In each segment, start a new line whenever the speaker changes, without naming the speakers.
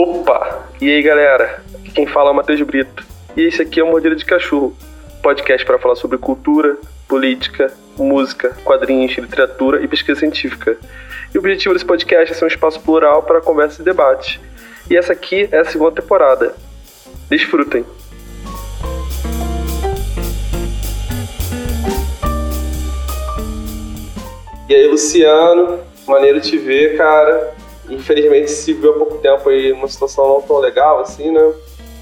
Opa! E aí galera, quem fala é o Matheus Brito. E esse aqui é o Mordida de Cachorro, podcast para falar sobre cultura, política, música, quadrinhos, literatura e pesquisa científica. E o objetivo desse podcast é ser um espaço plural para conversa e debate. E essa aqui é a segunda temporada. Desfrutem! E aí, Luciano, maneiro te ver, cara. Infelizmente se viu há pouco tempo aí numa situação não tão legal, assim, né?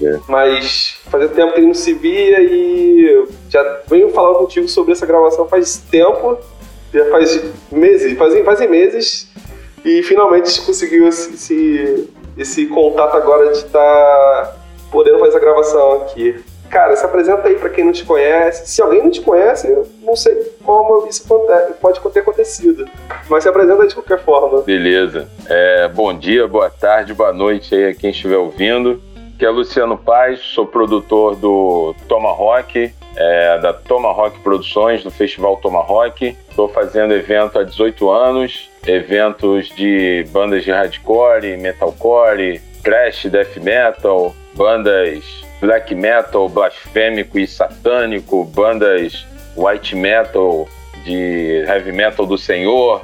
É. Mas fazia tempo que ele não se via e já venho falando contigo sobre essa gravação faz tempo, já faz meses, fazem, fazem meses, e finalmente a conseguiu esse, esse, esse contato agora de estar tá podendo fazer essa gravação aqui. Cara, se apresenta aí para quem não te conhece. Se alguém não te conhece, eu não sei como isso pode ter acontecido. Mas se apresenta de qualquer forma.
Beleza. É, bom dia, boa tarde, boa noite aí a quem estiver ouvindo. Que é Luciano Paz, sou produtor do Tomahawk, é, da Tomahawk Produções, do Festival Tomahawk. Estou fazendo evento há 18 anos, eventos de bandas de hardcore, metalcore, thrash, death metal, bandas black metal blasfêmico e satânico, bandas white metal de heavy metal do Senhor,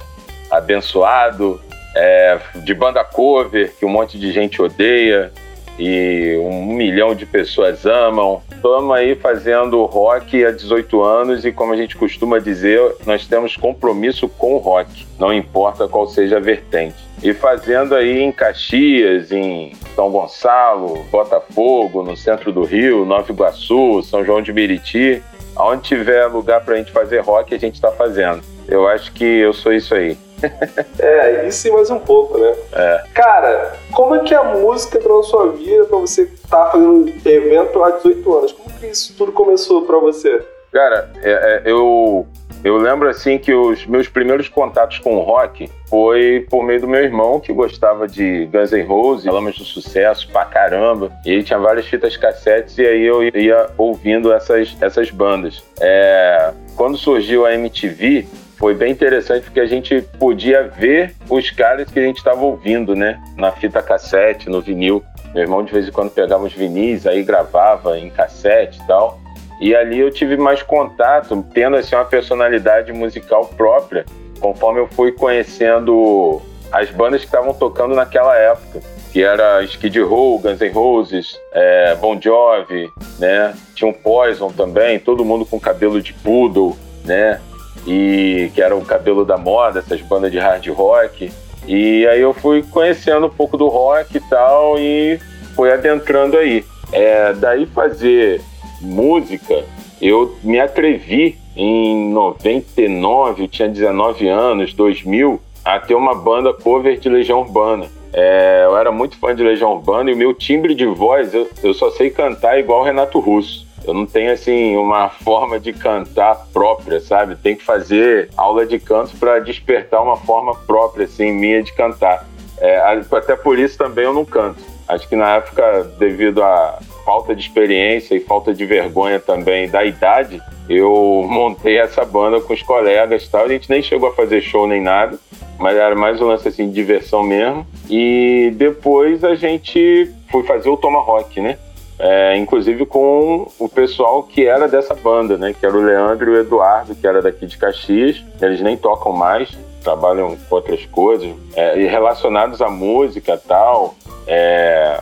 abençoado, é, de banda cover que um monte de gente odeia e um milhão de pessoas amam. Estamos aí fazendo rock há 18 anos e, como a gente costuma dizer, nós temos compromisso com o rock, não importa qual seja a vertente. E fazendo aí em Caxias, em São Gonçalo, Botafogo, no centro do Rio, Nova Iguaçu, São João de Meriti, aonde tiver lugar para a gente fazer rock, a gente está fazendo. Eu acho que eu sou isso aí.
é, isso e mais um pouco, né?
É.
Cara, como é que a música entrou na sua vida pra você estar tá fazendo evento há 18 anos? Como que isso tudo começou pra você?
Cara, é, é, eu, eu lembro assim que os meus primeiros contatos com o rock foi por meio do meu irmão, que gostava de Guns N' Roses, Lamas do Sucesso pra caramba. E ele tinha várias fitas cassetes e aí eu ia ouvindo essas, essas bandas. É, quando surgiu a MTV, foi bem interessante porque a gente podia ver os caras que a gente estava ouvindo, né? Na fita cassete, no vinil. Meu irmão de vez em quando pegava os vinis, aí gravava em cassete e tal. E ali eu tive mais contato, tendo assim uma personalidade musical própria, conforme eu fui conhecendo as bandas que estavam tocando naquela época, que era Skid Row, Guns N' Roses, é, Bon Jovi, né? Tinha um Poison também, todo mundo com cabelo de poodle, né? E que era o cabelo da moda, essas bandas de hard rock. E aí eu fui conhecendo um pouco do rock e tal e fui adentrando aí. É, daí fazer música, eu me atrevi em 99, eu tinha 19 anos, 2000, a ter uma banda cover de Legião Urbana. É, eu era muito fã de Legião Urbana e o meu timbre de voz, eu, eu só sei cantar igual Renato Russo. Eu não tenho assim uma forma de cantar própria, sabe? Tem que fazer aula de canto para despertar uma forma própria assim minha de cantar. É, até por isso também eu não canto. Acho que na época, devido à falta de experiência e falta de vergonha também da idade, eu montei essa banda com os colegas, tal. A gente nem chegou a fazer show nem nada, mas era mais um lance assim de diversão mesmo. E depois a gente foi fazer o Tomahawk, né? É, inclusive com o pessoal que era dessa banda, né? Que era o Leandro e o Eduardo, que era daqui de Caxias. Eles nem tocam mais, trabalham com outras coisas, é, e relacionados à música tal. É,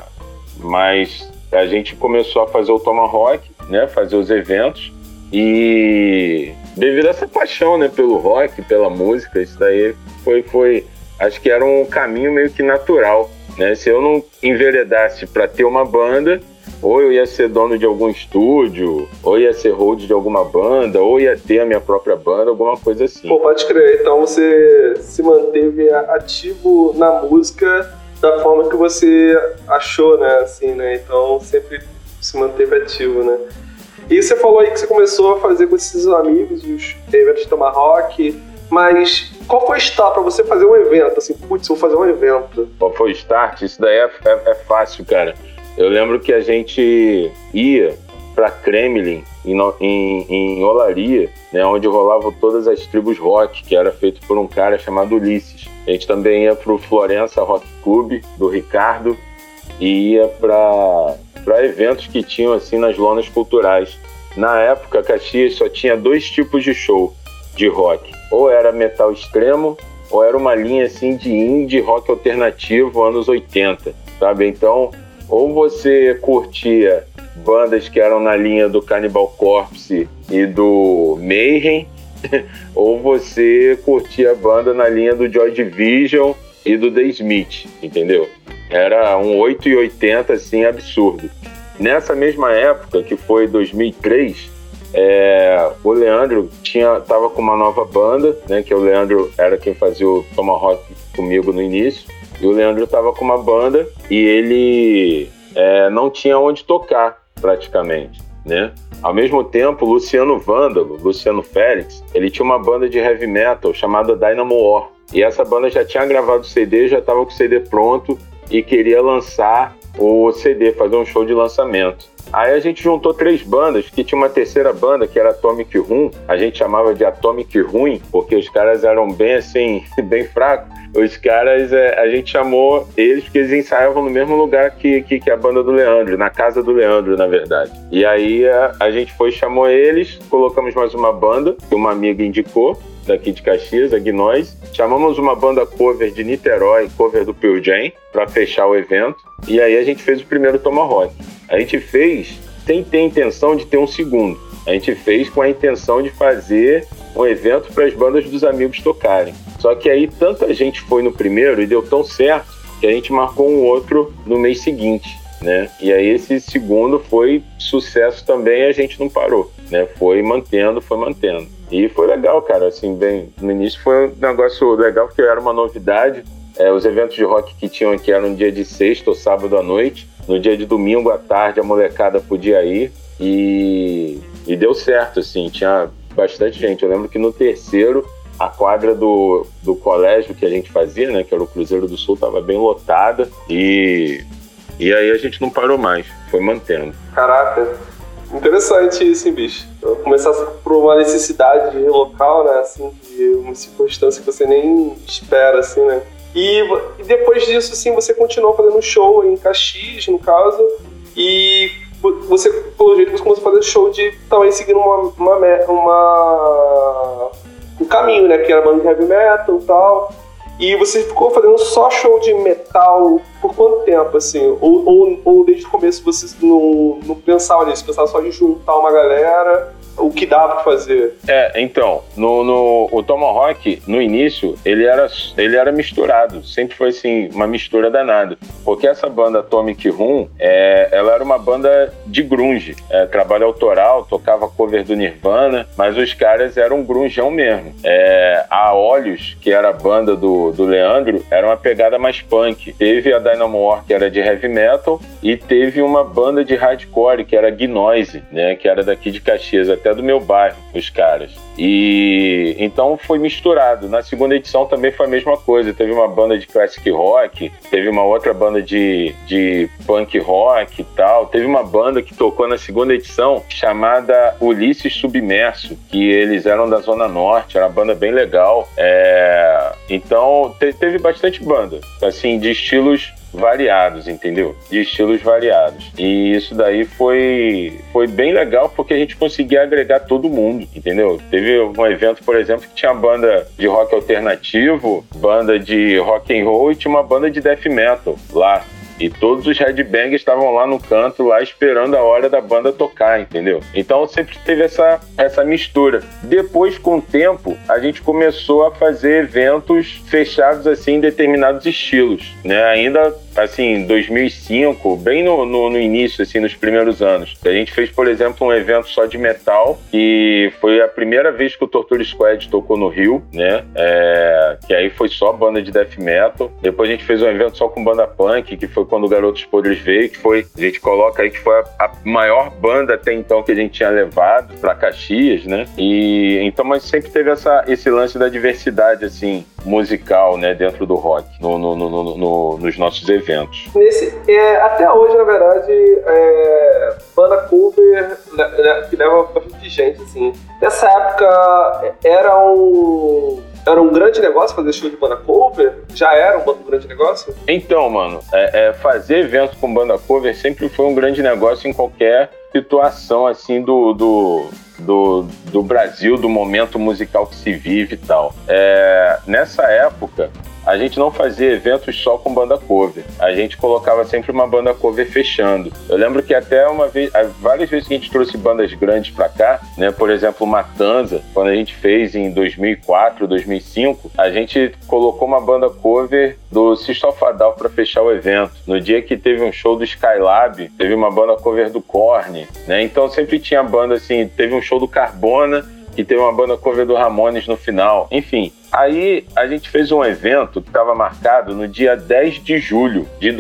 mas a gente começou a fazer o Tomahawk, né? Fazer os eventos. E devido a essa paixão, né? Pelo rock, pela música, isso daí foi, foi acho que era um caminho meio que natural. Né? Se eu não enveredasse para ter uma banda, ou eu ia ser dono de algum estúdio, ou ia ser hold de alguma banda, ou ia ter a minha própria banda, alguma coisa assim.
Pô, pode crer. Então você se manteve ativo na música da forma que você achou, né? Assim, né? Então sempre se manteve ativo, né? E você falou aí que você começou a fazer com esses amigos os eventos de Tomahawk, mas qual foi o start para você fazer um evento? Assim, putz, vou fazer um evento.
Qual foi o start? Isso daí é, é, é fácil, cara. Eu lembro que a gente ia para Kremlin, em, em, em, Olaria, né, onde rolavam todas as tribos rock, que era feito por um cara chamado Ulisses. A gente também ia para o Florença Rock Club, do Ricardo, e ia para eventos que tinham assim nas lonas culturais. Na época, Caxias só tinha dois tipos de show de rock. Ou era metal extremo, ou era uma linha assim de indie rock alternativo anos 80, sabe? Então, ou você curtia bandas que eram na linha do Cannibal Corpse e do Mayhem, ou você curtia a banda na linha do Joy Division e do The Smith, entendeu? Era um 8 e 80 assim absurdo. Nessa mesma época, que foi 2003, é, o Leandro tinha tava com uma nova banda, né, que o Leandro era quem fazia o Tomahawk comigo no início. E o Leandro tava com uma banda e ele é, não tinha onde tocar praticamente, né? Ao mesmo tempo, Luciano Vândalo, Luciano Félix, ele tinha uma banda de heavy metal chamada Dynamo War. E essa banda já tinha gravado o CD, já estava com o CD pronto e queria lançar o CD, fazer um show de lançamento. Aí a gente juntou três bandas, que tinha uma terceira banda que era Atomic Room, a gente chamava de Atomic Ruim, porque os caras eram bem assim, bem fracos. Os caras, é, a gente chamou eles porque eles ensaiavam no mesmo lugar que, que, que, a banda do Leandro, na casa do Leandro, na verdade. E aí a, a gente foi, chamou eles, colocamos mais uma banda, que uma amiga indicou, daqui de Caxias, a Gnóis. Chamamos uma banda cover de Niterói, cover do Pearl Jam, para fechar o evento. E aí a gente fez o primeiro Tomahawk. A gente fez sem ter intenção de ter um segundo. A gente fez com a intenção de fazer um evento para as bandas dos amigos tocarem. Só que aí tanta gente foi no primeiro e deu tão certo que a gente marcou um outro no mês seguinte, né? E aí esse segundo foi sucesso também a gente não parou, né? Foi mantendo, foi mantendo. E foi legal, cara. Assim, bem, no início foi um negócio legal porque era uma novidade. É, os eventos de rock que tinham aqui eram dia de sexta ou sábado à noite. No dia de domingo à tarde a molecada podia ir e, e deu certo, assim. Tinha bastante gente. Eu lembro que no terceiro a quadra do, do colégio que a gente fazia, né, que era o Cruzeiro do Sul, estava bem lotada e, e aí a gente não parou mais, foi mantendo.
Caraca, Interessante isso, hein, bicho. Começar por uma necessidade local, né? Assim, de uma circunstância que você nem espera, assim, né? E, e depois disso, assim, você continuou fazendo show em Caxias, no caso, e você, pelo jeito, você começou a fazer show de também seguindo uma, uma, uma um caminho, né? Que era banda de heavy metal e tal. E você ficou fazendo só show de metal por quanto tempo, assim? Ou, ou, ou desde o começo você não, não pensava nisso? Pensava só de juntar uma galera o que dava pra fazer.
É, então, no, no o Tomahawk, no início, ele era, ele era misturado. Sempre foi assim, uma mistura danada. Porque essa banda Atomic Room, é, ela era uma banda de grunge. É, trabalho autoral, tocava cover do Nirvana, mas os caras eram grungeão mesmo. É, a Olhos, que era a banda do, do Leandro, era uma pegada mais punk. Teve a Dynamo War, que era de heavy metal, e teve uma banda de hardcore, que era Gnoise, né, que era daqui de Caxias até do meu bairro, os caras. E então foi misturado. Na segunda edição também foi a mesma coisa. Teve uma banda de classic rock, teve uma outra banda de, de punk rock e tal. Teve uma banda que tocou na segunda edição chamada Ulisses Submerso, que eles eram da Zona Norte, era uma banda bem legal. É... Então te, teve bastante banda, assim, de estilos variados, entendeu? De estilos variados. E isso daí foi, foi bem legal porque a gente conseguia agregar todo mundo, entendeu? Teve um evento, por exemplo, que tinha banda de rock alternativo, banda de rock and roll e tinha uma banda de death metal lá. E todos os headbangers estavam lá no canto, lá esperando a hora da banda tocar, entendeu? Então sempre teve essa, essa mistura. Depois, com o tempo, a gente começou a fazer eventos fechados assim em determinados estilos, né? Ainda assim, 2005, bem no, no, no, início, assim, nos primeiros anos. A gente fez, por exemplo, um evento só de metal, e foi a primeira vez que o Torture Squad tocou no Rio, né? É, que aí foi só banda de death metal. Depois a gente fez um evento só com banda punk, que foi quando o Garotos Podres veio, que foi, a gente coloca aí que foi a, a maior banda até então que a gente tinha levado para Caxias, né? E então, mas sempre teve essa, esse lance da diversidade, assim, musical, né, dentro do rock, no, no, no, nos nossos eventos.
Nesse, é, até hoje, na verdade, é, banda cover que leva bastante gente, assim. Nessa época era um era um grande negócio fazer show de banda cover? Já era um grande negócio?
Então, mano, é, é, fazer evento com banda cover sempre foi um grande negócio em qualquer situação assim do, do, do, do Brasil, do momento musical que se vive e tal. É, nessa época, a gente não fazia eventos só com banda cover. A gente colocava sempre uma banda cover fechando. Eu lembro que até uma vez, várias vezes que a gente trouxe bandas grandes para cá, né? Por exemplo, Matanza, quando a gente fez em 2004, 2005, a gente colocou uma banda cover do System Fadal para fechar o evento. No dia que teve um show do Skylab, teve uma banda cover do Korn, né? Então sempre tinha banda assim, teve um show do Carbona e teve uma banda cover do Ramones no final. Enfim, aí a gente fez um evento que estava marcado no dia 10 de julho de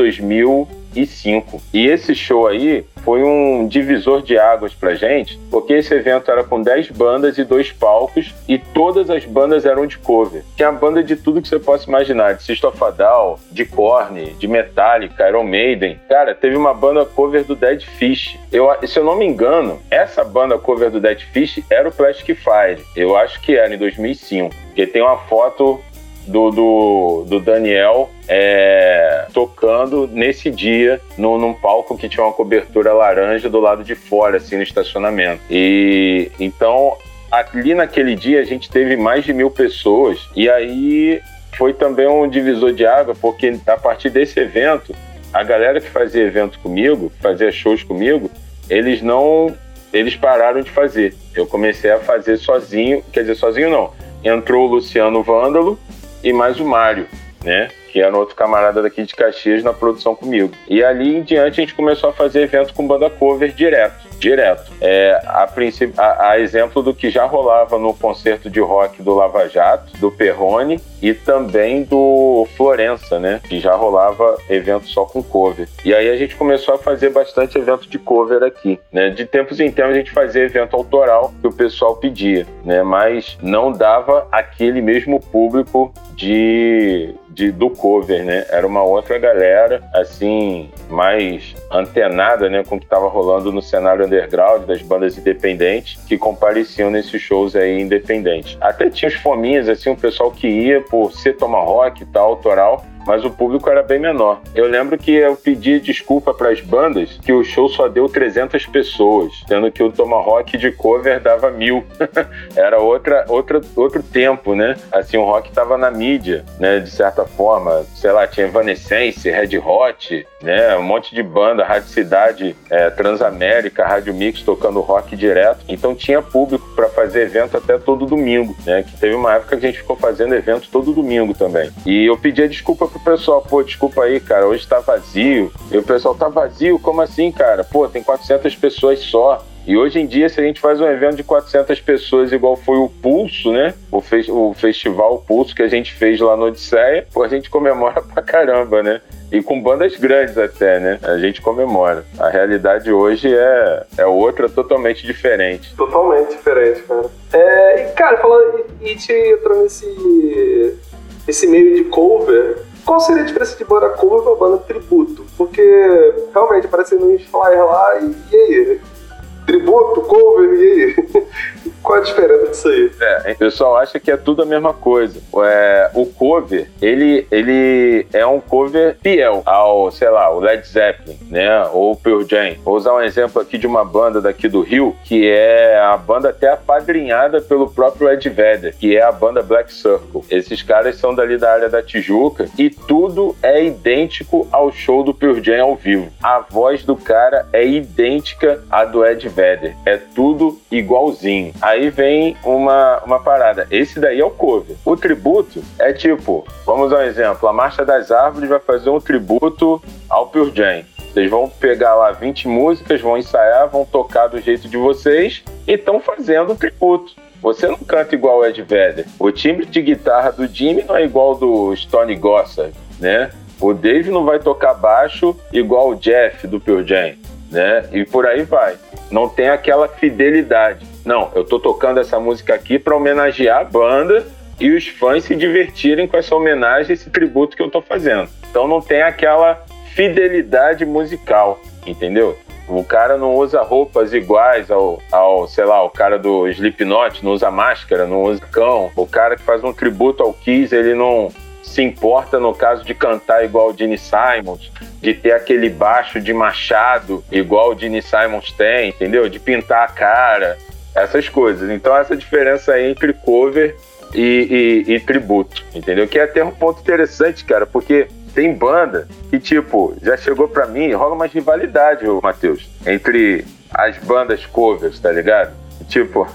2005. E esse show aí foi um divisor de águas pra gente, porque esse evento era com 10 bandas e dois palcos, e todas as bandas eram de cover. Tinha banda de tudo que você possa imaginar, de System of a Down, de Korn, de Metallica, Iron Maiden. Cara, teve uma banda cover do Dead Fish. Eu, se eu não me engano, essa banda cover do Dead Fish era o Plastic Fire. Eu acho que era em 2005, porque tem uma foto do, do, do Daniel é, tocando nesse dia no, num palco que tinha uma cobertura laranja do lado de fora, assim, no estacionamento. E então ali naquele dia a gente teve mais de mil pessoas e aí foi também um divisor de água, porque a partir desse evento, a galera que fazia evento comigo, fazia shows comigo, eles não. Eles pararam de fazer. Eu comecei a fazer sozinho, quer dizer, sozinho não. Entrou o Luciano Vândalo, e mais o Mário, né? Que era outro camarada daqui de Caxias na produção comigo. E ali em diante a gente começou a fazer evento com banda cover direto direto. É, a, a, a, exemplo do que já rolava no concerto de rock do Lava Jato, do Perrone e também do Florença, né? Que já rolava evento só com cover. E aí a gente começou a fazer bastante evento de cover aqui, né? De tempos em tempos a gente fazia evento autoral que o pessoal pedia, né? Mas não dava aquele mesmo público de, de, do cover, né? Era uma outra galera, assim, mais antenada, né, com o que estava rolando no cenário underground das bandas independentes que compareciam nesses shows aí independentes. Até tinha os fominhas, assim, o pessoal que ia por ser tomahawk e tal, autoral, mas o público era bem menor. Eu lembro que eu pedi desculpa para as bandas que o show só deu 300 pessoas, sendo que o Tomahawk de cover dava mil. era outra, outra, outro tempo, né? Assim, o rock estava na mídia, né? De certa forma, sei lá, tinha Evanescence, Red Hot, né? Um monte de banda, Rádio Cidade, é, Transamérica, Rádio Mix tocando rock direto. Então tinha público para fazer evento até todo domingo, né? Que teve uma época que a gente ficou fazendo evento todo domingo também. E eu pedia desculpa pro pessoal, pô, desculpa aí, cara, hoje tá vazio. E o pessoal tá vazio, como assim, cara? Pô, tem 400 pessoas só. E hoje em dia, se a gente faz um evento de 400 pessoas, igual foi o Pulso, né? O, fe o festival Pulso que a gente fez lá no Odisseia, pô, a gente comemora pra caramba, né? E com bandas grandes até, né? A gente comemora. A realidade hoje é, é outra, totalmente diferente.
Totalmente diferente, cara. É, e, cara, falando, e te entrou nesse, esse meio de cover, qual seria a diferença de banda cover pra banda tributo? Porque realmente aparece no flyer lá e, e aí? Tributo, cover, e aí? Qual a diferença disso aí?
É, o pessoal acha que é tudo a mesma coisa. É, o cover, ele, ele é um cover fiel ao, sei lá, o Led Zeppelin, né? Ou o Pearl Jam. Vou usar um exemplo aqui de uma banda daqui do Rio, que é a banda até apadrinhada pelo próprio Ed Vedder, que é a banda Black Circle. Esses caras são dali da área da Tijuca e tudo é idêntico ao show do Pearl Jam ao vivo. A voz do cara é idêntica à do Ed É tudo igualzinho. Aí vem uma, uma parada. Esse daí é o cover. O tributo é tipo, vamos dar um exemplo. A Marcha das Árvores vai fazer um tributo ao Pure Jam. Vocês vão pegar lá 20 músicas, vão ensaiar, vão tocar do jeito de vocês e estão fazendo o tributo. Você não canta igual o Ed Vedder. O timbre de guitarra do Jimmy não é igual do Stone Gossard, né? O Dave não vai tocar baixo igual o Jeff do Pure Jam, né? E por aí vai. Não tem aquela fidelidade. Não, eu tô tocando essa música aqui para homenagear a banda e os fãs se divertirem com essa homenagem, esse tributo que eu tô fazendo. Então não tem aquela fidelidade musical, entendeu? O cara não usa roupas iguais ao, ao, sei lá, o cara do Slipknot, não usa máscara, não usa cão. O cara que faz um tributo ao Kiss, ele não se importa no caso de cantar igual o Gene Simons, de ter aquele baixo de machado igual o Gene Simons tem, entendeu? De pintar a cara, essas coisas. Então essa diferença aí entre cover e, e, e tributo, entendeu? Que é até um ponto interessante, cara, porque tem banda que, tipo, já chegou pra mim, rola uma rivalidade, Matheus, entre as bandas covers, tá ligado? Tipo,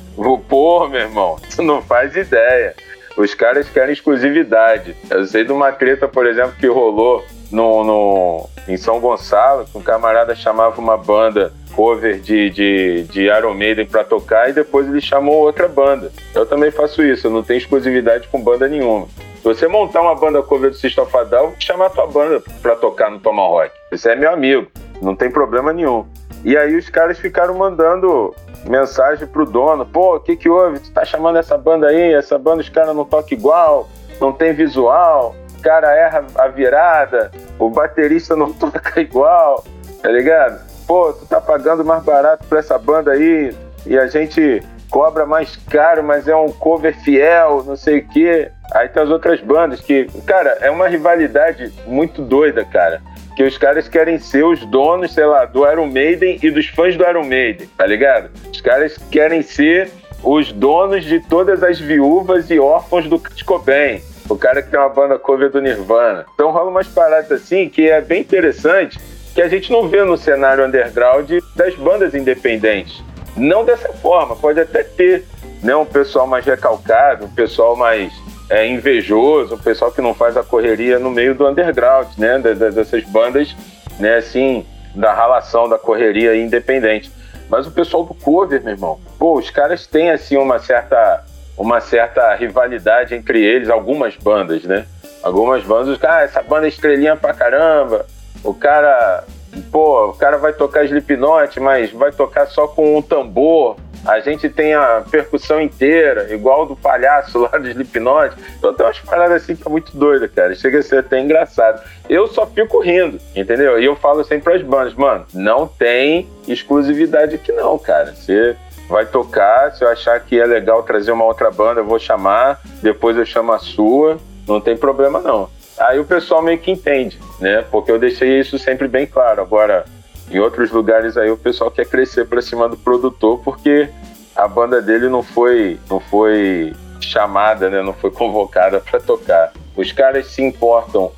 pô, meu irmão, tu não faz ideia. Os caras querem exclusividade. Eu sei de uma treta, por exemplo, que rolou no, no, em São Gonçalo, que um camarada chamava uma banda cover de, de, de Iron Maiden pra tocar e depois ele chamou outra banda. Eu também faço isso, eu não tenho exclusividade com banda nenhuma. Se você montar uma banda cover do System of a Down, chamar a tua banda pra tocar no Tomahawk. Você é meu amigo, não tem problema nenhum. E aí os caras ficaram mandando mensagem pro dono, pô, o que que houve? Tu tá chamando essa banda aí, essa banda os caras não tocam igual, não tem visual, o cara erra a virada, o baterista não toca igual, tá ligado? Pô, tu tá pagando mais barato pra essa banda aí e a gente cobra mais caro, mas é um cover fiel, não sei o quê. Aí tem as outras bandas que, cara, é uma rivalidade muito doida, cara que os caras querem ser os donos, sei lá, do Iron Maiden e dos fãs do Iron Maiden, tá ligado? Os caras querem ser os donos de todas as viúvas e órfãos do Kurt Cobain. O cara que tem uma banda cover do Nirvana. Então rola umas paradas assim que é bem interessante, que a gente não vê no cenário underground das bandas independentes. Não dessa forma, pode até ter né, um pessoal mais recalcado, um pessoal mais é, invejoso, o pessoal que não faz a correria no meio do underground, né? Dessas bandas, né, assim, da ralação da correria independente. Mas o pessoal do cover, meu irmão, pô, os caras têm assim uma certa uma certa rivalidade entre eles, algumas bandas, né? Algumas bandas, ah, essa banda é estrelinha pra caramba, o cara, pô, o cara vai tocar Slipknot, mas vai tocar só com um tambor, a gente tem a percussão inteira, igual do palhaço lá do Slipknot. Então tem umas paradas assim que é muito doida, cara. Chega a ser até engraçado. Eu só fico rindo, entendeu? E eu falo sempre pras bandas, mano, não tem exclusividade aqui não, cara. Você vai tocar, se eu achar que é legal trazer uma outra banda, eu vou chamar, depois eu chamo a sua, não tem problema não. Aí o pessoal meio que entende, né? Porque eu deixei isso sempre bem claro. Agora, em outros lugares aí o pessoal quer crescer para cima do produtor porque a banda dele não foi, não foi chamada, né? Não foi convocada para tocar. Os caras se importam.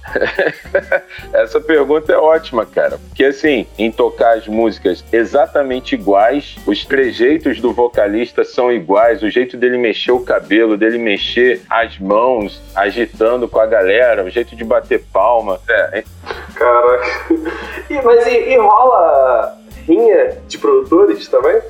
Essa pergunta é ótima, cara. Porque assim, em tocar as músicas exatamente iguais, os trejeitos do vocalista são iguais, o jeito dele mexer o cabelo, dele mexer as mãos, agitando com a galera, o jeito de bater palma. É,
Caraca. E, mas e, e rola rinha de produtores também?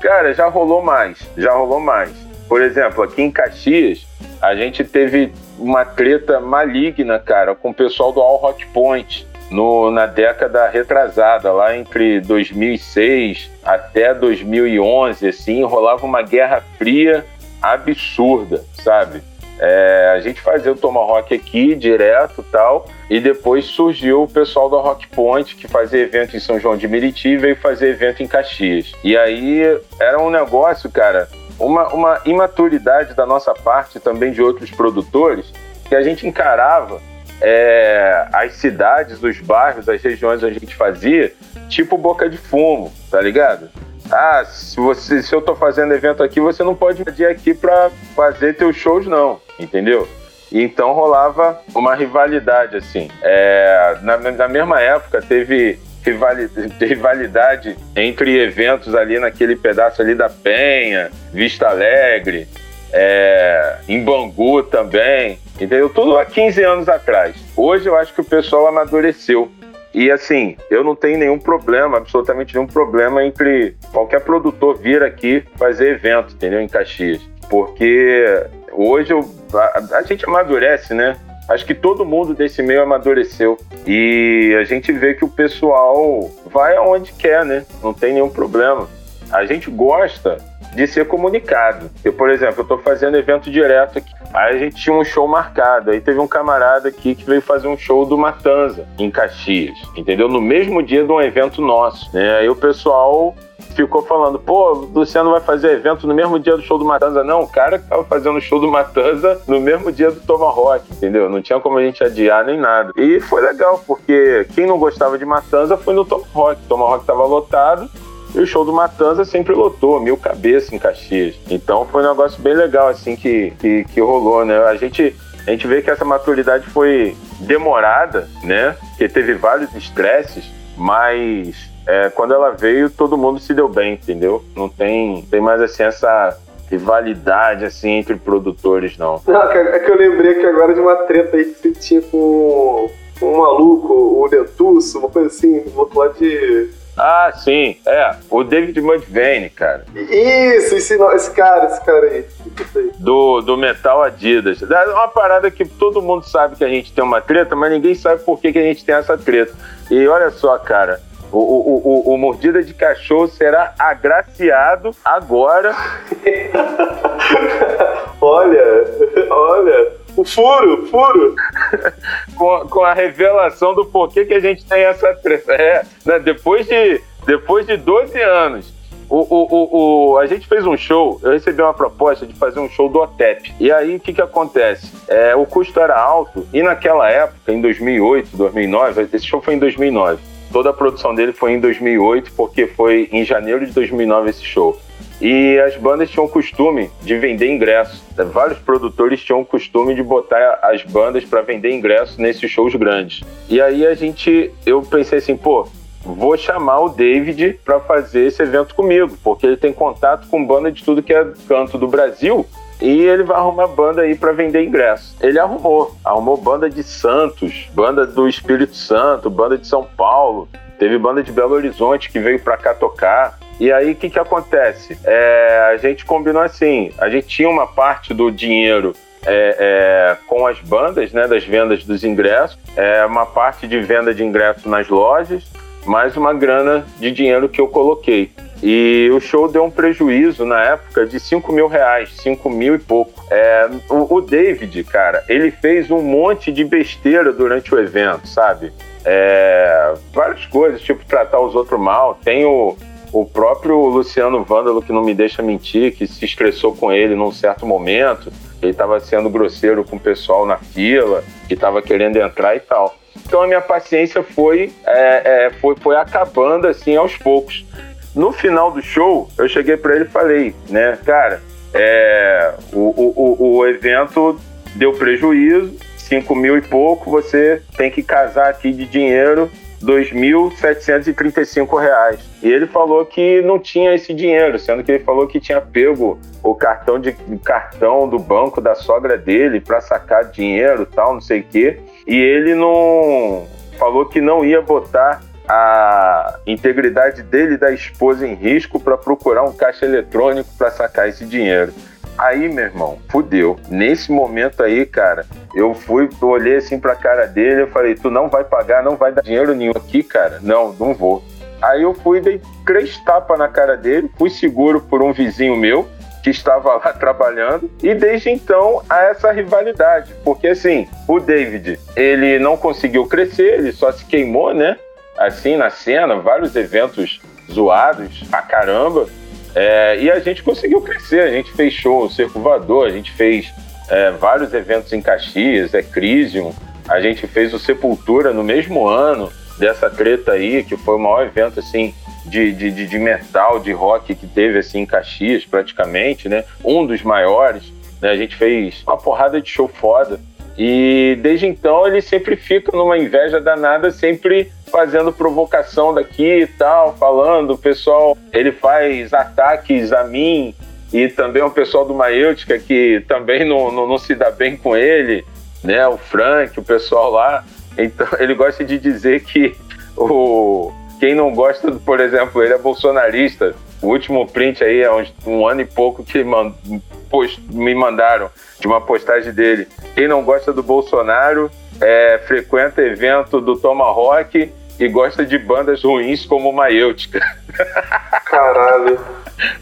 Cara, já rolou mais. Já rolou mais. Por exemplo, aqui em Caxias, a gente teve uma treta maligna, cara, com o pessoal do All Hot Point. No, na década retrasada, lá entre 2006 até 2011, assim, rolava uma guerra fria absurda, sabe? É, a gente fazia o Tomahawk aqui direto tal, e depois surgiu o pessoal da Rock Point, que fazia evento em São João de Meriti e veio fazer evento em Caxias. E aí era um negócio, cara, uma, uma imaturidade da nossa parte, também de outros produtores, que a gente encarava é, as cidades, os bairros, as regiões onde a gente fazia, tipo boca de fumo, tá ligado? Ah, se, você, se eu tô fazendo evento aqui, você não pode vir aqui para fazer teus shows, não, entendeu? Então rolava uma rivalidade, assim. É, na, na mesma época, teve rivalidade entre eventos ali naquele pedaço ali da Penha, Vista Alegre, é, em Bangu também, entendeu? Tudo há 15 anos atrás. Hoje eu acho que o pessoal amadureceu. E assim, eu não tenho nenhum problema, absolutamente nenhum problema entre qualquer produtor vir aqui fazer evento, entendeu? Em Caxias. Porque hoje eu, a, a gente amadurece, né? Acho que todo mundo desse meio amadureceu. E a gente vê que o pessoal vai aonde quer, né? Não tem nenhum problema. A gente gosta de ser comunicado. Eu, por exemplo, eu estou fazendo evento direto aqui. Aí a gente tinha um show marcado. Aí teve um camarada aqui que veio fazer um show do Matanza, em Caxias, entendeu? No mesmo dia de um evento nosso. Né? Aí o pessoal ficou falando, pô, o Luciano vai fazer evento no mesmo dia do show do Matanza. Não, o cara que tava fazendo o show do Matanza no mesmo dia do Tomahawk, entendeu? Não tinha como a gente adiar nem nada. E foi legal, porque quem não gostava de Matanza foi no Tomahawk. O Tomahawk tava lotado, e o show do Matanza sempre lotou, mil cabeças em Caxias. Então foi um negócio bem legal, assim, que, que, que rolou, né? A gente, a gente vê que essa maturidade foi demorada, né? Que teve vários estresses, mas é, quando ela veio, todo mundo se deu bem, entendeu? Não tem, tem mais assim essa rivalidade assim entre produtores, não.
Não, é que eu lembrei que agora de uma treta aí que você tinha com um maluco, o Dentuço, uma coisa assim, do outro lado de
ah, sim, é. O David Mudvayne, cara.
Isso, esse, esse cara, esse cara aí.
Do, do Metal Adidas. É uma parada que todo mundo sabe que a gente tem uma treta, mas ninguém sabe por que, que a gente tem essa treta. E olha só, cara. O, o, o, o mordida de cachorro será agraciado agora.
olha, olha. O furo, furo.
com, com a revelação do porquê que a gente tem essa treta. É, né? depois, de, depois de 12 anos, o, o, o, o, a gente fez um show, eu recebi uma proposta de fazer um show do OTEP. E aí, o que que acontece? É, o custo era alto, e naquela época, em 2008, 2009, esse show foi em 2009. Toda a produção dele foi em 2008, porque foi em janeiro de 2009 esse show. E as bandas tinham o costume de vender ingressos. Vários produtores tinham o costume de botar as bandas para vender ingressos nesses shows grandes. E aí a gente, eu pensei assim, pô, vou chamar o David para fazer esse evento comigo, porque ele tem contato com banda de tudo que é canto do Brasil e ele vai arrumar banda aí para vender ingressos. Ele arrumou, arrumou banda de Santos, banda do Espírito Santo, banda de São Paulo, teve banda de Belo Horizonte que veio para cá tocar. E aí, o que, que acontece? É, a gente combinou assim: a gente tinha uma parte do dinheiro é, é, com as bandas, né, das vendas dos ingressos, é, uma parte de venda de ingressos nas lojas, mais uma grana de dinheiro que eu coloquei. E o show deu um prejuízo na época de 5 mil reais, 5 mil e pouco. É, o, o, David, cara, ele fez um monte de besteira durante o evento, sabe? É, várias coisas, tipo tratar os outros mal. Tem o, o próprio Luciano Vândalo, que não me deixa mentir, que se estressou com ele num certo momento, ele estava sendo grosseiro com o pessoal na fila, que estava querendo entrar e tal. Então a minha paciência foi, é, é, foi, foi acabando assim aos poucos. No final do show, eu cheguei para ele e falei, né, cara, é, o, o, o evento deu prejuízo, 5 mil e pouco, você tem que casar aqui de dinheiro 2.735 reais. E ele falou que não tinha esse dinheiro, sendo que ele falou que tinha pego o cartão de cartão do banco da sogra dele para sacar dinheiro, tal, não sei o quê. E ele não falou que não ia botar a integridade dele e da esposa em risco para procurar um caixa eletrônico para sacar esse dinheiro. Aí, meu irmão, fudeu. Nesse momento aí, cara, eu fui, eu olhei assim pra cara dele, eu falei, tu não vai pagar, não vai dar dinheiro nenhum aqui, cara? Não, não vou. Aí eu fui, dei três tapas na cara dele, fui seguro por um vizinho meu, que estava lá trabalhando, e desde então há essa rivalidade, porque assim, o David, ele não conseguiu crescer, ele só se queimou, né? Assim, na cena, vários eventos zoados pra caramba, é, e a gente conseguiu crescer, a gente fez show Circo Voador, a gente fez é, vários eventos em Caxias, é Crisium, a gente fez o Sepultura no mesmo ano dessa treta aí, que foi o maior evento assim de, de, de, metal, de rock que teve assim em Caxias praticamente, né? Um dos maiores, né? A gente fez uma porrada de show foda. E desde então ele sempre fica numa inveja danada, sempre fazendo provocação daqui e tal, falando, o pessoal, ele faz ataques a mim e também o pessoal do Maêutica que também não, não, não, se dá bem com ele, né? O Frank, o pessoal lá. Então ele gosta de dizer que o quem não gosta, por exemplo, ele é bolsonarista. O último print aí é um, um ano e pouco que post, me mandaram de uma postagem dele. Quem não gosta do Bolsonaro é, frequenta evento do Tomahawk e gosta de bandas ruins como Maêutica.
Caralho.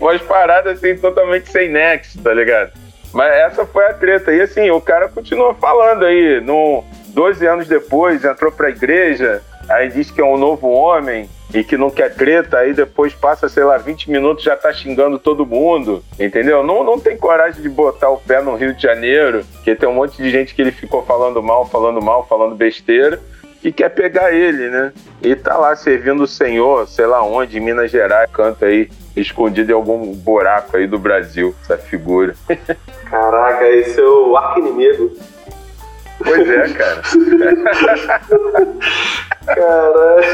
Umas paradas assim totalmente sem nexo, tá ligado? Mas essa foi a treta. E assim, o cara continua falando aí. No, 12 anos depois, entrou pra igreja, aí diz que é um novo homem e que não quer treta, aí depois passa, sei lá, 20 minutos já tá xingando todo mundo, entendeu? Não, não tem coragem de botar o pé no Rio de Janeiro, que tem um monte de gente que ele ficou falando mal, falando mal, falando besteira, e quer pegar ele, né? E tá lá servindo o Senhor, sei lá onde, em Minas Gerais, canta aí, escondido em algum buraco aí do Brasil, essa figura.
Caraca, esse é o arco inimigo.
Pois é, cara.
Caralho.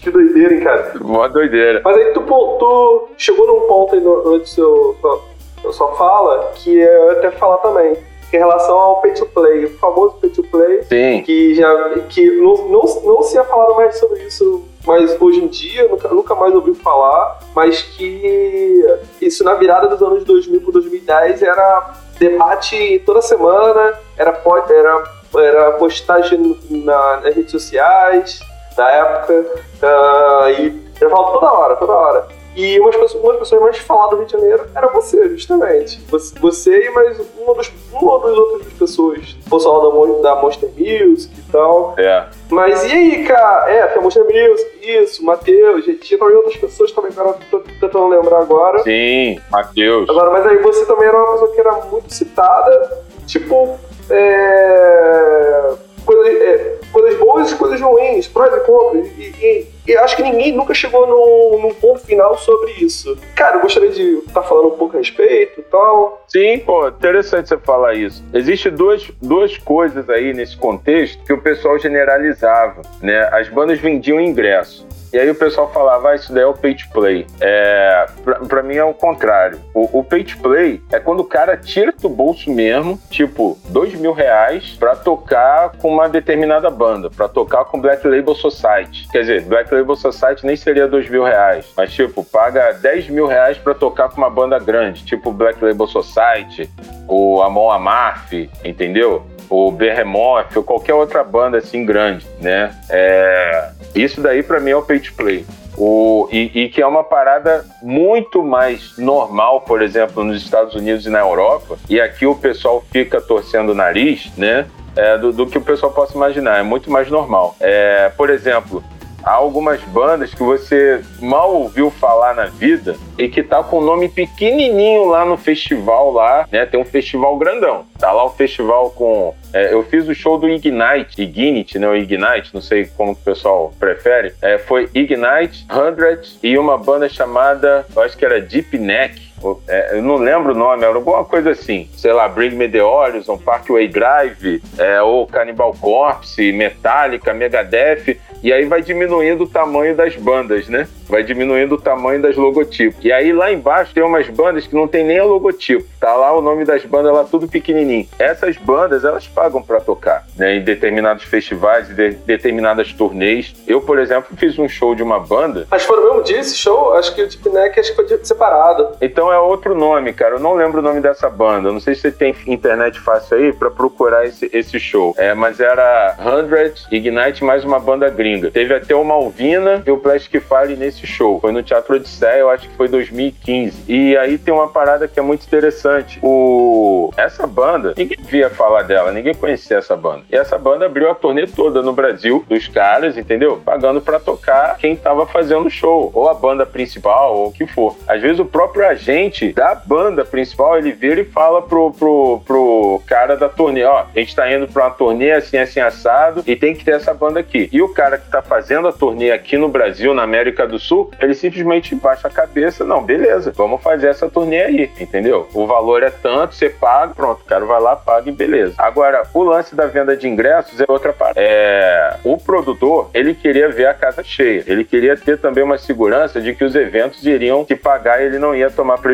Que doideira, hein, cara?
Mó doideira.
Mas aí tu, tu chegou num ponto aí no, no seu, sua, sua fala que eu até falar também. Em relação ao pay to play, o famoso pay to play.
Sim.
Que já. que não, não, não se ia falado mais sobre isso mas hoje em dia nunca, nunca mais ouviu falar, mas que isso na virada dos anos 2000 para 2010 era debate toda semana, era, era, era postagem na, nas redes sociais da época, uh, e eu falo toda hora, toda hora. E umas pessoas, uma das pessoas mais faladas do Rio de Janeiro era você, justamente. Você, você e mais uma, dos, uma ou duas outras pessoas. O pessoal da, da Monster Music e tal.
É.
Mas e aí, cara? É, tem a Monster Music, isso, Matheus, tinha também outras pessoas também, cara, tô tentando lembrar agora.
Sim, Matheus.
Agora, mas aí você também era uma pessoa que era muito citada, tipo, é coisas, é, coisas boas e coisas ruins, prós e contras. E, e, e, acho que ninguém nunca chegou num, ponto final sobre isso. Cara, eu gostaria de estar tá falando um pouco a respeito e tal.
Sim, pô, interessante você falar isso. Existem duas, duas coisas aí nesse contexto que o pessoal generalizava, né? As bandas vendiam ingresso. E aí o pessoal falava, ah, isso daí é o pay to play. É, pra, pra mim é o contrário. O, o pay to play é quando o cara tira do bolso mesmo, tipo, dois mil reais pra tocar com uma determinada banda, pra tocar com Black Label Society. Quer dizer, Black Label Society nem seria dois mil reais, mas tipo, paga 10 mil reais pra tocar com uma banda grande, tipo Black Label Society, o Amon Amarth, entendeu? O Behemoth ou qualquer outra banda assim grande, né? É, isso daí para mim é o pay to play. O, e, e, que é uma parada muito mais normal, por exemplo, nos Estados Unidos e na Europa, e aqui o pessoal fica torcendo o nariz, né? É, do, do, que o pessoal possa imaginar, é muito mais normal. É, por exemplo, há algumas bandas que você mal ouviu falar na vida e que tá com o nome pequenininho lá no festival lá, né? Tem um festival grandão. Tá lá o festival com... É, eu fiz o show do Ignite, Ignite, né? O Ignite, não sei como o pessoal prefere. É, foi Ignite, Hundred e uma banda chamada, eu acho que era Deep Neck. É, eu não lembro o nome, era alguma coisa assim. Sei lá, Bring Me The Horizon, Parkway Drive, é, ou Cannibal Corpse, Metallica, Megadeth e aí vai diminuindo o tamanho das bandas, né? Vai diminuindo o tamanho das logotipos. E aí lá embaixo tem umas bandas que não tem nem o logotipo. Tá lá o nome das bandas lá tudo pequenininho. Essas bandas, elas pagam para tocar, né? Em determinados festivais e de, determinadas turnês. Eu, por exemplo, fiz um show de uma banda.
Mas foi no mesmo dia esse show? Acho que o Deep Neck acho que foi separado.
Então é outro nome, cara. Eu não lembro o nome dessa banda. não sei se você tem internet fácil aí para procurar esse, esse show. É, mas era 100 Ignite mais uma banda gringa gringa. Teve até o Malvina e o Plastic Fire nesse show. Foi no Teatro Odisseia, eu acho que foi 2015. E aí tem uma parada que é muito interessante. O... Essa banda, ninguém via falar dela, ninguém conhecia essa banda. E essa banda abriu a turnê toda no Brasil, dos caras, entendeu? Pagando para tocar quem tava fazendo o show, ou a banda principal, ou o que for. Às vezes o próprio agente da banda principal, ele vira e fala pro, pro, pro cara da turnê, ó, a gente tá indo pra uma turnê assim, assim, assado, e tem que ter essa banda aqui. E o cara que está fazendo a turnê aqui no Brasil, na América do Sul, ele simplesmente baixa a cabeça, não, beleza, vamos fazer essa turnê aí, entendeu? O valor é tanto, você paga, pronto, o cara vai lá, paga e beleza. Agora, o lance da venda de ingressos é outra parte. É, o produtor, ele queria ver a casa cheia, ele queria ter também uma segurança de que os eventos iriam se pagar e ele não ia tomar prejuízo.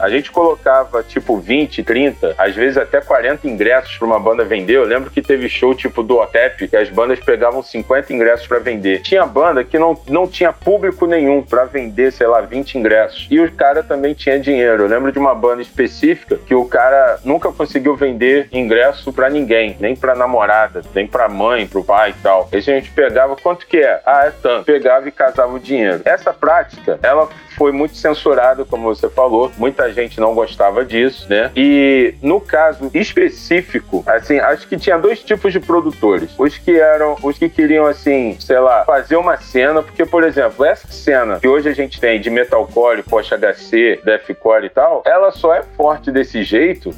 A gente colocava tipo 20, 30, às vezes até 40 ingressos para uma banda vender. Eu lembro que teve show tipo do OTEP, que as bandas pegavam 50 ingressos para vender. Tinha banda que não, não tinha público nenhum para vender, sei lá, 20 ingressos. E o cara também tinha dinheiro. Eu lembro de uma banda específica que o cara nunca conseguiu vender ingresso para ninguém, nem para namorada, nem para mãe, pro pai e tal. Esse a gente pegava, quanto que é? Ah, é tanto. Pegava e casava o dinheiro. Essa prática, ela foi muito censurado, como você falou. Muita gente não gostava disso, né? E no caso específico, assim, acho que tinha dois tipos de produtores. Os que eram, os que queriam, assim, sei lá, fazer uma cena, porque, por exemplo, essa cena que hoje a gente tem de metalcore, post-HC, deathcore e tal, ela só é forte desse jeito,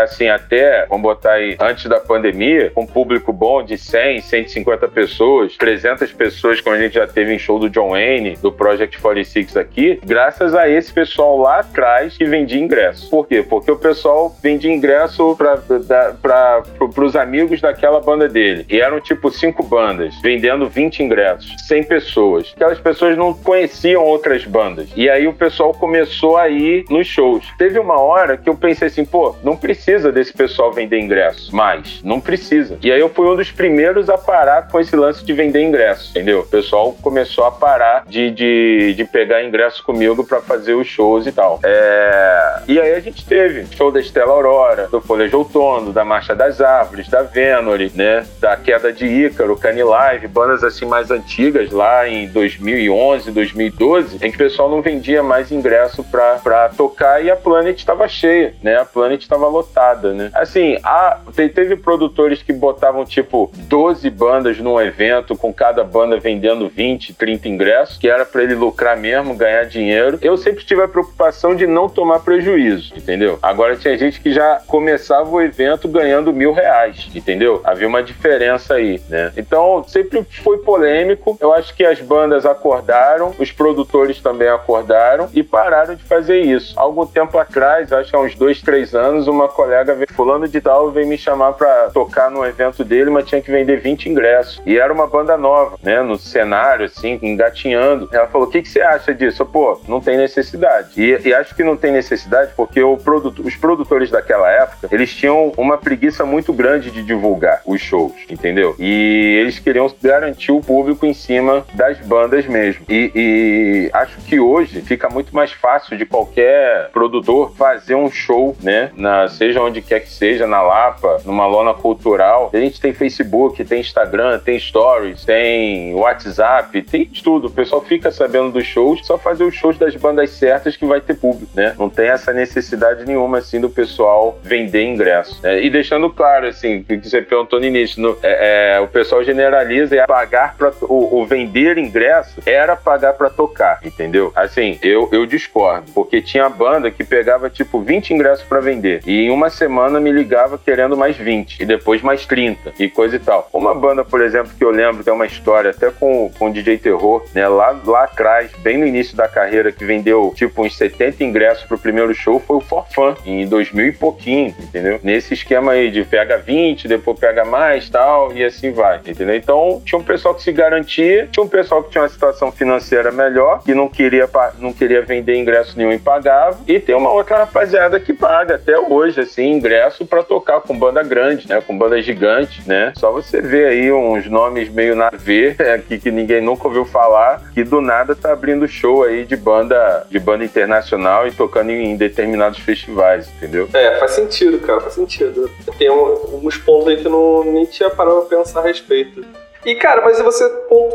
assim, até, vamos botar aí, antes da pandemia, com um público bom de 100, 150 pessoas, 300 pessoas, como a gente já teve em show do John Wayne, do Project 46 aqui, graças a esse pessoal lá atrás que vendia ingresso. Por quê? Porque o pessoal vendia ingresso para os amigos daquela banda dele. E eram tipo cinco bandas, vendendo 20 ingressos, 100 pessoas. Aquelas pessoas não conheciam outras bandas. E aí o pessoal começou a ir nos shows. Teve uma hora que eu pensei assim, pô, não precisa desse pessoal vender ingresso mais. Não precisa. E aí eu fui um dos primeiros a parar com esse lance de vender ingresso, entendeu? O pessoal começou a parar de, de, de pegar ingresso comigo para fazer os shows e tal. É... E aí a gente teve show da Estela Aurora, do Folha Outono, da Marcha das Árvores, da Venom, né? Da Queda de Ícaro, Canilive, bandas assim mais antigas lá em 2011, 2012, em que o pessoal não vendia mais ingresso para tocar e a Planet estava cheia, né? A Planet estava lotada, né? Assim, a, teve produtores que botavam tipo 12 bandas num evento, com cada banda vendendo 20, 30 ingressos, que era para ele lucrar mesmo, ganhar dinheiro. Eu sempre tive a preocupação de não tomar prejuízo, entendeu? Agora tinha gente que já começava o evento ganhando mil reais, entendeu? Havia uma diferença aí, né? Então sempre foi polêmico. Eu acho que as bandas acordaram, os produtores também acordaram e pararam de fazer isso. Algum tempo atrás, acho que há uns dois, três anos, uma colega veio, fulano de tal veio me chamar para tocar no evento dele, mas tinha que vender 20 ingressos. E era uma banda nova, né? No cenário, assim, engatinhando. Ela falou: o que, que você acha disso? Pô, não tem necessidade. E, e acho que não tem necessidade porque o produto, os produtores daquela época, eles tinham uma preguiça muito grande de divulgar os shows, entendeu? E eles queriam garantir o público em cima das bandas mesmo. E, e acho que hoje fica muito mais fácil de qualquer produtor fazer um show, né? Na, seja onde quer que seja, na Lapa, numa lona cultural. A gente tem Facebook, tem Instagram, tem Stories, tem WhatsApp, tem tudo. O pessoal fica sabendo dos shows, só fazer shows das bandas certas que vai ter público, né? Não tem essa necessidade nenhuma, assim, do pessoal vender ingresso. Né? E deixando claro, assim, que você perguntou no início, no, é, é, o pessoal generaliza e pagar para o, o, vender ingresso era pagar para tocar, entendeu? Assim, eu, eu discordo, porque tinha banda que pegava tipo 20 ingressos para vender e em uma semana me ligava querendo mais 20 e depois mais 30 e coisa e tal. Uma banda, por exemplo, que eu lembro que é uma história até com, com o DJ Terror, né? Lá, lá atrás, bem no início da carreira, que vendeu tipo uns 70 ingressos pro primeiro show, foi o For Fun, em 2000 e pouquinho, entendeu? Nesse esquema aí de pega 20, depois pega mais tal, e assim vai, entendeu? Então tinha um pessoal que se garantia, tinha um pessoal que tinha uma situação financeira melhor, que não queria, não queria vender ingresso nenhum e pagava, e tem uma outra rapaziada que paga até hoje, assim, ingresso para tocar com banda grande, né? Com banda gigante, né? Só você ver aí uns nomes meio na ver aqui que ninguém nunca ouviu falar, que do nada tá abrindo show aí de banda de banda internacional e tocando em determinados festivais, entendeu?
É, faz sentido, cara, faz sentido. Tem alguns pontos aí que não, nem tinha parado pra pensar a respeito. E, cara, mas você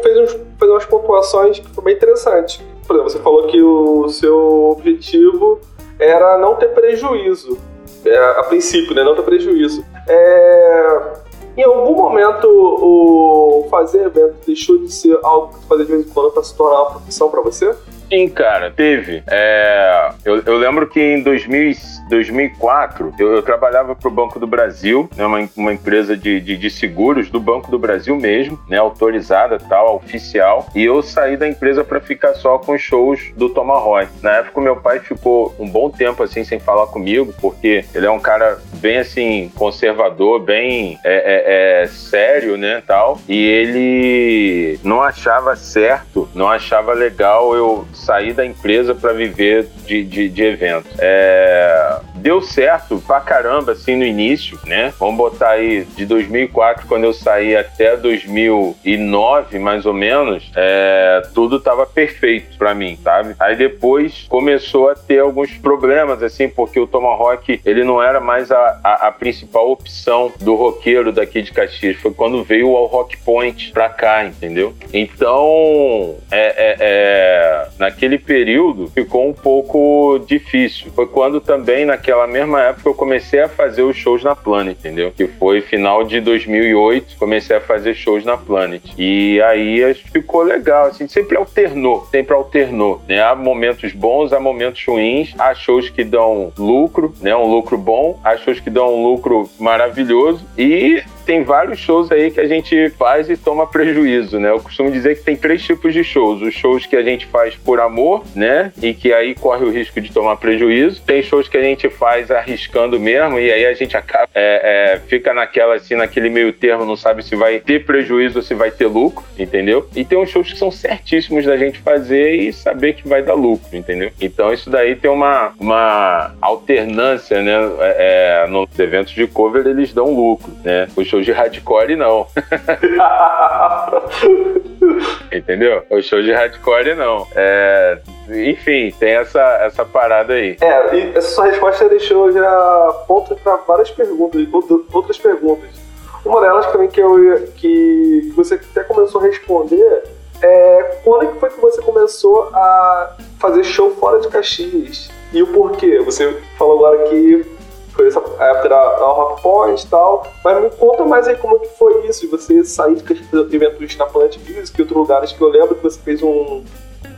fez, uns, fez umas pontuações que foram bem interessantes. Por exemplo, você falou que o seu objetivo era não ter prejuízo. É, a princípio, né? Não ter prejuízo. É, em algum momento, o fazer evento deixou de ser algo que tu fazia de vez em quando para se tornar uma profissão para você?
Sim, cara, teve. É, eu, eu, lembro que em 2000, 2004 eu, eu trabalhava para o Banco do Brasil, né, uma, uma empresa de, de, de, seguros do Banco do Brasil mesmo, né, autorizada, tal, oficial. E eu saí da empresa para ficar só com os shows do Tomahawk. Na época, meu pai ficou um bom tempo assim sem falar comigo, porque ele é um cara bem assim conservador, bem é, é, é, sério, né, tal. E ele não achava certo, não achava legal eu sair da empresa para viver de, de, de evento. É, deu certo pra caramba, assim, no início, né? Vamos botar aí de 2004, quando eu saí, até 2009, mais ou menos, é, tudo tava perfeito pra mim, sabe? Aí depois começou a ter alguns problemas, assim, porque o Tomahawk, ele não era mais a, a, a principal opção do roqueiro daqui de Caxias. Foi quando veio o Rock Point pra cá, entendeu? Então, é, é, é, naquele período ficou um pouco difícil. Foi quando também, naquela mesma época, eu comecei a fazer os shows na Planet, entendeu? Que foi final de 2008, comecei a fazer shows na Planet. E aí ficou legal, assim, sempre alternou, sempre alternou, né? Há momentos bons, há momentos ruins, há shows que dão lucro, né? Um lucro bom, há shows que dão um lucro maravilhoso e tem vários shows aí que a gente faz e toma prejuízo, né? Eu costumo dizer que tem três tipos de shows. Os shows que a gente faz por amor, né? E que aí corre o risco de tomar prejuízo. Tem shows que a gente faz arriscando mesmo e aí a gente acaba, é, é, fica naquela assim, naquele meio termo, não sabe se vai ter prejuízo ou se vai ter lucro, entendeu? E tem uns shows que são certíssimos da gente fazer e saber que vai dar lucro, entendeu? Então isso daí tem uma, uma alternância, né? É, é nos eventos de cover eles dão lucro, né? Os shows shows de hardcore não. Entendeu? O show de hardcore não. É, enfim, tem essa, essa parada aí.
É, e essa sua resposta deixou já ponto para várias perguntas, outras perguntas. Uma delas também que, eu, que você até começou a responder é quando é que foi que você começou a fazer show fora de Caxias? E o porquê? Você falou agora que foi essa época da, da Rock Point e tal. Mas me conta mais aí como é que foi isso, de você sair de eventos na Planet Music e outros lugares que eu lembro que você fez um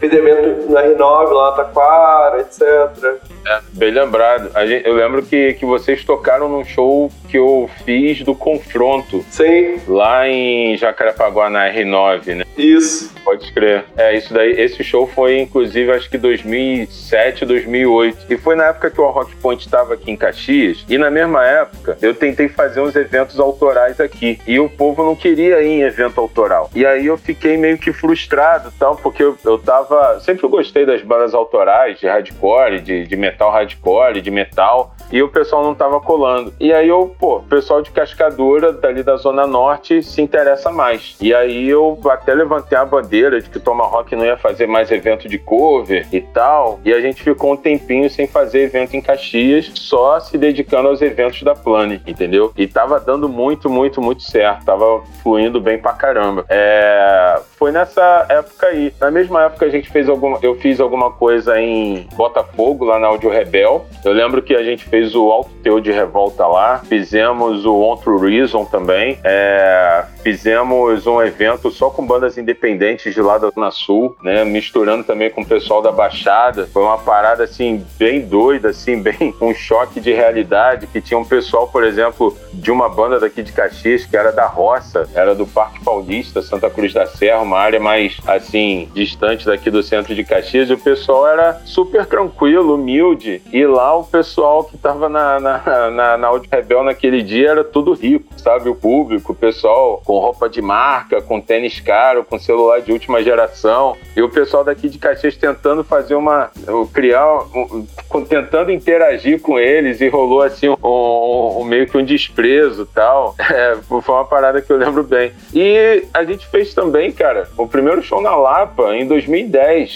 fez evento na R9 lá na Taquara, etc.
É, bem lembrado. Gente, eu lembro que, que vocês tocaram num show que eu fiz do Confronto.
Sim.
Lá em Jacarepaguá, na R9, né?
Isso.
Pode crer. É, isso daí. Esse show foi, inclusive, acho que 2007, 2008. E foi na época que o Rock Point estava aqui em Caxias. E na mesma época, eu tentei fazer uns eventos autorais aqui. E o povo não queria ir em evento autoral. E aí eu fiquei meio que frustrado, tal, porque eu, eu tava. Sempre eu gostei das bandas autorais, de hardcore, de, de metal hardcore, de metal. E o pessoal não tava colando. E aí eu, pô, o pessoal de Cascadura, dali da Zona Norte, se interessa mais. E aí eu até levantei a bandeira de que o Tomahawk não ia fazer mais evento de cover e tal. E a gente ficou um tempinho sem fazer evento em Caxias, só se dedicando aos eventos da Plane, entendeu? E tava dando muito, muito, muito certo. Tava fluindo bem pra caramba. É... Foi nessa época aí. Na mesma época a gente fez alguma. Eu fiz alguma coisa em Botafogo, lá na Audio Rebel. Eu lembro que a gente fez o Alto Teu de Revolta lá. Fizemos o On True Reason também. É... Fizemos um evento só com bandas independentes de lá da Zona Sul, né? Misturando também com o pessoal da Baixada. Foi uma parada, assim, bem doida, assim, bem um choque de realidade, que tinha um pessoal, por exemplo, de uma banda daqui de Caxias, que era da roça, era do Parque Paulista, Santa Cruz da Serra, uma área mais, assim, distante daqui do centro de Caxias, e o pessoal era super tranquilo, humilde, e lá o pessoal que tava na, na, na, na Audio Rebel naquele dia era tudo rico, sabe? O público, o pessoal com roupa de marca, com tênis caro, com celular de última geração, e o pessoal daqui de Caxias tentando fazer uma. criar. Um, tentando interagir com eles, e rolou assim um, um meio que um desprezo tal. É, foi uma parada que eu lembro bem. E a gente fez também, cara, o primeiro show na Lapa em 2010,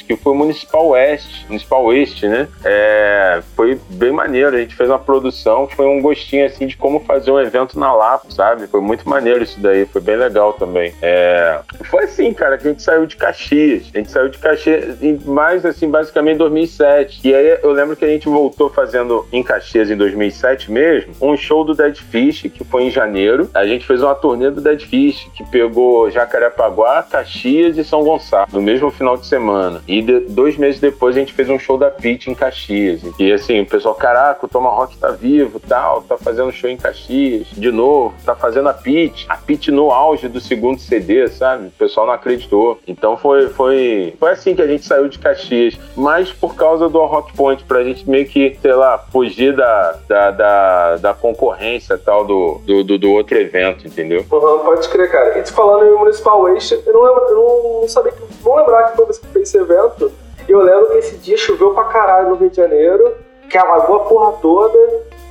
que foi o Municipal Oeste, Municipal Oeste, né? É, foi bem maneiro. A gente fez uma produção, foi um gostinho assim de como fazer um evento na Lapa, sabe? Foi muito maneiro isso daí, foi bem legal também. É, foi assim, cara, que a gente saiu de Caxias. A gente saiu de Caxias, mais assim, basicamente em 2007. E aí eu lembro que a gente voltou fazendo em Caxias em 2007 mesmo, um show do Dead Fish, que foi em janeiro. A gente fez uma turnê do Dead Fish, que pegou Jacarepaguá, Caxias e São Gonçalo, no mesmo final de semana. E de, dois meses depois a gente fez um show da Pit em Caxias. E assim, o pessoal, caraca, o Tomahawk tá vivo, tal, tá fazendo show em Caxias, de novo, tá fazendo a Pit. A Pit no auge do segundo CD, sabe? O pessoal não acreditou. Então foi, foi, foi assim que a gente saiu de Caxias. Mas por causa do Rock Point, pra gente meio que, sei lá, fugir da, da, da, da concorrência tal do, do, do, do, outro evento, entendeu?
Uhum, pode crer, cara. E te falando em Municipal Waste, eu não, lembro, eu não sabia, não lembrar que foi você fez esse evento. E eu lembro que esse dia choveu pra caralho no Rio de Janeiro que alagou a porra toda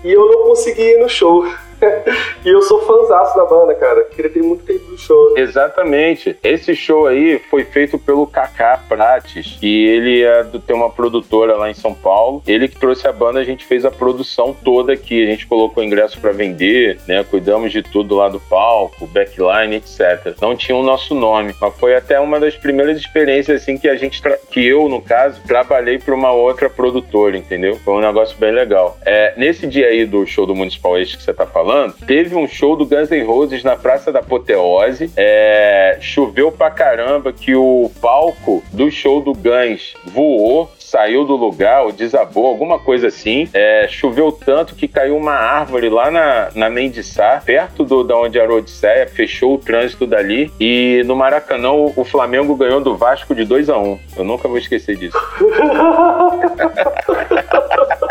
e eu não consegui ir no show. E eu sou fãzaço da banda, cara. Queria ter muito tempo do show.
Exatamente. Esse show aí foi feito pelo Kaká Prates, e ele é do, tem uma produtora lá em São Paulo. Ele que trouxe a banda, a gente fez a produção toda aqui. A gente colocou ingresso para vender, né? Cuidamos de tudo lá do palco, backline, etc. Não tinha o nosso nome, mas foi até uma das primeiras experiências assim que a gente, que eu no caso, trabalhei para uma outra produtora, entendeu? Foi um negócio bem legal. É, nesse dia aí do show do Municipal Este que você tá falando, falando, teve um show do Guns N' Roses na Praça da Apoteose. É, choveu pra caramba que o palco do show do Guns voou saiu do lugar ou desabou, alguma coisa assim. É, choveu tanto que caiu uma árvore lá na, na Mendiçá, perto do, da onde era a Odisseia, fechou o trânsito dali. E no Maracanã o Flamengo ganhou do Vasco de 2 a 1 um. Eu nunca vou esquecer disso.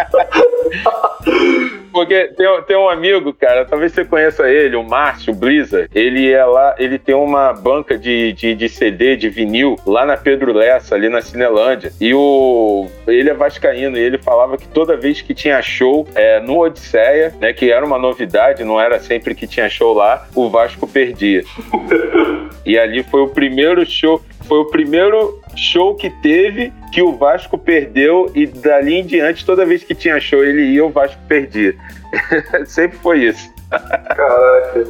Porque tem, tem um amigo, cara, talvez você conheça ele, o Márcio Bliza. Ele é lá, ele tem uma banca de, de, de CD, de vinil, lá na Pedro Lessa, ali na Cinelândia. E o ele é vascaíno e ele falava que toda vez que tinha show é, no Odisseia, né, que era uma novidade, não era sempre que tinha show lá, o Vasco perdia. e ali foi o primeiro show, foi o primeiro show que teve que o Vasco perdeu e dali em diante, toda vez que tinha show ele ia, o Vasco perdia. Sempre foi isso.
Caraca.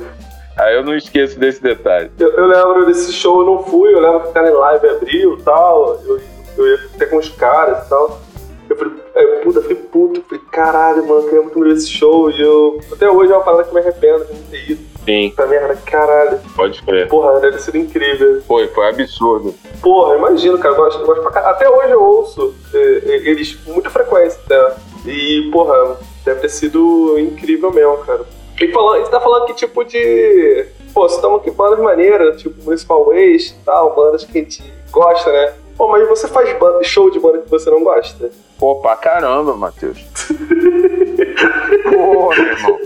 Aí eu não esqueço desse detalhe.
Eu, eu, lembro desse show, eu não fui, eu lembro que o cara em live abriu e tal, eu, eu ia até com os caras e tal. Eu falei, eu, puta, fiquei puto, falei, caralho, mano, eu queria muito ver esse show e eu. Até hoje é uma parada que me arrependo de não ter ido.
Sim.
Puta merda, caralho.
Pode crer.
Porra, deve ser incrível.
Foi, foi absurdo.
Porra, imagino, cara. Eu gosto, eu gosto pra caralho. Até hoje eu ouço é, é, eles com muita frequência, tá? E, porra, deve ter sido incrível mesmo, cara. E falando, você tá falando que tipo de. Pô, você toma aqui bandas maneiras, tipo Municipal Waste e tal, bandas que a gente gosta, né? Pô, mas você faz banda, show de banda que você não gosta?
Pô, pra caramba, Matheus. Meu irmão.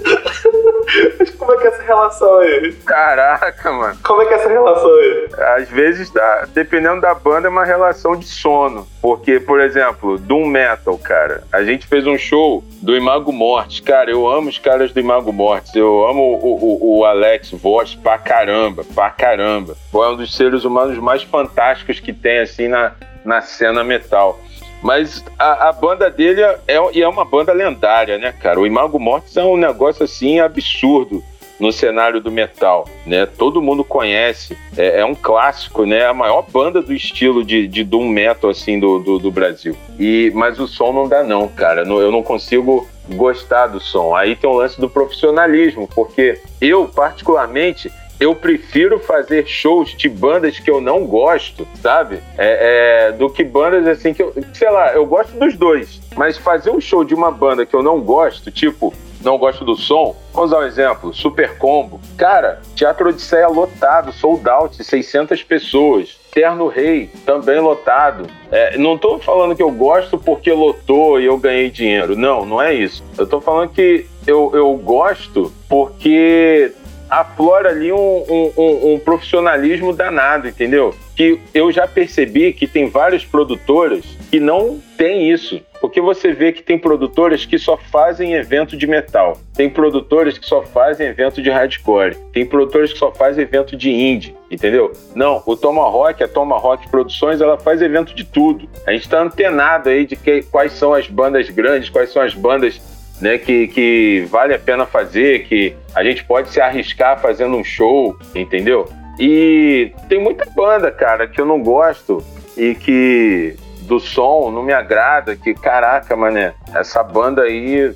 Mas como é que é essa relação aí?
Caraca, mano.
Como é que é essa relação aí?
Às vezes, dependendo da banda, é uma relação de sono. Porque, por exemplo, Doom Metal, cara. A gente fez um show do Imago Mortis. Cara, eu amo os caras do Imago Mortis. Eu amo o, o, o Alex Voss pra caramba, pra caramba. Foi um dos seres humanos mais fantásticos que tem, assim, na, na cena metal. Mas a, a, banda dele é, é uma banda lendária, né, cara? O Imago Mortis é um negócio assim absurdo no cenário do metal, né? Todo mundo conhece, é, é, um clássico, né? A maior banda do estilo de, de doom metal assim do, do, do Brasil. E mas o som não dá não, cara. Eu não consigo gostar do som. Aí tem o lance do profissionalismo, porque eu particularmente eu prefiro fazer shows de bandas que eu não gosto, sabe? É, é, do que bandas assim que eu. Sei lá, eu gosto dos dois. Mas fazer um show de uma banda que eu não gosto, tipo, não gosto do som, vamos dar um exemplo: Super Combo. Cara, Teatro Odisseia lotado, sold out, 600 pessoas. Terno Rei, também lotado. É, não tô falando que eu gosto porque lotou e eu ganhei dinheiro. Não, não é isso. Eu tô falando que eu, eu gosto porque aflora ali um, um, um, um profissionalismo danado, entendeu? Que eu já percebi que tem várias produtoras que não tem isso. Porque você vê que tem produtoras que só fazem evento de metal, tem produtoras que só fazem evento de hardcore, tem produtoras que só fazem evento de indie, entendeu? Não, o Tomahawk, a Tomahawk Produções, ela faz evento de tudo. A gente está antenado aí de que, quais são as bandas grandes, quais são as bandas né, que, que vale a pena fazer, que a gente pode se arriscar fazendo um show, entendeu? E tem muita banda, cara, que eu não gosto e que do som não me agrada, que caraca, mané, essa banda aí,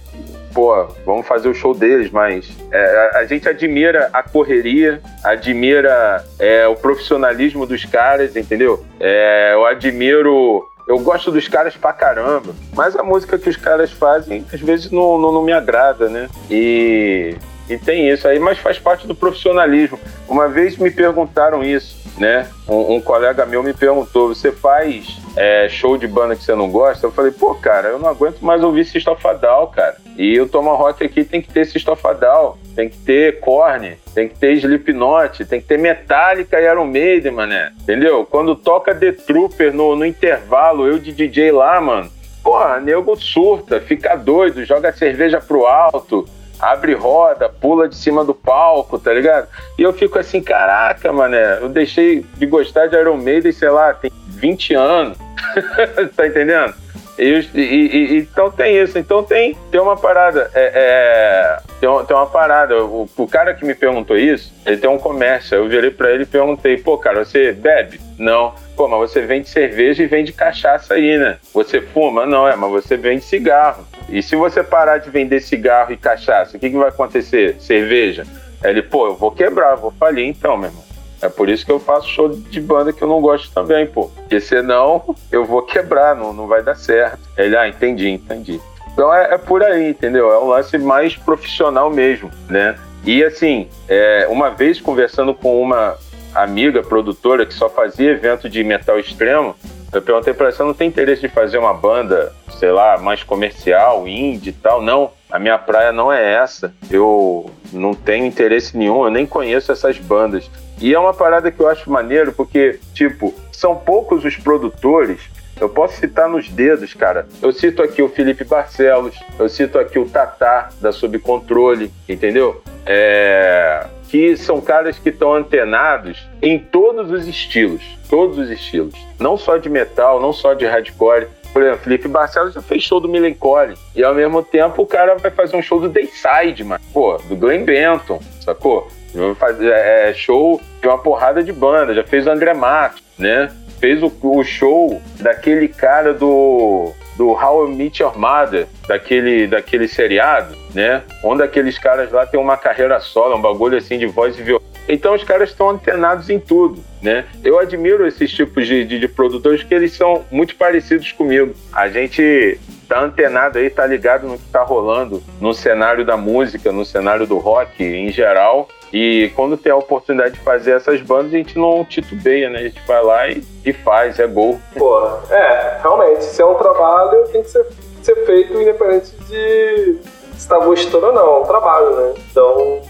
pô, vamos fazer o show deles, mas é, a gente admira a correria, admira é, o profissionalismo dos caras, entendeu? É, eu admiro eu gosto dos caras pra caramba, mas a música que os caras fazem às vezes não, não, não me agrada, né? E, e tem isso aí, mas faz parte do profissionalismo. Uma vez me perguntaram isso, né? Um, um colega meu me perguntou: você faz é, show de banda que você não gosta? Eu falei, pô, cara, eu não aguento mais ouvir Sistofadal, cara. E o Tomahawk aqui tem que ter Sistofadal, tem que ter Korn, tem que ter Slipknot, tem que ter Metallica e Iron Maiden, mané. Entendeu? Quando toca The Trooper no, no intervalo, eu de DJ lá, mano, porra, nego surta, fica doido, joga cerveja pro alto, abre roda, pula de cima do palco, tá ligado? E eu fico assim, caraca, mané, eu deixei de gostar de Iron Maiden, sei lá, tem 20 anos. tá entendendo? E, e, e, então tem isso. Então tem, tem uma parada. É, é, tem, uma, tem uma parada. O, o, cara que me perguntou isso, ele tem um comércio. Eu virei para ele e perguntei: pô, cara, você bebe? Não. Pô, mas você vende cerveja e vende cachaça aí, né? Você fuma? Não, é, mas você vende cigarro. E se você parar de vender cigarro e cachaça, o que, que vai acontecer? Cerveja? Ele, pô, eu vou quebrar, vou falir então, meu irmão. É por isso que eu faço show de banda que eu não gosto também, pô. Porque senão eu vou quebrar, não, não vai dar certo. Ele, ah, entendi, entendi. Então é, é por aí, entendeu? É um lance mais profissional mesmo, né? E assim, é, uma vez conversando com uma amiga produtora que só fazia evento de metal extremo, eu perguntei para ela, você não tem interesse de fazer uma banda, sei lá, mais comercial, indie e tal? Não, a minha praia não é essa. Eu não tenho interesse nenhum, eu nem conheço essas bandas. E é uma parada que eu acho maneiro, porque, tipo, são poucos os produtores. Eu posso citar nos dedos, cara. Eu cito aqui o Felipe Barcelos, eu cito aqui o Tatá, da Subcontrole, entendeu? É... Que são caras que estão antenados em todos os estilos. Todos os estilos. Não só de metal, não só de hardcore. Por exemplo, Felipe Barcelos já fez show do Millencolin. E ao mesmo tempo o cara vai fazer um show do Dayside, mano. Pô, do Glenn Benton, sacou? Fazer é, é, show de uma porrada de banda, já fez o André Matos, né? Fez o, o show daquele cara do do How I Meet Your Mother, daquele, daquele seriado, né? Onde aqueles caras lá têm uma carreira solo, um bagulho assim de voz e violão. Então os caras estão antenados em tudo, né? Eu admiro esses tipos de, de, de produtores que eles são muito parecidos comigo. A gente tá antenado aí, tá ligado no que tá rolando no cenário da música, no cenário do rock em geral. E quando tem a oportunidade de fazer essas bandas, a gente não titubeia, né? A gente vai lá e, e faz, é gol.
Pô, é, realmente, se é um trabalho, tem que ser, ser feito independente de se tá gostando ou não, é um trabalho, né? Então,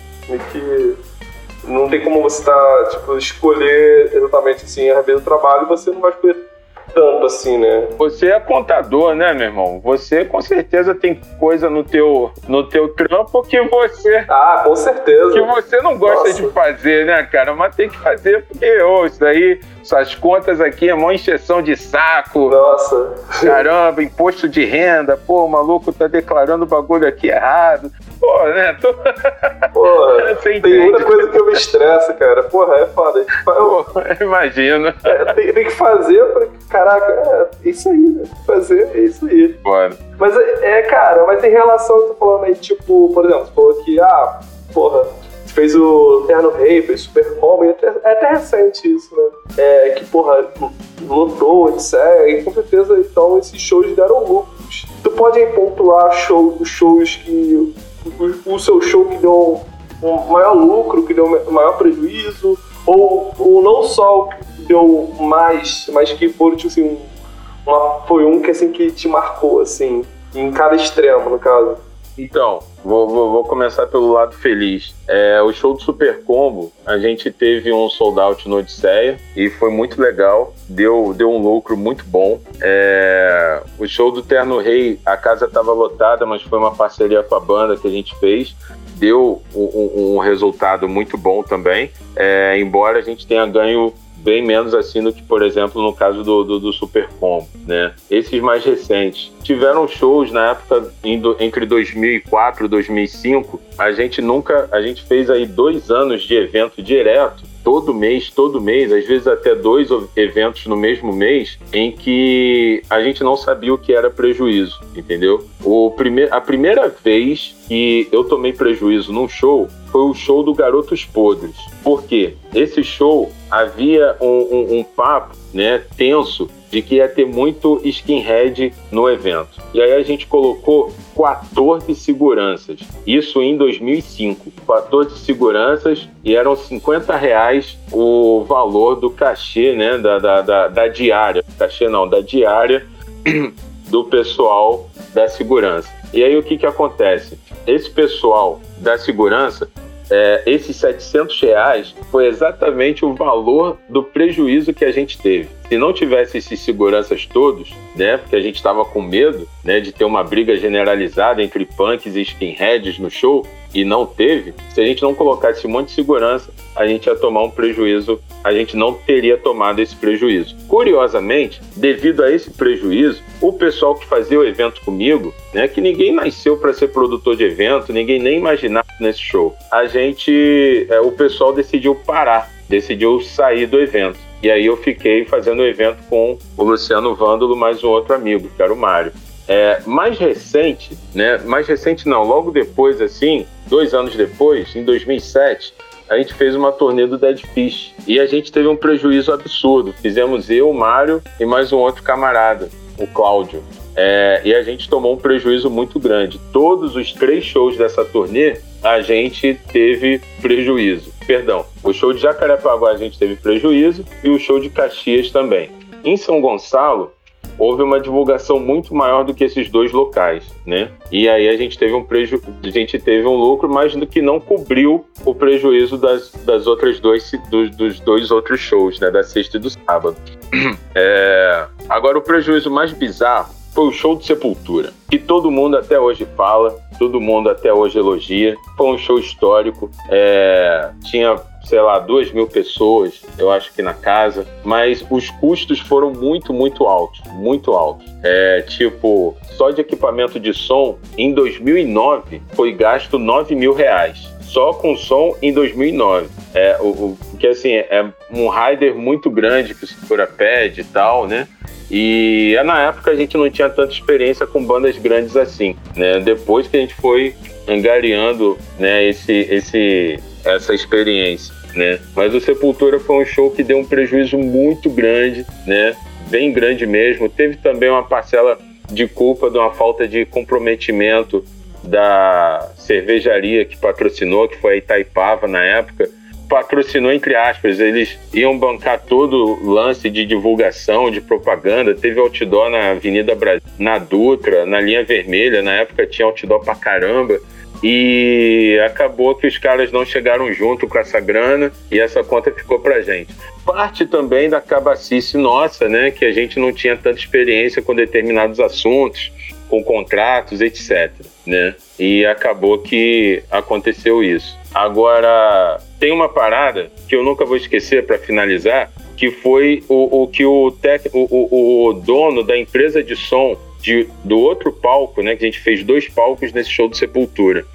que não tem como você tá, tipo, escolher exatamente assim, a vez do trabalho, você não vai escolher tanto assim, né?
Você é contador, né, meu irmão? Você com certeza tem coisa no teu, no teu trampo que você.
Ah, com certeza.
Que você não gosta Nossa. de fazer, né, cara? Mas tem que fazer, porque, ô, isso daí, suas contas aqui é uma encheção de saco.
Nossa.
Caramba, imposto de renda, pô, o maluco tá declarando o bagulho aqui errado. Pô, né? Tô...
Porra, tem muita coisa que eu me estresso, cara. Porra, é foda.
Pô, imagina.
É, tem, tem, que fazer, caraca, é isso aí, né? Fazer é isso aí.
Bora.
Mas é, cara, mas em relação ao que tu falando aí, tipo, por exemplo, você falou que, ah, porra, fez o Terno Rei, fez Super Combo, é até, é até recente isso, né? É, que, porra, lotou, etc. E com certeza, então, esses shows deram lucros. Tu pode pontuar show, os shows que o, o seu show que deu um maior lucro, que deu um maior prejuízo, ou, ou não só que deu mais, mas que foi tipo assim, uma, foi um que assim que te marcou assim, em cada extremo no caso.
Então, vou, vou, vou, começar pelo lado feliz. É, o show do Super Combo, a gente teve um sold out no Odisseia e foi muito legal, deu, deu um lucro muito bom. É, o show do Terno Rei, a casa estava lotada, mas foi uma parceria com a banda que a gente fez. Deu um, um resultado muito bom também, é, embora a gente tenha ganho bem menos assim do que, por exemplo, no caso do, do, do Super Combo, né? Esses mais recentes. Tiveram shows na época entre 2004 e 2005. A gente nunca, a gente fez aí dois anos de evento direto todo mês, todo mês, às vezes até dois eventos no mesmo mês, em que a gente não sabia o que era prejuízo, entendeu? O prime a primeira vez que eu tomei prejuízo num show foi o show do Garotos Podres. Por quê? Esse show havia um, um, um papo né, tenso de que ia ter muito skinhead no evento. E aí a gente colocou 14 seguranças. Isso em 2005. 14 seguranças e eram 50 reais o valor do cachê, né? Da, da, da, da diária. Cachê não, da diária do pessoal da segurança. E aí o que, que acontece? Esse pessoal da segurança é, esses 700 reais foi exatamente o valor do prejuízo que a gente teve. Se não tivesse esses seguranças todos, né, porque a gente estava com medo né, de ter uma briga generalizada entre punks e skinheads no show, e não teve, se a gente não colocasse um monte de segurança, a gente ia tomar um prejuízo, a gente não teria tomado esse prejuízo. Curiosamente, devido a esse prejuízo, o pessoal que fazia o evento comigo, né, que ninguém nasceu para ser produtor de evento, ninguém nem imaginava nesse show, a gente, é, o pessoal decidiu parar, decidiu sair do evento. E aí eu fiquei fazendo o evento com o Luciano Vândalo, mais um outro amigo, que era o Mário. É, mais recente, né? Mais recente não, logo depois, assim, dois anos depois, em 2007, a gente fez uma turnê do Dead Fish e a gente teve um prejuízo absurdo. Fizemos eu, o Mário e mais um outro camarada, o Cláudio. É, e a gente tomou um prejuízo muito grande. Todos os três shows dessa turnê, a gente teve prejuízo. Perdão, o show de Jacarepaguá a gente teve prejuízo e o show de Caxias também. Em São Gonçalo, houve uma divulgação muito maior do que esses dois locais, né? E aí a gente teve um preju... a gente teve um lucro, mas do que não cobriu o prejuízo das, das outras dois dos, dos dois outros shows, né? Da sexta e do sábado. É... Agora o prejuízo mais bizarro foi o show de Sepultura, que todo mundo até hoje fala, todo mundo até hoje elogia. Foi um show histórico, é, tinha, sei lá, duas mil pessoas, eu acho que na casa, mas os custos foram muito, muito altos, muito altos. É, tipo, só de equipamento de som, em 2009, foi gasto 9 mil reais só com som em 2009. É, o, o, que assim, é um rider muito grande que o Segura pede e tal, né? E na época a gente não tinha tanta experiência com bandas grandes assim, né? Depois que a gente foi angariando, né, esse, esse, essa experiência, né? Mas o Sepultura foi um show que deu um prejuízo muito grande, né? Bem grande mesmo. Teve também uma parcela de culpa de uma falta de comprometimento da cervejaria que patrocinou, que foi a Itaipava na época, patrocinou entre aspas, eles iam bancar todo o lance de divulgação, de propaganda. Teve outdoor na Avenida Brasil, na Dutra, na linha vermelha, na época tinha outdoor pra caramba. E acabou que os caras não chegaram junto com essa grana e essa conta ficou pra gente. Parte também da cabacice nossa, né? Que a gente não tinha tanta experiência com determinados assuntos, com contratos, etc. Né? E acabou que aconteceu isso. Agora, tem uma parada que eu nunca vou esquecer para finalizar, que foi o, o que o, tec, o, o, o, dono da empresa de som de, do outro palco, né? Que a gente fez dois palcos nesse show do Sepultura.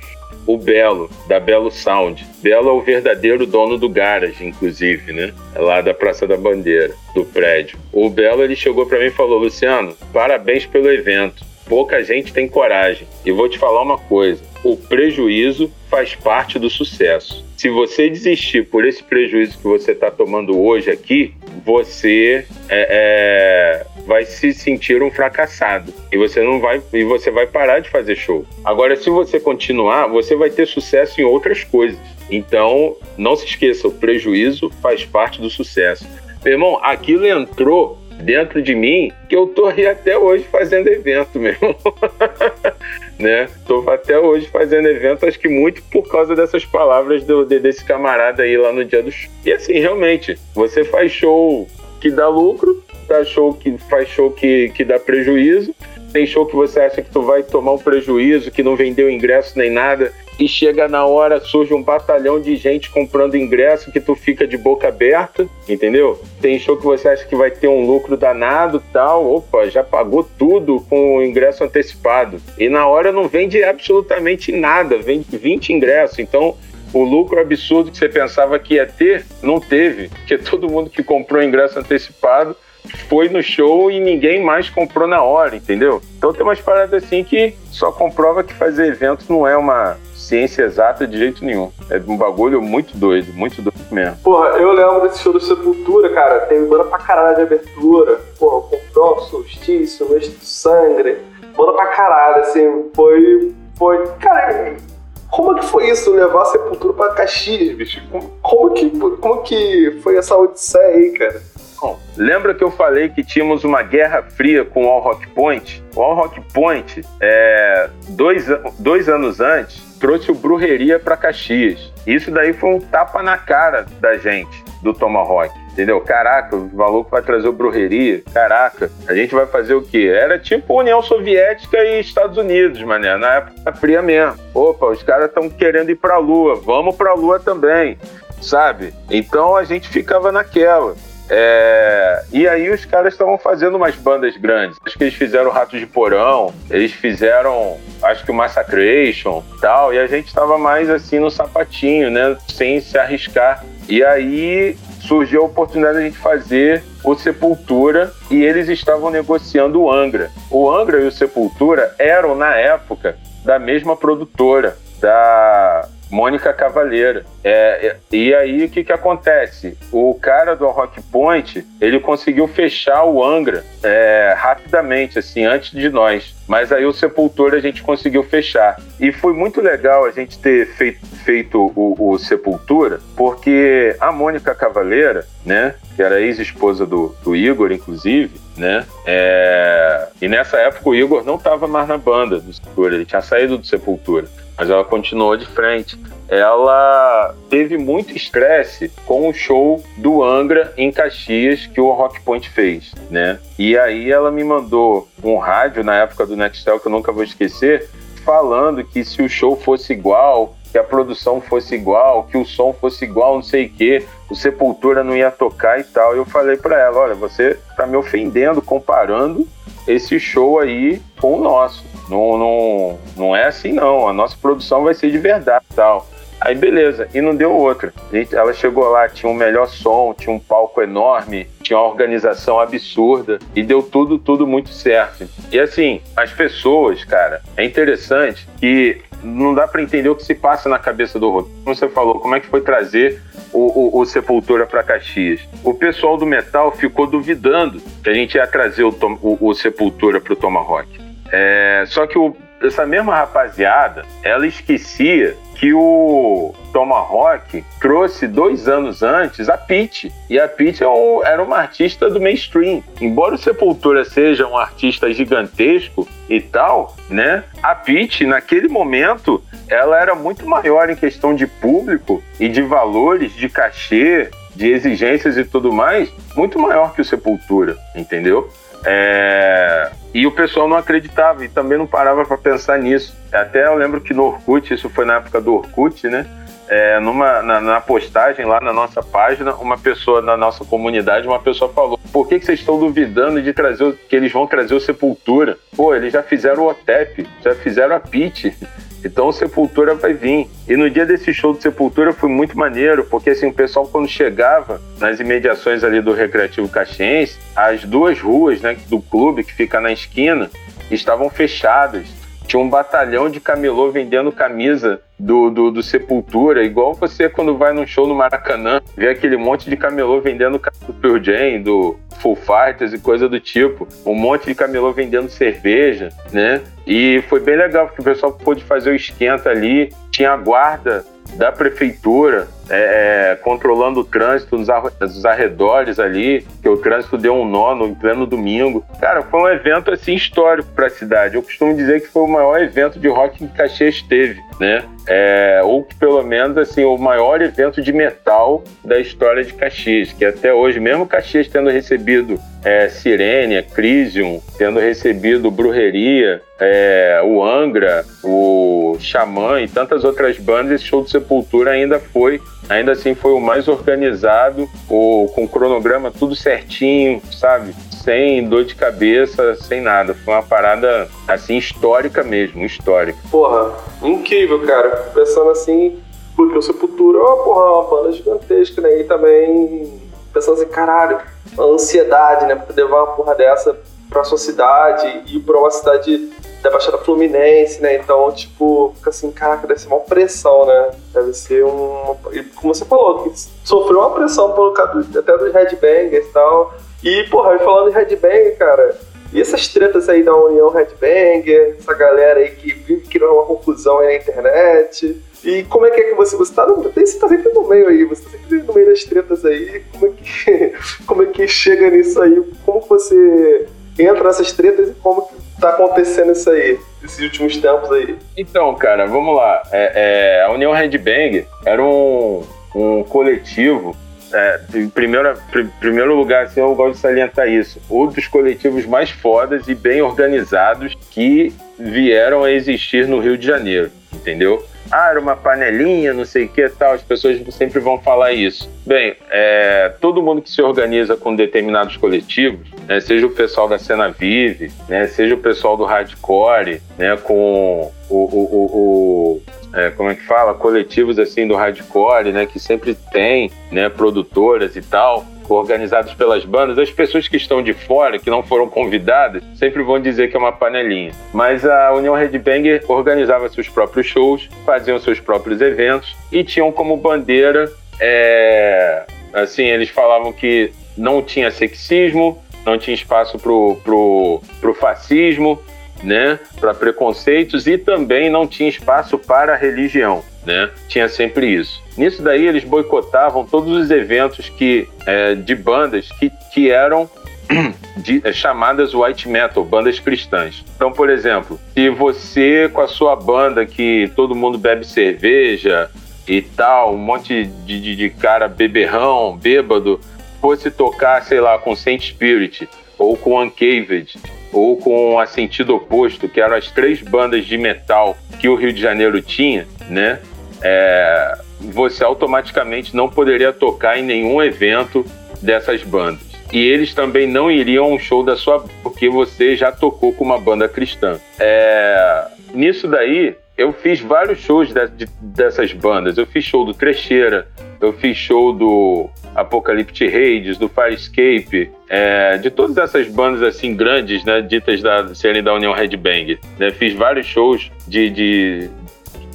O Belo, da Belo Sound. Belo é o verdadeiro dono do garage, inclusive, né? Lá da Praça da Bandeira, do prédio. O Belo, ele chegou para mim e falou, Luciano, parabéns pelo evento pouca gente tem coragem. E vou te falar uma coisa: o prejuízo faz parte do sucesso. Se você desistir por esse prejuízo que você está tomando hoje aqui, você é, é, vai se sentir um fracassado e você não vai e você vai parar de fazer show. Agora, se você continuar, você vai ter sucesso em outras coisas. Então, não se esqueça, o prejuízo faz parte do sucesso. Meu irmão, aquilo entrou dentro de mim que eu tô aí até hoje fazendo evento mesmo. né? Tô até hoje fazendo evento, acho que muito por causa dessas palavras do, desse camarada aí lá no dia do show. E assim, realmente, você faz show que dá lucro, faz show que faz show que, que dá prejuízo, tem show que você acha que tu vai tomar um prejuízo, que não vendeu ingresso nem nada, e chega na hora, surge um batalhão de gente comprando ingresso que tu fica de boca aberta, entendeu? Tem show que você acha que vai ter um lucro danado tal, opa, já pagou tudo com o ingresso antecipado. E na hora não vende absolutamente nada, vende 20 ingressos. Então, o lucro absurdo que você pensava que ia ter, não teve, porque todo mundo que comprou ingresso antecipado foi no show e ninguém mais comprou na hora, entendeu? Então tem umas paradas assim que só comprova que fazer evento não é uma ciência exata de jeito nenhum. É um bagulho muito doido, muito doido mesmo.
Porra, eu lembro desse show do Sepultura, cara. Teve banda pra caralho de abertura. Porra, comprou solstício, mês do sangue. Banda pra caralho, assim. Foi. Foi. Cara, como que foi isso, levar a Sepultura pra Caxias, bicho? Como, como, que, como que foi essa odisseia aí, cara?
Bom, lembra que eu falei que tínhamos uma guerra fria com o All Rock Point? O All Rock Point, é, dois, dois anos antes, trouxe o Brujeria para Caxias. Isso daí foi um tapa na cara da gente, do Tomahawk. Entendeu? Caraca, o maluco vai trazer o Brujeria. Caraca, a gente vai fazer o quê? Era tipo União Soviética e Estados Unidos, mané. Na época fria mesmo. Opa, os caras estão querendo ir pra Lua. Vamos pra Lua também, sabe? Então a gente ficava naquela. É... E aí os caras estavam fazendo umas bandas grandes. Acho que eles fizeram Ratos de Porão, eles fizeram, acho que o Massacration tal, e a gente estava mais assim no sapatinho, né? Sem se arriscar. E aí surgiu a oportunidade de a gente fazer o Sepultura e eles estavam negociando o Angra. O Angra e o Sepultura eram, na época, da mesma produtora, da Mônica Cavaleira. É, é, e aí o que, que acontece? O cara do Rock Point ele conseguiu fechar o Angra é, rapidamente, assim, antes de nós. Mas aí o Sepultura a gente conseguiu fechar. E foi muito legal a gente ter feito, feito o, o Sepultura, porque a Mônica Cavaleira, né, que era ex-esposa do, do Igor, inclusive, né? É... E nessa época o Igor não estava mais na banda do Sepultura, ele tinha saído do Sepultura mas ela continuou de frente. Ela teve muito estresse com o show do Angra em Caxias que o Rock Point fez, né? E aí ela me mandou um rádio na época do Nextel que eu nunca vou esquecer, falando que se o show fosse igual, que a produção fosse igual, que o som fosse igual, não sei o quê, o Sepultura não ia tocar e tal. Eu falei para ela, olha, você tá me ofendendo comparando esse show aí com o nosso. Não, não, não é assim não, a nossa produção vai ser de verdade tal. Aí beleza, e não deu outra. Ela chegou lá, tinha um melhor som, tinha um palco enorme, tinha uma organização absurda e deu tudo, tudo muito certo. E assim, as pessoas, cara, é interessante que não dá para entender o que se passa na cabeça do Rodrigo. Como você falou, como é que foi trazer o, o, o Sepultura para Caxias? O pessoal do metal ficou duvidando que a gente ia trazer o, o, o Sepultura para o Tomahawk. É, só que o, essa mesma rapaziada, ela esquecia que o Tomahawk trouxe dois anos antes a Pete. E a Pete é era uma artista do mainstream. Embora o Sepultura seja um artista gigantesco e tal, né? A Pete, naquele momento, ela era muito maior em questão de público e de valores, de cachê, de exigências e tudo mais, muito maior que o Sepultura, entendeu? É... E o pessoal não acreditava e também não parava para pensar nisso. Até eu lembro que no Orkut, isso foi na época do Orkut, né? É, numa, na, na, postagem lá na nossa página, uma pessoa na nossa comunidade, uma pessoa falou: por que, que vocês estão duvidando de trazer que eles vão trazer o Sepultura? Pô, eles já fizeram o OTEP, já fizeram a PIT. Então o Sepultura vai vir. E no dia desse show do Sepultura foi muito maneiro, porque assim, o pessoal quando chegava nas imediações ali do Recreativo Caxiense, as duas ruas né, do clube que fica na esquina estavam fechadas. Tinha um batalhão de camelô vendendo camisa do, do, do, Sepultura, igual você quando vai num show no Maracanã, vê aquele monte de camelô vendendo do Pearl Jam, do Full Fighters e coisa do tipo. Um monte de camelô vendendo cerveja, né? E foi bem legal, porque o pessoal pôde fazer o esquenta ali, tinha a guarda da prefeitura é, é, controlando o trânsito nos, arredores ali, que o trânsito deu um nó no pleno domingo. Cara, foi um evento assim histórico para a cidade. Eu costumo dizer que foi o maior evento de rock que Caxias teve, né? É, ou que pelo menos assim o maior evento de metal da história de Caxias, que até hoje, mesmo Caxias tendo recebido é, Crisium, tendo recebido Brujeria, é, o Angra, o Xamã e tantas outras bandas, esse show de Sepultura ainda foi ainda assim foi o mais organizado, o, com o cronograma tudo certinho, sabe? Sem dor de cabeça, sem nada. Foi uma parada, assim, histórica mesmo, histórica.
Porra, incrível, cara. Pensando assim, porque o Sepultura, ó, oh, porra, é uma banda gigantesca, né? E também pensando assim, caralho, a ansiedade, né? Pra levar uma porra dessa pra sua cidade e pra uma cidade da Baixada Fluminense, né? Então, tipo, fica assim, caraca, deve ser uma pressão, né? Deve ser um. Como você falou, sofreu uma pressão pelo até dos headbangers e tal. E, porra, falando em headbanger, cara, e essas tretas aí da União Headbanger, essa galera aí que vive criando uma confusão aí na internet. E como é que é que você. Você tá, você tá sempre no meio aí, você tá sempre no meio das tretas aí. Como é que, como é que chega nisso aí? Como você entra nessas tretas e como que tá acontecendo isso aí, esses últimos tempos aí?
Então, cara, vamos lá. É, é, a União Red Bang era um, um coletivo é, em primeiro, primeiro lugar, assim, eu gosto de salientar isso. Um dos coletivos mais fodas e bem organizados que vieram a existir no Rio de Janeiro, entendeu? Ah, era uma panelinha, não sei o que tal, as pessoas sempre vão falar isso. Bem, é, todo mundo que se organiza com determinados coletivos, né, seja o pessoal da cena vive, né, seja o pessoal do hardcore, né, com o, o, o, o é, como é que fala, coletivos assim do hardcore, né, que sempre tem, né, produtoras e tal, organizados pelas bandas, as pessoas que estão de fora, que não foram convidadas, sempre vão dizer que é uma panelinha. Mas a União Red Bang organizava seus próprios shows, faziam seus próprios eventos e tinham como bandeira, é, assim, eles falavam que não tinha sexismo, não tinha espaço pro, pro, pro fascismo, né, para preconceitos e também não tinha espaço para religião, né? Tinha sempre isso. Nisso daí eles boicotavam todos os eventos que é, de bandas que, que eram de, é, chamadas white metal, bandas cristãs. Então, por exemplo, se você com a sua banda que todo mundo bebe cerveja e tal, um monte de, de, de cara beberrão, bêbado, fosse tocar, sei lá, com Saint Spirit ou com Uncaved ou com a Sentido Oposto, que eram as três bandas de metal que o Rio de Janeiro tinha, né? É, você automaticamente não poderia tocar em nenhum evento dessas bandas. E eles também não iriam a um show da sua porque você já tocou com uma banda cristã. É, nisso daí, eu fiz vários shows de, de, dessas bandas. Eu fiz show do Trecheira, eu fiz show do Apocalyptic Raids, do Firescape, é, de todas essas bandas assim grandes, né, ditas da serem da União Red Bang. Né, fiz vários shows de, de,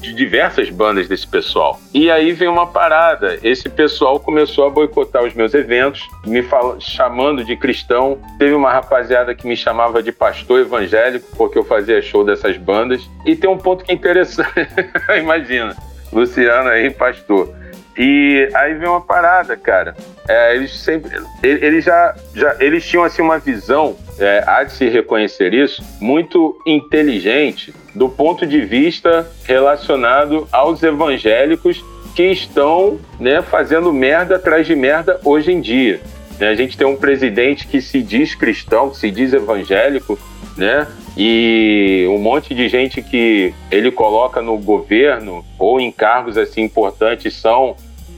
de diversas bandas desse pessoal. E aí vem uma parada. Esse pessoal começou a boicotar os meus eventos, me chamando de cristão. Teve uma rapaziada que me chamava de pastor evangélico, porque eu fazia show dessas bandas. E tem um ponto que é interessante. Imagina, Luciano aí, pastor. E aí vem uma parada, cara. É, eles sempre, eles já, já, eles tinham assim uma visão, é, há de se reconhecer isso, muito inteligente do ponto de vista relacionado aos evangélicos que estão, né, fazendo merda atrás de merda hoje em dia. Né, a gente tem um presidente que se diz cristão, que se diz evangélico, né? E um monte de gente que ele coloca no governo ou em cargos assim importantes são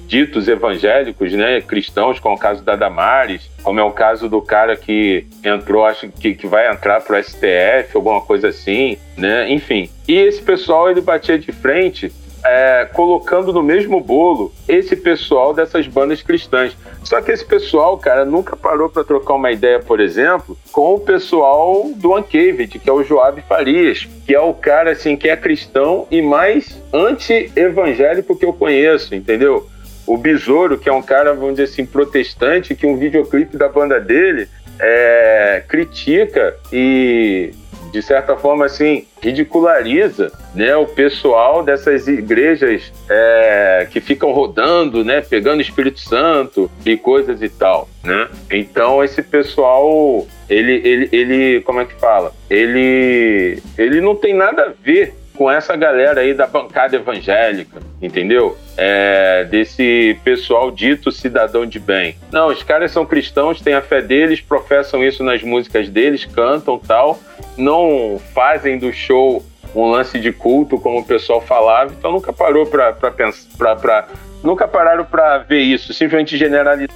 ditos evangélicos, né, cristãos, como é o caso da Damares, como é o caso do cara que entrou, acho que, que vai entrar para o STF, alguma coisa assim, né, enfim. E esse pessoal ele batia de frente é, colocando no mesmo bolo esse pessoal dessas bandas cristãs. Só que esse pessoal, cara, nunca parou para trocar uma ideia, por exemplo, com o pessoal do Uncaved, que é o Joab Farias, que é o cara assim que é cristão e mais anti-evangélico que eu conheço, entendeu? O Besouro, que é um cara, vamos dizer assim, protestante, que um videoclipe da banda dele é, critica e de certa forma, assim, ridiculariza né, o pessoal dessas igrejas é, que ficam rodando, né, pegando Espírito Santo e coisas e tal, né? Então, esse pessoal, ele, ele, ele como é que fala? Ele, ele não tem nada a ver com essa galera aí da bancada evangélica, entendeu? É, desse pessoal dito cidadão de bem. Não, os caras são cristãos, têm a fé deles, professam isso nas músicas deles, cantam tal, não fazem do show um lance de culto como o pessoal falava, então nunca parou para pensar, para nunca pararam para ver isso, simplesmente generalizam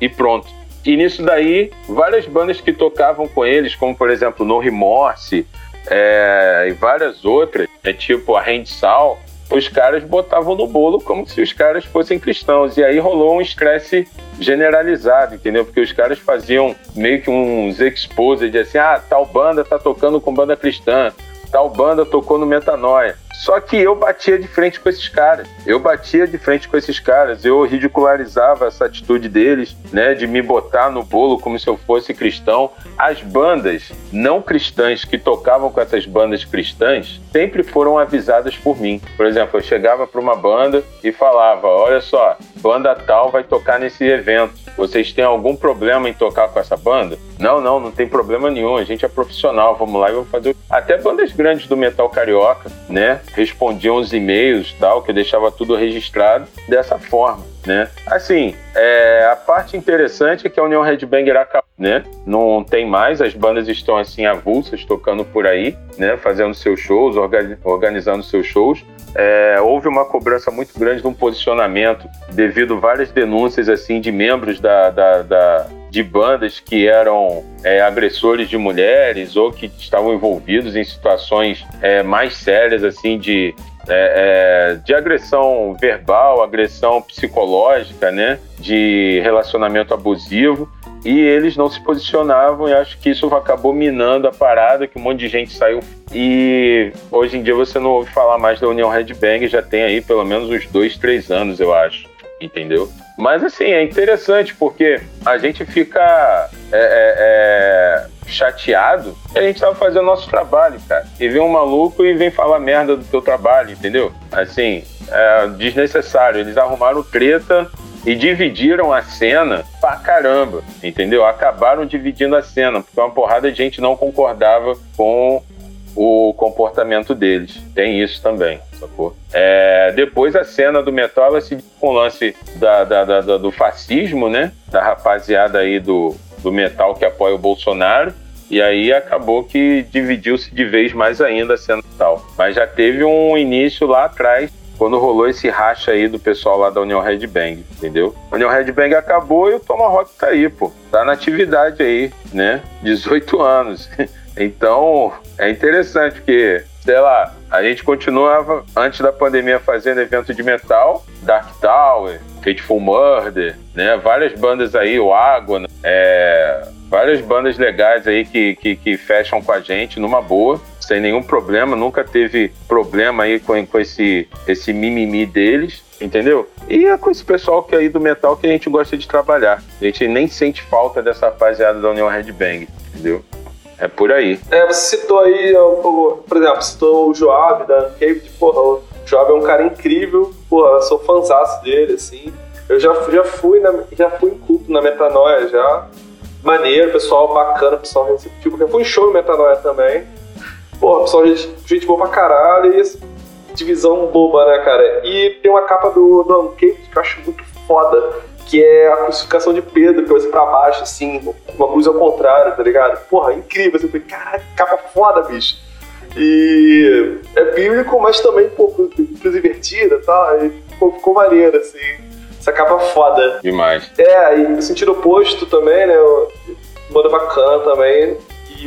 e pronto. E nisso daí, várias bandas que tocavam com eles, como por exemplo No Remorse, é, e várias outras, é tipo a Sal, os caras botavam no bolo como se os caras fossem cristãos. E aí rolou um estresse generalizado, entendeu? Porque os caras faziam meio que uns exposed assim, ah, tal banda tá tocando com banda cristã, tal banda tocou no Metanoia. Só que eu batia de frente com esses caras. Eu batia de frente com esses caras. Eu ridicularizava essa atitude deles, né, de me botar no bolo como se eu fosse cristão. As bandas não cristãs que tocavam com essas bandas cristãs sempre foram avisadas por mim. Por exemplo, eu chegava para uma banda e falava: "Olha só, banda tal vai tocar nesse evento. Vocês têm algum problema em tocar com essa banda?" Não, não, não tem problema nenhum. A gente é profissional, vamos lá e vamos fazer. Até bandas grandes do metal carioca, né? Respondiam os e-mails tal, que eu deixava tudo registrado dessa forma, né? Assim, é, a parte interessante é que a União Headbanger acabou, né? Não tem mais, as bandas estão assim avulsas, tocando por aí, né? Fazendo seus shows, organizando seus shows. É, houve uma cobrança muito grande de um posicionamento devido a várias denúncias assim de membros da, da, da de bandas que eram é, agressores de mulheres ou que estavam envolvidos em situações é, mais sérias assim de é, é de agressão verbal, agressão psicológica, né, de relacionamento abusivo e eles não se posicionavam e acho que isso acabou minando a parada, que um monte de gente saiu e hoje em dia você não ouve falar mais da União Red Bang, já tem aí pelo menos uns dois, três anos, eu acho, entendeu? Mas assim, é interessante porque a gente fica é, é, é, chateado que a gente tava fazendo nosso trabalho, cara. E vem um maluco e vem falar merda do teu trabalho, entendeu? Assim, é desnecessário. Eles arrumaram treta e dividiram a cena pra caramba, entendeu? Acabaram dividindo a cena, porque uma porrada de gente não concordava com o comportamento deles. Tem isso também, sacou? É, depois a cena do metal ela se com o lance da, da, da, do fascismo, né? Da rapaziada aí do, do metal que apoia o Bolsonaro. E aí acabou que dividiu-se de vez mais ainda a cena tal. Mas já teve um início lá atrás quando rolou esse racha aí do pessoal lá da União Red Bang, entendeu? A União Red Bang acabou e o Tomahawk tá aí, pô. Tá na atividade aí, né? 18 anos. Então, é interessante porque, sei lá, a gente continuava antes da pandemia fazendo evento de metal, Dark Tower, Fateful Murder, né? Várias bandas aí, o Água, é, várias bandas legais aí que, que, que fecham com a gente numa boa sem nenhum problema, nunca teve problema aí com, com esse, esse mimimi deles, entendeu? E é com esse pessoal que aí do metal que a gente gosta de trabalhar. A gente nem sente falta dessa rapaziada da União Red Bang, entendeu? É por aí.
É, você citou aí, por exemplo, citou o Joab da Cave, porra, o Joab é um cara incrível, porra, sou fãzaço dele, assim. Eu já, já fui na, já fui em culto na Metanoia já. Maneiro, pessoal bacana, pessoal receptivo. Já fui em show em Metanoia também. Porra, pessoal, gente, gente boa pra caralho. E divisão boba, né, cara? E tem uma capa do, do Uncaped que eu acho muito foda, que é a crucificação de Pedro, que vai pra baixo, assim, uma cruz ao contrário, tá ligado? Porra, incrível. Assim, eu falei, caralho, capa foda, bicho. E é bíblico, mas também, pô, cruz invertida e tal. E ficou, ficou maneiro, assim. Essa capa foda.
Demais.
É, e no sentido oposto também, né? Banda bacana também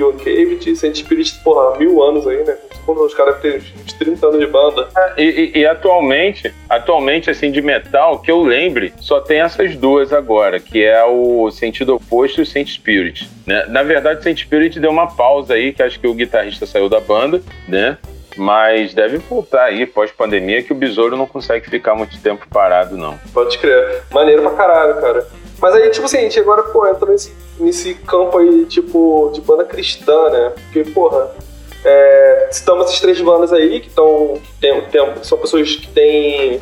o Cavity, Saint Spirit, porra, há mil anos aí, né? Os caras têm uns 30 anos de banda.
É, e, e, e, atualmente, atualmente, assim, de metal, que eu lembre, só tem essas duas agora, que é o Sentido Oposto e o Saint Spirit. Né? Na verdade, o Saint Spirit deu uma pausa aí, que acho que o guitarrista saiu da banda, né? Mas deve voltar aí pós-pandemia que o Besouro não consegue ficar muito tempo parado, não.
Pode crer. Maneiro pra caralho, cara. Mas aí, tipo assim, a gente agora, pô, entra nesse, nesse campo aí, tipo, de banda cristã, né? Porque, porra, é, citamos essas três bandas aí que estão. Tem, tem, são pessoas que têm.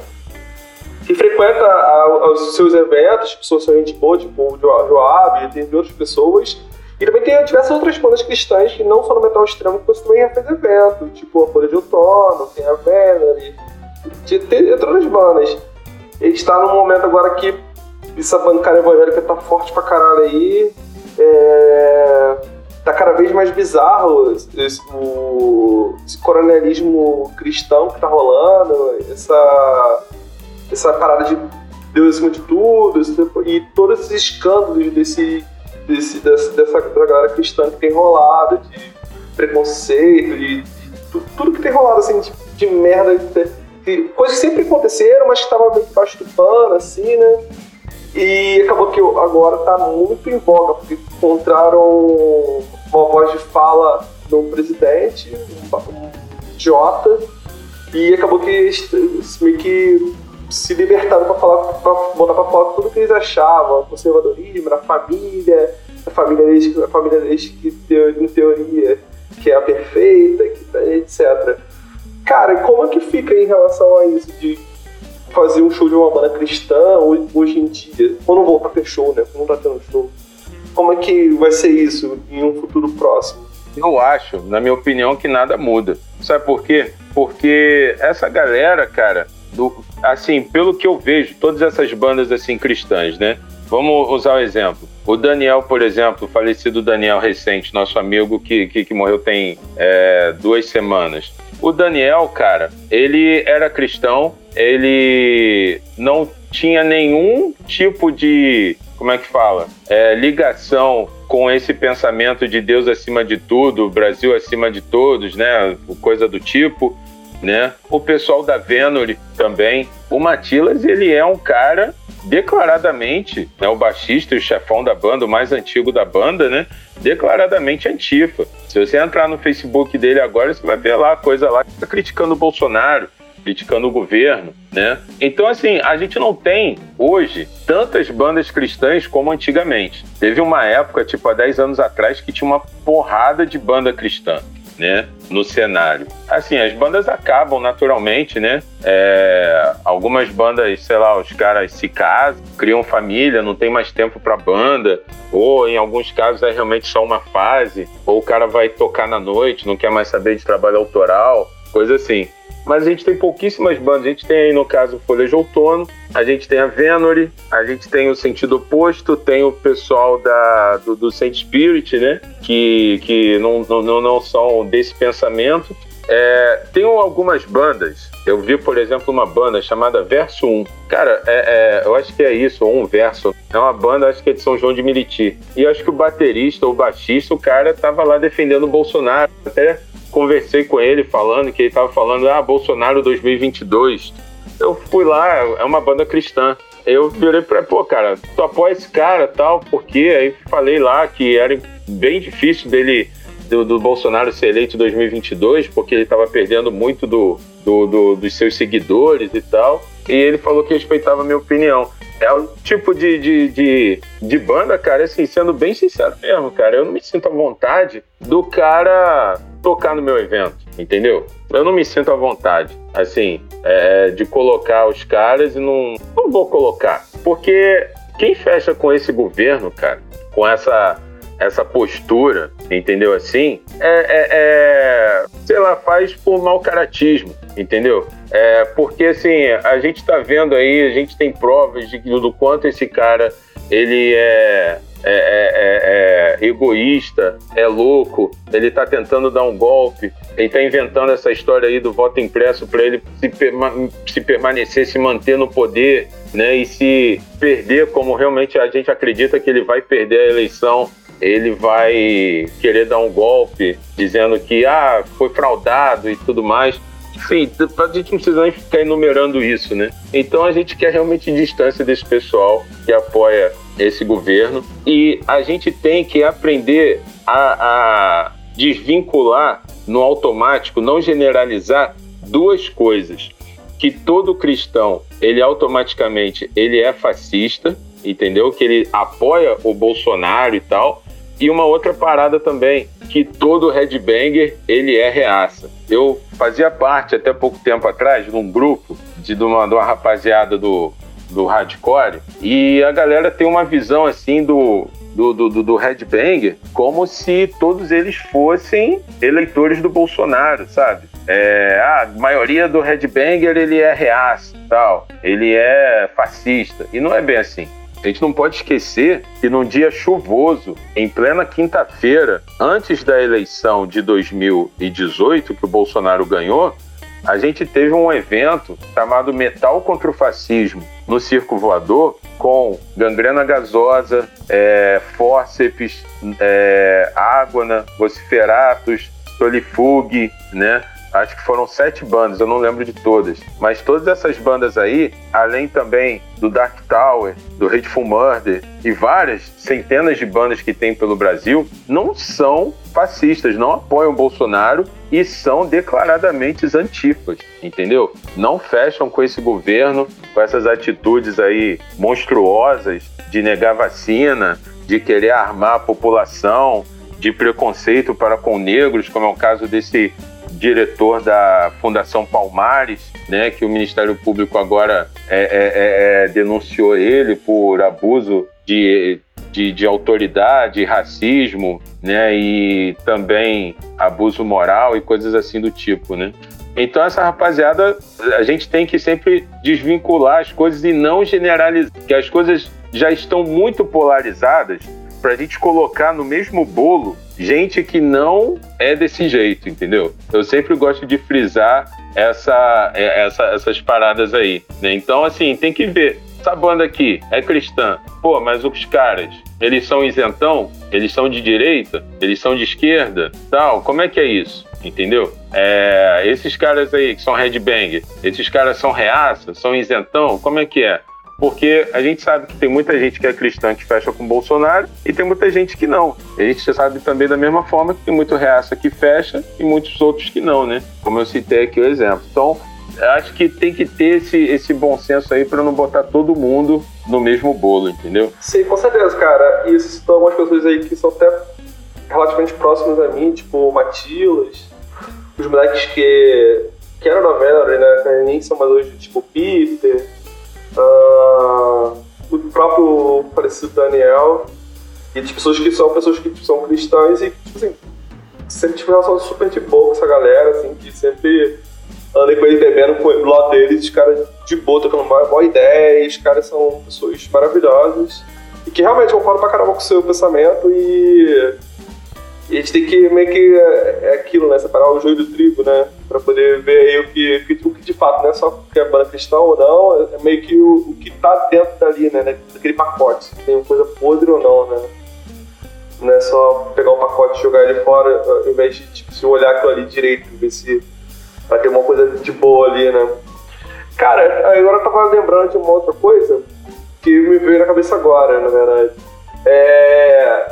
que frequentam a, os seus eventos, pessoas são gente boa, tipo o Joab, tem outras pessoas. E também tem diversas outras bandas cristãs que não só no metal extremo, que você também já fez evento, tipo a Folha de Outono, tem a Venery, tem outras bandas. A gente tá num momento agora que essa bancada evangélica tá forte pra caralho aí. É, tá cada vez mais bizarro esse, o, esse coronelismo cristão que tá rolando, essa, essa parada de Deus acima de tudo, e todos esses escândalos desse, desse, dessa, dessa galera cristã que tem rolado, de preconceito, de, de tudo, que tem rolado assim, de, de merda, de, coisas que sempre aconteceram, mas que estavam meio debaixo do pano, assim, né? E acabou que agora tá muito em voga, porque encontraram uma voz de fala do presidente, um idiota, e acabou que eles meio que se libertaram para falar, para botar para fora tudo que eles achavam, conservadorismo, da família, a família deles, a família deles que em teoria que é a perfeita, que, tá, etc. Cara, como é que fica em relação a isso de fazer um show de uma banda cristã hoje em dia, quando voltar a ter show, né? Quando não tá tendo show. Como é que vai ser isso em um futuro próximo?
Eu acho, na minha opinião, que nada muda. Sabe por quê? Porque essa galera, cara, do, assim, pelo que eu vejo, todas essas bandas assim cristãs, né? Vamos usar o um exemplo. O Daniel, por exemplo, falecido Daniel recente, nosso amigo que, que, que morreu tem é, duas semanas. O Daniel, cara, ele era cristão, ele não tinha nenhum tipo de, como é que fala, é, ligação com esse pensamento de Deus acima de tudo, Brasil acima de todos, né? Coisa do tipo, né? O pessoal da Venore também. O Matilas, ele é um cara declaradamente, né, o baixista e o chefão da banda, o mais antigo da banda, né? Declaradamente antifa. Se você entrar no Facebook dele agora, você vai ver lá coisa lá que tá criticando o Bolsonaro, criticando o governo, né? Então, assim, a gente não tem hoje tantas bandas cristãs como antigamente. Teve uma época, tipo há 10 anos atrás, que tinha uma porrada de banda cristã né, no cenário. Assim, as bandas acabam naturalmente, né? É, algumas bandas, sei lá, os caras se casam, criam família, não tem mais tempo para banda, ou em alguns casos é realmente só uma fase, ou o cara vai tocar na noite, não quer mais saber de trabalho autoral, coisa assim. Mas a gente tem pouquíssimas bandas. A gente tem aí, no caso, Folha de Outono, a gente tem a Venore, a gente tem o Sentido Oposto, tem o pessoal da, do, do Saint Spirit, né? Que, que não, não, não são desse pensamento. É, tem algumas bandas. Eu vi, por exemplo, uma banda chamada Verso 1. Cara, é, é, eu acho que é isso, ou um verso. É uma banda, acho que é de São João de Meriti. E acho que o baterista ou baixista, o cara tava lá defendendo o Bolsonaro. Até conversei com ele falando que ele estava falando, ah, Bolsonaro 2022. Eu fui lá, é uma banda cristã. Eu virei pra, pô, cara, tu apoia esse cara tal, porque aí falei lá que era bem difícil dele, do, do Bolsonaro ser eleito em 2022, porque ele estava perdendo muito do, do, do, dos seus seguidores e tal. E ele falou que respeitava a minha opinião. É o tipo de, de, de, de, banda, cara, assim, sendo bem sincero mesmo, cara, eu não me sinto à vontade do cara tocar no meu evento, entendeu? Eu não me sinto à vontade, assim, é, de colocar os caras e não, não vou colocar. Porque quem fecha com esse governo, cara, com essa, essa postura, entendeu? Assim, é, é, é sei lá, faz por mau caratismo, entendeu? É, porque assim, a gente tá vendo aí, a gente tem provas de, do quanto esse cara ele é é, é, é, é, egoísta, é louco, ele está tentando dar um golpe, ele está inventando essa história aí do voto impresso para ele se, perma se permanecer, se manter no poder, né? E se perder, como realmente a gente acredita que ele vai perder a eleição, ele vai querer dar um golpe, dizendo que ah, foi fraudado e tudo mais. Enfim, a gente não precisa nem ficar enumerando isso, né? Então a gente quer realmente distância desse pessoal que apoia esse governo e a gente tem que aprender a, a desvincular no automático, não generalizar duas coisas que todo cristão ele automaticamente ele é fascista, entendeu? Que ele apoia o Bolsonaro e tal. E uma outra parada também, que todo headbanger ele é reaça. Eu fazia parte até pouco tempo atrás de um grupo de uma, de uma rapaziada do do hardcore, e a galera tem uma visão assim do, do, do, do headbanger como se todos eles fossem eleitores do Bolsonaro, sabe? É, a maioria do headbanger ele é reaça, tal, ele é fascista, e não é bem assim. A gente não pode esquecer que num dia chuvoso, em plena quinta-feira, antes da eleição de 2018, que o Bolsonaro ganhou, a gente teve um evento chamado Metal contra o Fascismo no Circo Voador com gangrena gasosa, é, fórceps, é, ágona, vociferatus, solifug, né? Acho que foram sete bandas, eu não lembro de todas. Mas todas essas bandas aí, além também do Dark Tower, do Hateful Murder e várias centenas de bandas que tem pelo Brasil, não são fascistas, não apoiam o Bolsonaro e são declaradamente antifas, entendeu? Não fecham com esse governo, com essas atitudes aí monstruosas de negar vacina, de querer armar a população, de preconceito para com negros, como é o caso desse diretor da Fundação Palmares, né, que o Ministério Público agora é, é, é, é denunciou ele por abuso de de, de autoridade, racismo, né? E também abuso moral e coisas assim do tipo, né? Então essa rapaziada, a gente tem que sempre desvincular as coisas e não generalizar, que as coisas já estão muito polarizadas para a gente colocar no mesmo bolo gente que não é desse jeito, entendeu? Eu sempre gosto de frisar essa, essa essas paradas aí. Né? Então, assim, tem que ver. Essa banda aqui é cristã. Pô, mas os caras, eles são isentão? Eles são de direita? Eles são de esquerda? Tal? Como é que é isso? Entendeu? É, esses caras aí que são headbang, esses caras são reaça? São isentão? Como é que é? Porque a gente sabe que tem muita gente que é cristã que fecha com Bolsonaro e tem muita gente que não. A gente sabe também da mesma forma que tem muito reaça que fecha e muitos outros que não, né? Como eu citei aqui o exemplo. Então, acho que tem que ter esse, esse bom senso aí para não botar todo mundo no mesmo bolo, entendeu?
Sim, com certeza, cara. E citou algumas pessoas aí que são até relativamente próximas a mim, tipo Matilas, os moleques que, que eram novela, né? Nem são mais hoje, tipo Peter uh, o próprio falecido Daniel, e de pessoas que são pessoas que são cristãs e, tipo assim, sempre tive relação super de boa com essa galera, assim, que sempre andei com eles bebendo com o lado deles, os caras de boa, tocando uma boa ideia, os caras são pessoas maravilhosas e que realmente concordo pra caramba com o seu pensamento e e a gente tem que meio que é, é aquilo, né? Separar o joio do trigo, né? Pra poder ver aí o que, o que de fato não é só porque é banda cristã ou não, é meio que o, o que tá dentro dali, né? Daquele pacote. Se tem coisa podre ou não, né? Não é só pegar o pacote e jogar ele fora, ao invés de tipo, se olhar aquilo ali direito, ver se vai ter uma coisa de boa ali, né? Cara, agora eu tava lembrando de uma outra coisa que me veio na cabeça agora, na verdade. É.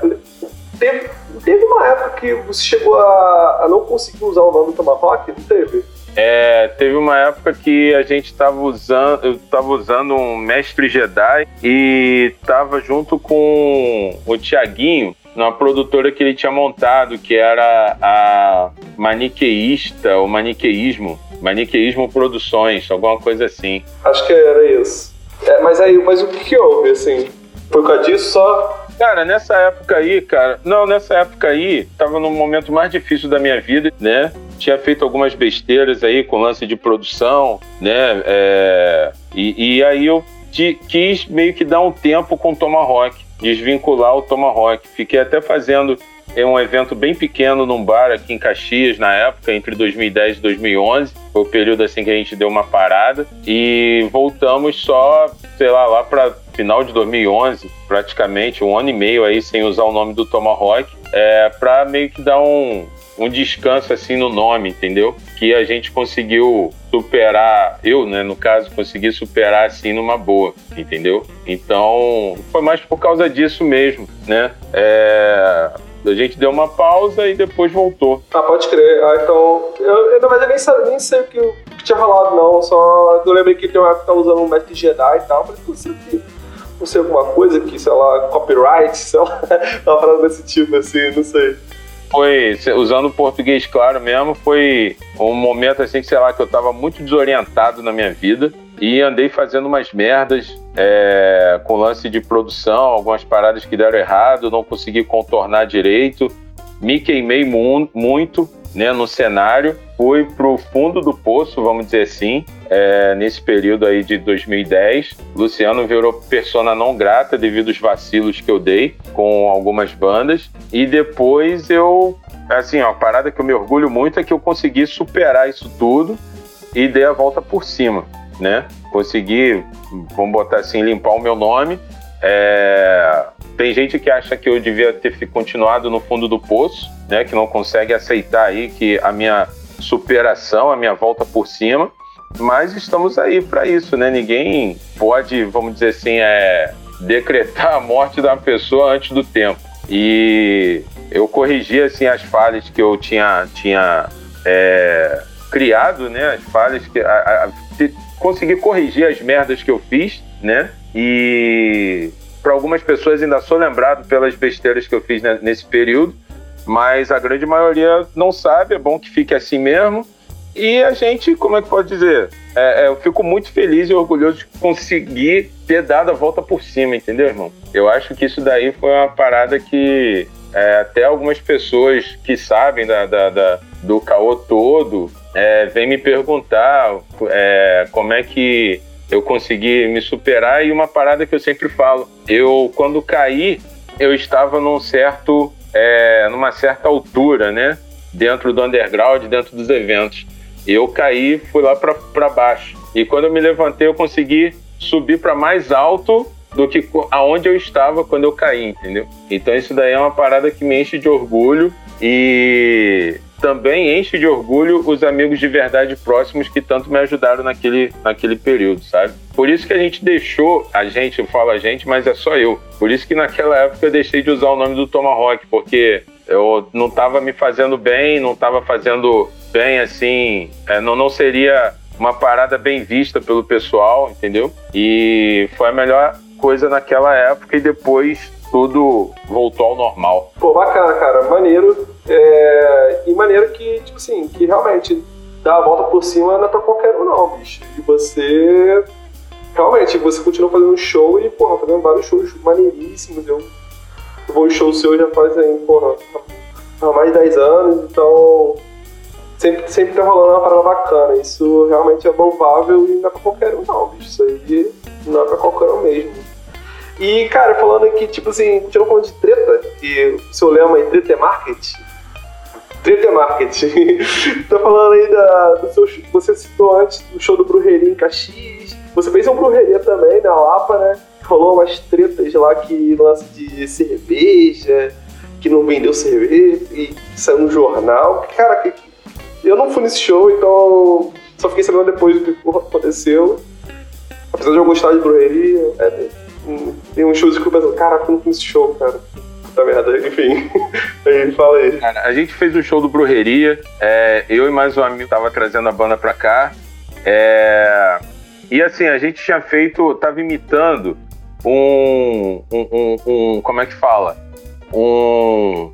Teve Teve uma época que você chegou a, a não conseguir usar o nome Tomahawk, não teve?
É, teve uma época que a gente estava usando, eu estava usando um mestre Jedi e estava junto com o Tiaguinho, numa produtora que ele tinha montado, que era a Maniqueísta, ou Maniqueísmo, Maniqueísmo Produções, alguma coisa assim.
Acho que era isso. É, mas aí, mas o que, que houve, assim? Por causa disso só
Cara, nessa época aí, cara, não, nessa época aí, tava no momento mais difícil da minha vida, né? Tinha feito algumas besteiras aí com lance de produção, né? É, e, e, aí eu te, quis meio que dar um tempo com o Tomahawk, desvincular o Tomahawk. Fiquei até fazendo é um evento bem pequeno num bar aqui em Caxias na época, entre 2010 e 2011. Foi o período assim que a gente deu uma parada e voltamos só, sei lá, lá para final de 2011, praticamente um ano e meio aí sem usar o nome do Tomahawk, é, para meio que dar um, um descanso assim no nome, entendeu? Que a gente conseguiu superar, eu, né, no caso, consegui superar assim numa boa, entendeu? Então, foi mais por causa disso mesmo, né? É, a gente deu uma pausa e depois voltou.
Ah, pode crer. Ah, então. Eu, eu na verdade nem, sabe, nem sei o que, o que tinha rolado, não. Só eu lembrei que tem uma que tá usando um Mestre Jedi e tal. Falei, o que. Não sei alguma coisa que, sei lá, copyright, sei lá, uma parada desse tipo, assim, não sei.
Foi, usando o português claro mesmo, foi um momento assim, sei lá, que eu tava muito desorientado na minha vida e andei fazendo umas merdas é, com lance de produção, algumas paradas que deram errado, não consegui contornar direito, me queimei mu muito né, no cenário, fui pro fundo do poço, vamos dizer assim, é, nesse período aí de 2010. Luciano virou persona não grata devido aos vacilos que eu dei com algumas bandas e depois eu assim, ó, a parada que eu me orgulho muito é que eu consegui superar isso tudo e dei a volta por cima né? Consegui, vamos botar assim, limpar o meu nome. É... Tem gente que acha que eu devia ter continuado no fundo do poço, né? Que não consegue aceitar aí que a minha superação, a minha volta por cima. Mas estamos aí para isso, né? Ninguém pode, vamos dizer assim, é, decretar a morte da pessoa antes do tempo. E eu corrigi assim as falhas que eu tinha, tinha é, criado, né? As falhas que a, a, consegui corrigir as merdas que eu fiz, né? E para algumas pessoas ainda sou lembrado pelas besteiras que eu fiz nesse período, mas a grande maioria não sabe, é bom que fique assim mesmo. E a gente, como é que pode dizer? É, é, eu fico muito feliz e orgulhoso de conseguir ter dado a volta por cima, entendeu, irmão? Eu acho que isso daí foi uma parada que é, até algumas pessoas que sabem da, da, da do caô todo é, vêm me perguntar é, como é que eu consegui me superar e uma parada que eu sempre falo. Eu, quando caí, eu estava num certo, é, numa certa altura, né? Dentro do underground, dentro dos eventos. Eu caí, fui lá para baixo. E quando eu me levantei, eu consegui subir para mais alto do que aonde eu estava quando eu caí, entendeu? Então isso daí é uma parada que me enche de orgulho e também enche de orgulho os amigos de verdade próximos que tanto me ajudaram naquele, naquele período, sabe? Por isso que a gente deixou, a gente, eu falo a gente, mas é só eu. Por isso que naquela época eu deixei de usar o nome do Tomahawk, porque eu não estava me fazendo bem, não estava fazendo bem assim, é, não, não seria uma parada bem vista pelo pessoal, entendeu? E foi a melhor coisa naquela época e depois tudo voltou ao normal.
Pô, bacana, cara, maneiro. É... E maneiro que, tipo assim, que realmente dar a volta por cima não é pra qualquer um, não, bicho. E você. Realmente, você continua fazendo show e, porra, fazendo vários shows maneiríssimos. Eu, eu vou em show seu já faz aí, porra, há mais de 10 anos, então. Sempre, sempre tá rolando uma parada bacana. Isso realmente é louvável e não é pra qualquer um, não, bicho. Isso aí não é pra qualquer um mesmo. E, cara, falando aqui, tipo assim, continuando falando de treta, e o seu lema aí, treta é marketing. Treta marketing. tá falando aí da, do seu Você citou antes do show do Brujeria em Caxias. Você fez um Brujeria também na Lapa, né? Rolou umas tretas lá que lance de cerveja, que não vendeu cerveja e saiu no jornal. Cara, eu não fui nesse show, então só fiquei sabendo depois do que aconteceu. Apesar de eu gostar de Brujeria, é tem um shows que eu penso, caraca, eu não fiz esse show, cara. Puta merda, enfim. aí fala aí.
Cara, a gente fez um show do Brujeria, é, eu e mais um amigo tava trazendo a banda pra cá. É, e assim, a gente tinha feito, tava imitando um, um, um, um como é que fala? Um,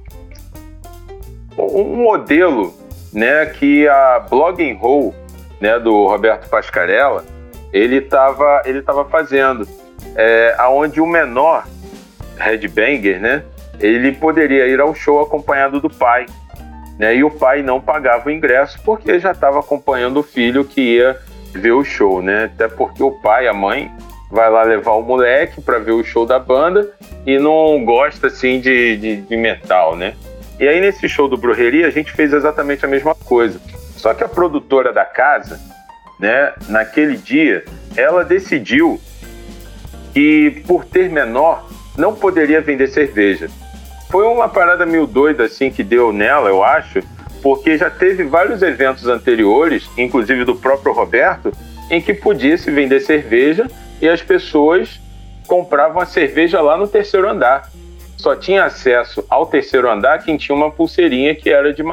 um modelo, né, que a Blogging Roll, né, do Roberto Pascarella, ele tava, ele tava fazendo é, aonde o menor headbanger, né, ele poderia ir ao show acompanhado do pai, né, e o pai não pagava o ingresso porque já estava acompanhando o filho que ia ver o show, né, até porque o pai, a mãe, vai lá levar o moleque para ver o show da banda e não gosta assim de, de, de metal, né. E aí nesse show do Brujeria a gente fez exatamente a mesma coisa. Só que a produtora da casa, né, naquele dia, ela decidiu que, por ter menor, não poderia vender cerveja. Foi uma parada meio doida assim que deu nela, eu acho, porque já teve vários eventos anteriores, inclusive do próprio Roberto, em que podia se vender cerveja e as pessoas compravam a cerveja lá no terceiro andar. Só tinha acesso ao terceiro andar quem tinha uma pulseirinha que era de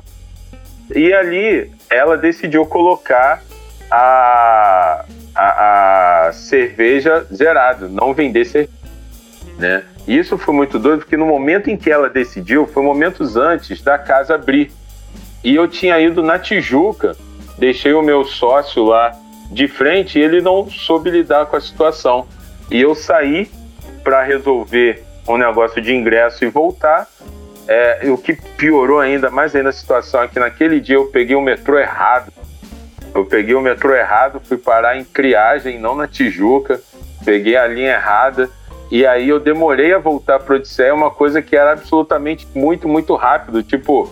e ali ela decidiu colocar a, a, a cerveja zerada, não vender cerveja. Né? E isso foi muito doido, porque no momento em que ela decidiu, foi momentos antes da casa abrir. E eu tinha ido na Tijuca, deixei o meu sócio lá de frente e ele não soube lidar com a situação. E eu saí para resolver um negócio de ingresso e voltar. É, o que piorou ainda mais ainda a situação é que naquele dia eu peguei o metrô errado. Eu peguei o metrô errado, fui parar em Criagem, não na Tijuca, peguei a linha errada e aí eu demorei a voltar para Odisseia, uma coisa que era absolutamente muito, muito rápido, tipo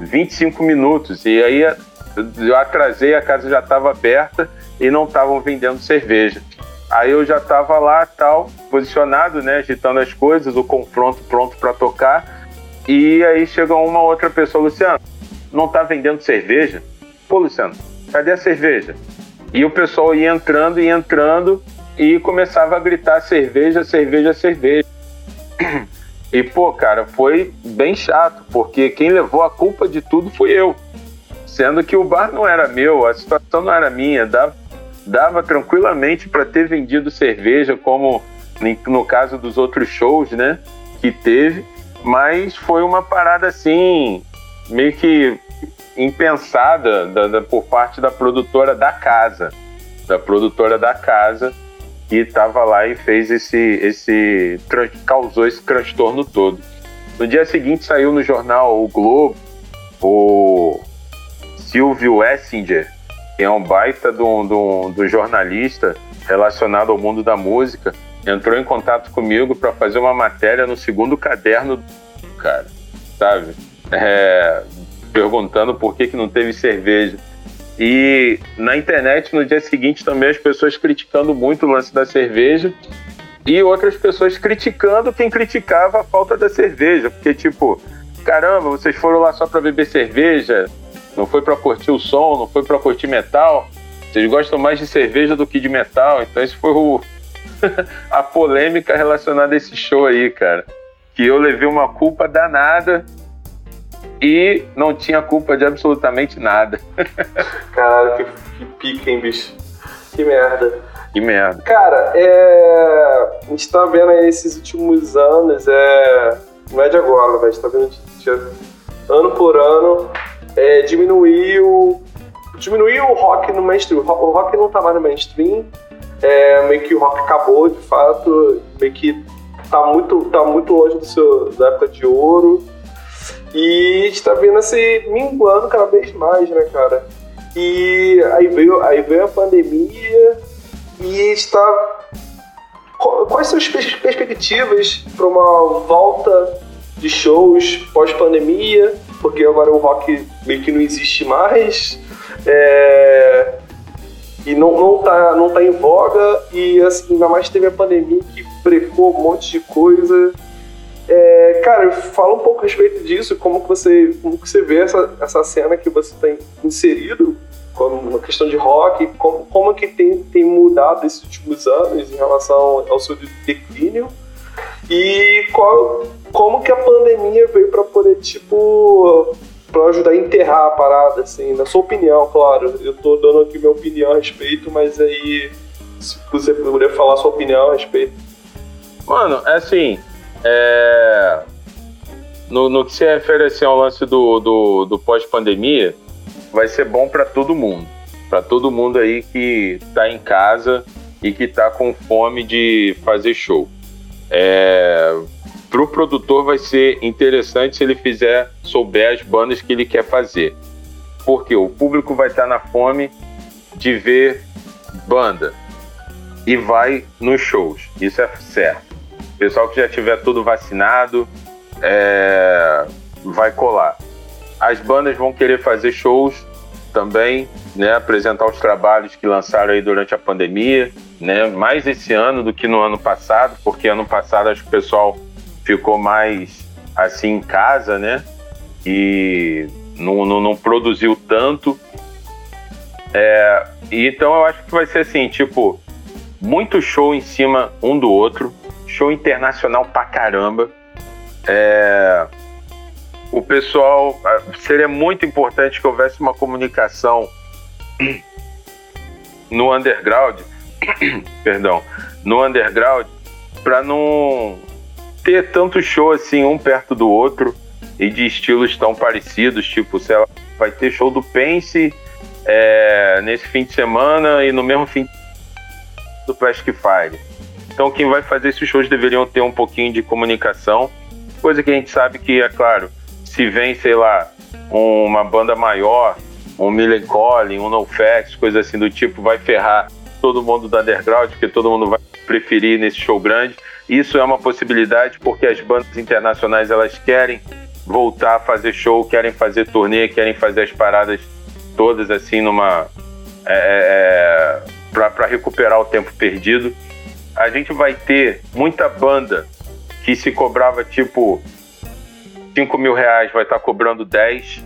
25 minutos. E aí eu atrasei, a casa já estava aberta e não estavam vendendo cerveja. Aí eu já estava lá, tal, posicionado, né, agitando as coisas, o confronto pronto para tocar. E aí chega uma outra pessoa, Luciano, não está vendendo cerveja? Pô, Luciano, cadê a cerveja? E o pessoal ia entrando e entrando e começava a gritar cerveja, cerveja, cerveja. E, pô, cara, foi bem chato, porque quem levou a culpa de tudo fui eu. Sendo que o bar não era meu, a situação não era minha, dava, dava tranquilamente para ter vendido cerveja, como no caso dos outros shows, né, que teve, mas foi uma parada assim, meio que impensada da, da, por parte da produtora da casa, da produtora da casa que estava lá e fez esse, esse causou esse transtorno todo. No dia seguinte saiu no jornal O Globo o Silvio Essinger, que é um baita do, do, do jornalista relacionado ao mundo da música, entrou em contato comigo para fazer uma matéria no segundo caderno do cara, sabe? É, perguntando por que, que não teve cerveja. E na internet, no dia seguinte, também as pessoas criticando muito o lance da cerveja e outras pessoas criticando quem criticava a falta da cerveja, porque, tipo, caramba, vocês foram lá só para beber cerveja, não foi para curtir o som, não foi para curtir metal. Vocês gostam mais de cerveja do que de metal, então isso foi o, a polêmica relacionada a esse show aí, cara. Que eu levei uma culpa danada e não tinha culpa de absolutamente nada.
Caralho, que, que pica, hein, bicho? Que merda.
Que merda.
Cara, é... a gente tá vendo aí esses últimos anos, é... não é de agora, mas a gente tá vendo de... ano por ano, é... diminuiu diminuiu o rock no mainstream. O rock não tá mais no mainstream, é, meio que o rock acabou de fato, meio que tá muito, tá muito longe do seu, da época de ouro. E está vendo assim, minguando cada vez mais, né, cara? E aí veio, aí veio a pandemia e está. Quais são as perspectivas para uma volta de shows pós-pandemia? Porque agora o rock meio que não existe mais. É, e não, não, tá, não tá em voga, e assim, ainda mais teve a pandemia que brecou um monte de coisa. É, cara, fala um pouco a respeito disso, como que você, como que você vê essa, essa cena que você tem inserido como uma questão de rock, como, como que tem, tem mudado esses últimos anos em relação ao seu declínio e qual, como que a pandemia veio para poder, tipo, para ajudar a enterrar a parada, assim, na sua opinião, claro. Eu tô dando aqui minha opinião a respeito, mas aí, se você puder falar sua opinião a respeito.
Mano, é assim, é... No, no que se refere assim, ao lance do, do, do pós-pandemia, vai ser bom para todo mundo. Para todo mundo aí que tá em casa e que tá com fome de fazer show. É, para o produtor vai ser interessante se ele fizer, souber as bandas que ele quer fazer. Porque o público vai estar na fome de ver banda e vai nos shows. Isso é certo. Pessoal que já tiver tudo vacinado é, vai colar. As bandas vão querer fazer shows também, né, apresentar os trabalhos que lançaram aí durante a pandemia, né, mais esse ano do que no ano passado, porque ano passado acho que o pessoal ficou mais assim em casa, né? E não, não, não produziu tanto. É, então eu acho que vai ser assim, tipo, muito show em cima um do outro, show internacional pra caramba. É, o pessoal seria muito importante que houvesse uma comunicação no underground, perdão, no underground, para não ter tanto show assim, um perto do outro, e de estilos tão parecidos, tipo, sei lá, vai ter show do Pense é, nesse fim de semana e no mesmo fim do Plastic Fire. Então quem vai fazer esses shows deveriam ter um pouquinho de comunicação, coisa que a gente sabe que, é claro, se vem, sei lá, uma banda maior, um Millen Collin, um NoFX, coisa assim do tipo, vai ferrar todo mundo do underground, porque todo mundo vai preferir nesse show grande. Isso é uma possibilidade porque as bandas internacionais elas querem voltar a fazer show, querem fazer turnê, querem fazer as paradas todas assim numa é, é, é para recuperar o tempo perdido. A gente vai ter muita banda que se cobrava tipo 5 mil reais vai estar tá cobrando 10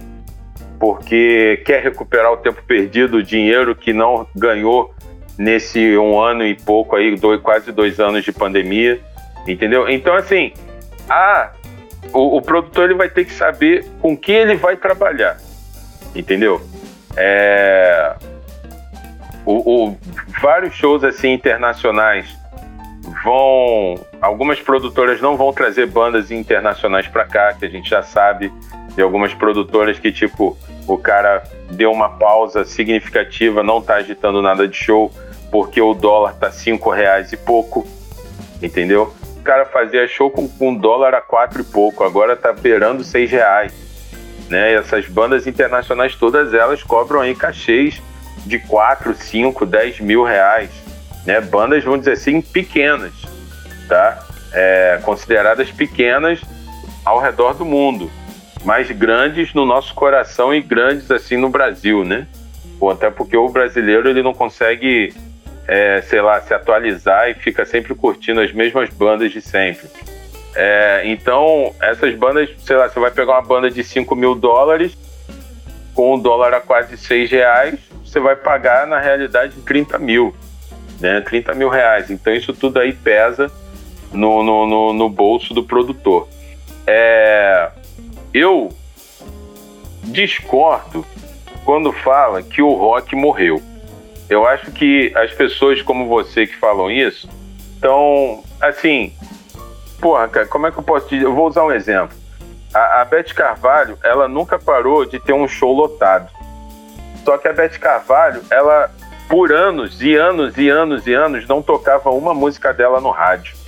porque quer recuperar o tempo perdido, o dinheiro que não ganhou nesse um ano e pouco aí, dois, quase dois anos de pandemia. Entendeu? Então, assim, a, o, o, produtor ele vai ter que saber com quem ele vai trabalhar. Entendeu? É, o, o, vários shows assim internacionais vão. Algumas produtoras não vão trazer bandas internacionais para cá, que a gente já sabe de algumas produtoras que, tipo, o cara deu uma pausa significativa, não está agitando nada de show, porque o dólar tá cinco reais e pouco, entendeu? O cara fazia show com, com dólar a quatro e pouco, agora tá beirando seis reais, né? E essas bandas internacionais, todas elas cobram aí cachês de quatro, cinco, dez mil reais, né? Bandas, vamos dizer assim, pequenas, tá? É, consideradas pequenas ao redor do mundo mais grandes no nosso coração e grandes assim no Brasil, né? Ou até porque o brasileiro ele não consegue, é, sei lá, se atualizar e fica sempre curtindo as mesmas bandas de sempre. É, então, essas bandas, sei lá, você vai pegar uma banda de 5 mil dólares, com o dólar a quase 6 reais, você vai pagar, na realidade, 30 mil, né? 30 mil reais. Então, isso tudo aí pesa no, no, no, no bolso do produtor. É, eu discordo quando fala que o rock morreu. Eu acho que as pessoas como você que falam isso estão assim. Porra, cara, como é que eu posso dizer? Eu vou usar um exemplo. A, a Beth Carvalho, ela nunca parou de ter um show lotado. Só que a Beth Carvalho, ela por anos e anos e anos e anos não tocava uma música dela no rádio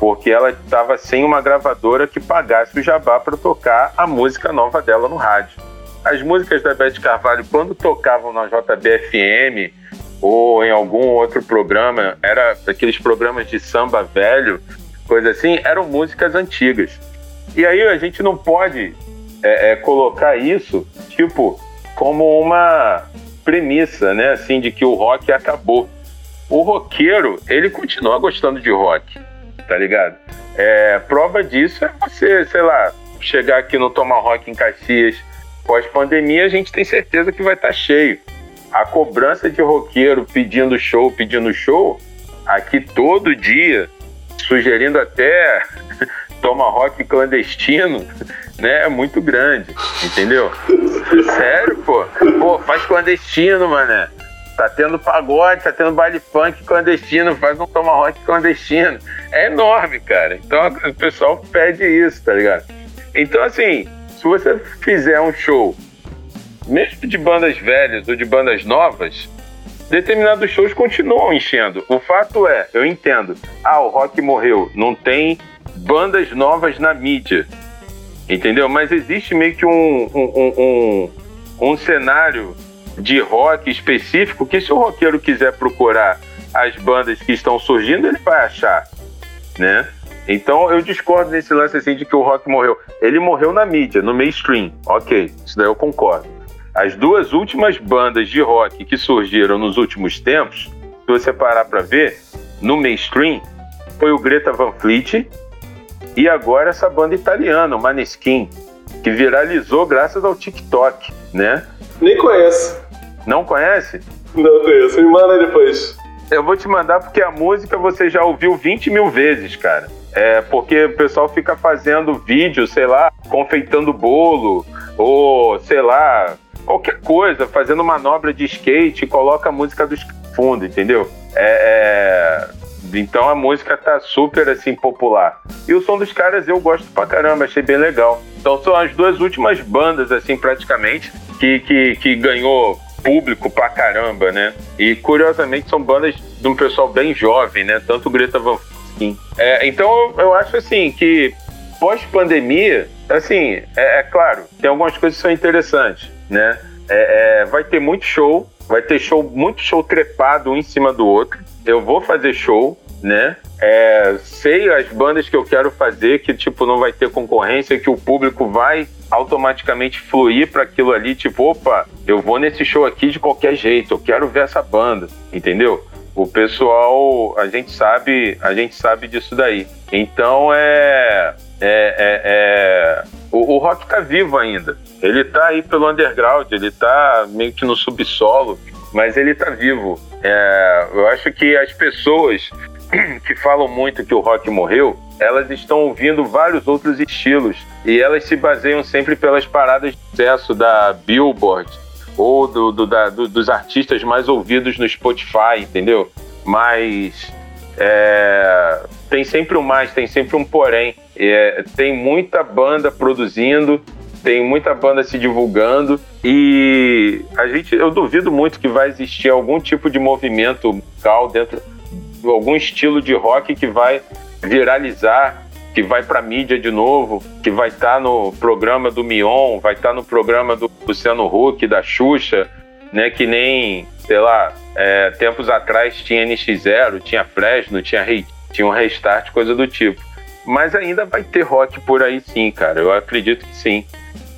porque ela estava sem uma gravadora que pagasse o jabá para tocar a música nova dela no rádio. As músicas da Beth Carvalho, quando tocavam na JBFM ou em algum outro programa, era aqueles programas de samba velho, coisa assim, eram músicas antigas. E aí a gente não pode é, é, colocar isso, tipo, como uma premissa, né, assim, de que o rock acabou. O roqueiro, ele continua gostando de rock tá ligado? É, prova disso é você, sei lá, chegar aqui no Tomahawk em Caxias pós-pandemia, a gente tem certeza que vai estar tá cheio. A cobrança de roqueiro pedindo show, pedindo show, aqui todo dia, sugerindo até Tomahawk clandestino, né? É muito grande, entendeu? Sério, pô. Pô, faz clandestino, mané. Tá tendo pagode, tá tendo baile funk clandestino, faz um tomahawk clandestino. É enorme, cara. Então o pessoal pede isso, tá ligado? Então, assim, se você fizer um show, mesmo de bandas velhas ou de bandas novas, determinados shows continuam enchendo. O fato é, eu entendo, ah, o rock morreu, não tem bandas novas na mídia, entendeu? Mas existe meio que um, um, um, um, cenário de rock específico que se o roqueiro quiser procurar as bandas que estão surgindo, ele vai achar, né? Então eu discordo desse lance assim de que o rock morreu. Ele morreu na mídia, no mainstream. Ok, isso daí eu concordo. As duas últimas bandas de rock que surgiram nos últimos tempos, se você parar para ver, no mainstream, foi o Greta Van Fleet e agora essa banda italiana, o Maneskin, que viralizou graças ao TikTok, né?
Nem conheço.
Não conhece?
Não conheço. Me manda depois.
Eu vou te mandar porque a música você já ouviu 20 mil vezes, cara. É porque o pessoal fica fazendo vídeo, sei lá, confeitando bolo, ou sei lá, qualquer coisa, fazendo manobra de skate e coloca a música do fundo, entendeu? É, é... Então a música tá super assim popular. E o som dos caras eu gosto pra caramba, achei bem legal. Então são as duas últimas bandas, assim, praticamente, que, que, que ganhou público pra caramba, né? E curiosamente são bandas de um pessoal bem jovem, né? Tanto Greta Van Fleet. É, então eu acho assim que pós-pandemia, assim, é, é, claro, tem algumas coisas que são interessantes, né? É, é, vai ter muito show, vai ter show, muito show trepado um em cima do outro. Eu vou fazer show, né? É, sei as bandas que eu quero fazer, que tipo não vai ter concorrência, que o público vai automaticamente fluir para aquilo ali, tipo, opa, eu vou nesse show aqui de qualquer jeito, eu quero ver essa banda, entendeu? O pessoal, a gente sabe, a gente sabe disso daí. Então é, é, é, é o, o, rock tá vivo ainda. Ele tá aí pelo underground, ele tá meio que no subsolo, mas ele tá vivo. É, eu acho que as pessoas que falam muito que o rock morreu, elas estão ouvindo vários outros estilos e elas se baseiam sempre pelas paradas de sucesso da Billboard ou do, do, da, do, dos artistas mais ouvidos no Spotify, entendeu? Mas é, tem sempre um mais, tem sempre um porém. É, tem muita banda produzindo tem muita banda se divulgando e a gente, eu duvido muito que vai existir algum tipo de movimento musical dentro de algum estilo de rock que vai viralizar, que vai para mídia de novo, que vai estar tá no programa do Mion, vai estar tá no programa do Luciano Huck, da Xuxa, né? Que nem, sei lá, é, tempos atrás tinha NX0, tinha Fresno, tinha, tinha um Restart, coisa do tipo. Mas ainda vai ter rock por aí sim, cara. Eu acredito que sim,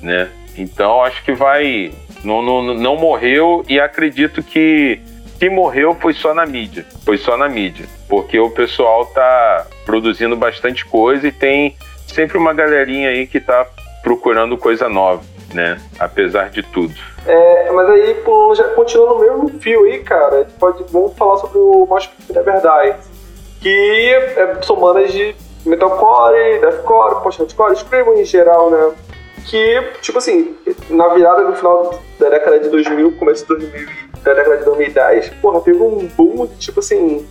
né? Então acho que vai. Não, não, não morreu e acredito que se morreu foi só na mídia. Foi só na mídia. Porque o pessoal tá produzindo bastante coisa e tem sempre uma galerinha aí que tá procurando coisa nova, né? Apesar de tudo.
É, mas aí, já continua no mesmo fio aí, cara. Pode, vamos falar sobre o Mosh Pit Verdade. Que é, são bandas de metalcore, deathcore, post-hardcore, screamo em geral, né? Que, tipo assim, na virada do final da década de 2000, começo de 2000, da década de 2010, porra, teve um boom de, tipo assim,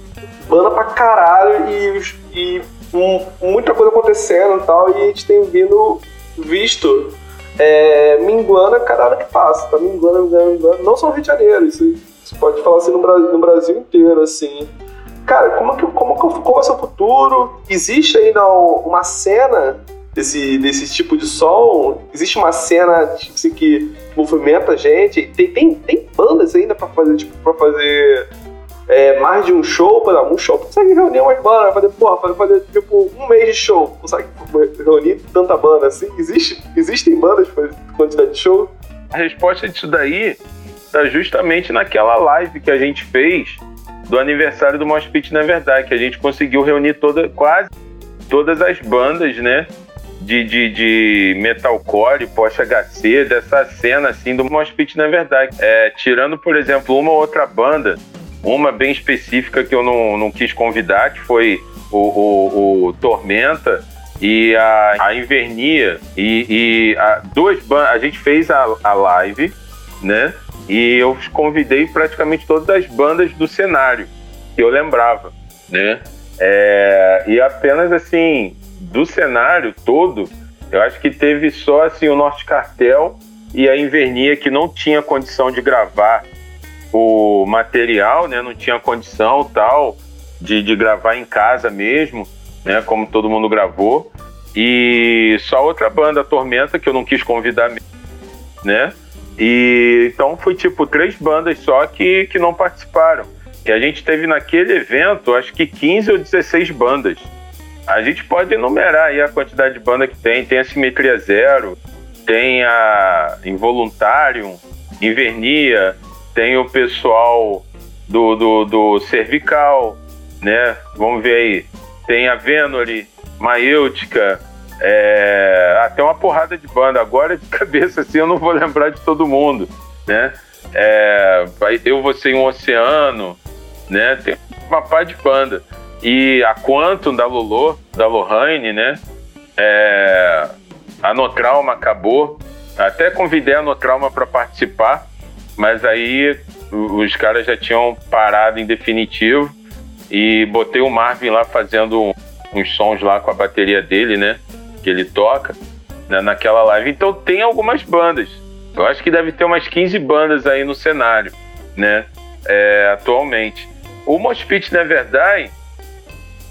banda pra caralho e, e um, muita coisa acontecendo e tal, e a gente tem vindo, visto, é, minguando a cada que passa, tá minguando, minguando, minguando, não só no Rio de Janeiro, isso, pode falar assim no, no Brasil inteiro, assim, Cara, como que, como que qual vai ser o futuro? Existe ainda uma cena desse, desse tipo de som? Existe uma cena tipo, assim, que movimenta a gente? Tem, tem, tem bandas ainda para fazer, tipo, pra fazer é, mais de um show? Para um show consegue reunir umas bandas, fazer, porra, fazer, fazer tipo um mês de show. Consegue reunir tanta banda assim? Existe, existem bandas para quantidade de show?
A resposta disso daí tá justamente naquela live que a gente fez do aniversário do Mosh Pit, na verdade, que a gente conseguiu reunir toda, quase todas as bandas, né? De, de, de metalcore, post-HC, dessa cena assim do Mosh Pit, na verdade. É, tirando, por exemplo, uma outra banda, uma bem específica que eu não, não quis convidar, que foi o, o, o Tormenta e a, a Invernia. E, e a, duas a gente fez a, a live, né? E eu convidei praticamente todas as bandas do cenário que eu lembrava, né? É, e apenas assim, do cenário todo, eu acho que teve só assim o Norte Cartel e a Invernia que não tinha condição de gravar o material, né? Não tinha condição tal de, de gravar em casa mesmo, né? Como todo mundo gravou. E só outra banda, Tormenta, que eu não quis convidar, né? E então foi tipo três bandas só que, que não participaram. E a gente teve naquele evento, acho que 15 ou 16 bandas. A gente pode enumerar aí a quantidade de banda que tem. Tem a Simetria Zero, tem a Involuntarium, Invernia, tem o pessoal do, do, do Cervical, né? Vamos ver aí. Tem a Venori, Maêutica, é, até uma porrada de banda. Agora, de cabeça, assim, eu não vou lembrar de todo mundo, né? É, eu vou ser um oceano, né? Tem uma pá de banda. E a Quantum da Lolo, da Lohane, né? É, a Notrauma acabou. Até convidei a Notrauma para participar, mas aí os caras já tinham parado em definitivo e botei o Marvin lá fazendo uns sons lá com a bateria dele, né? que ele toca né, naquela live. Então tem algumas bandas. Eu acho que deve ter umas 15 bandas aí no cenário, né? É, atualmente. O Mospit, na verdade,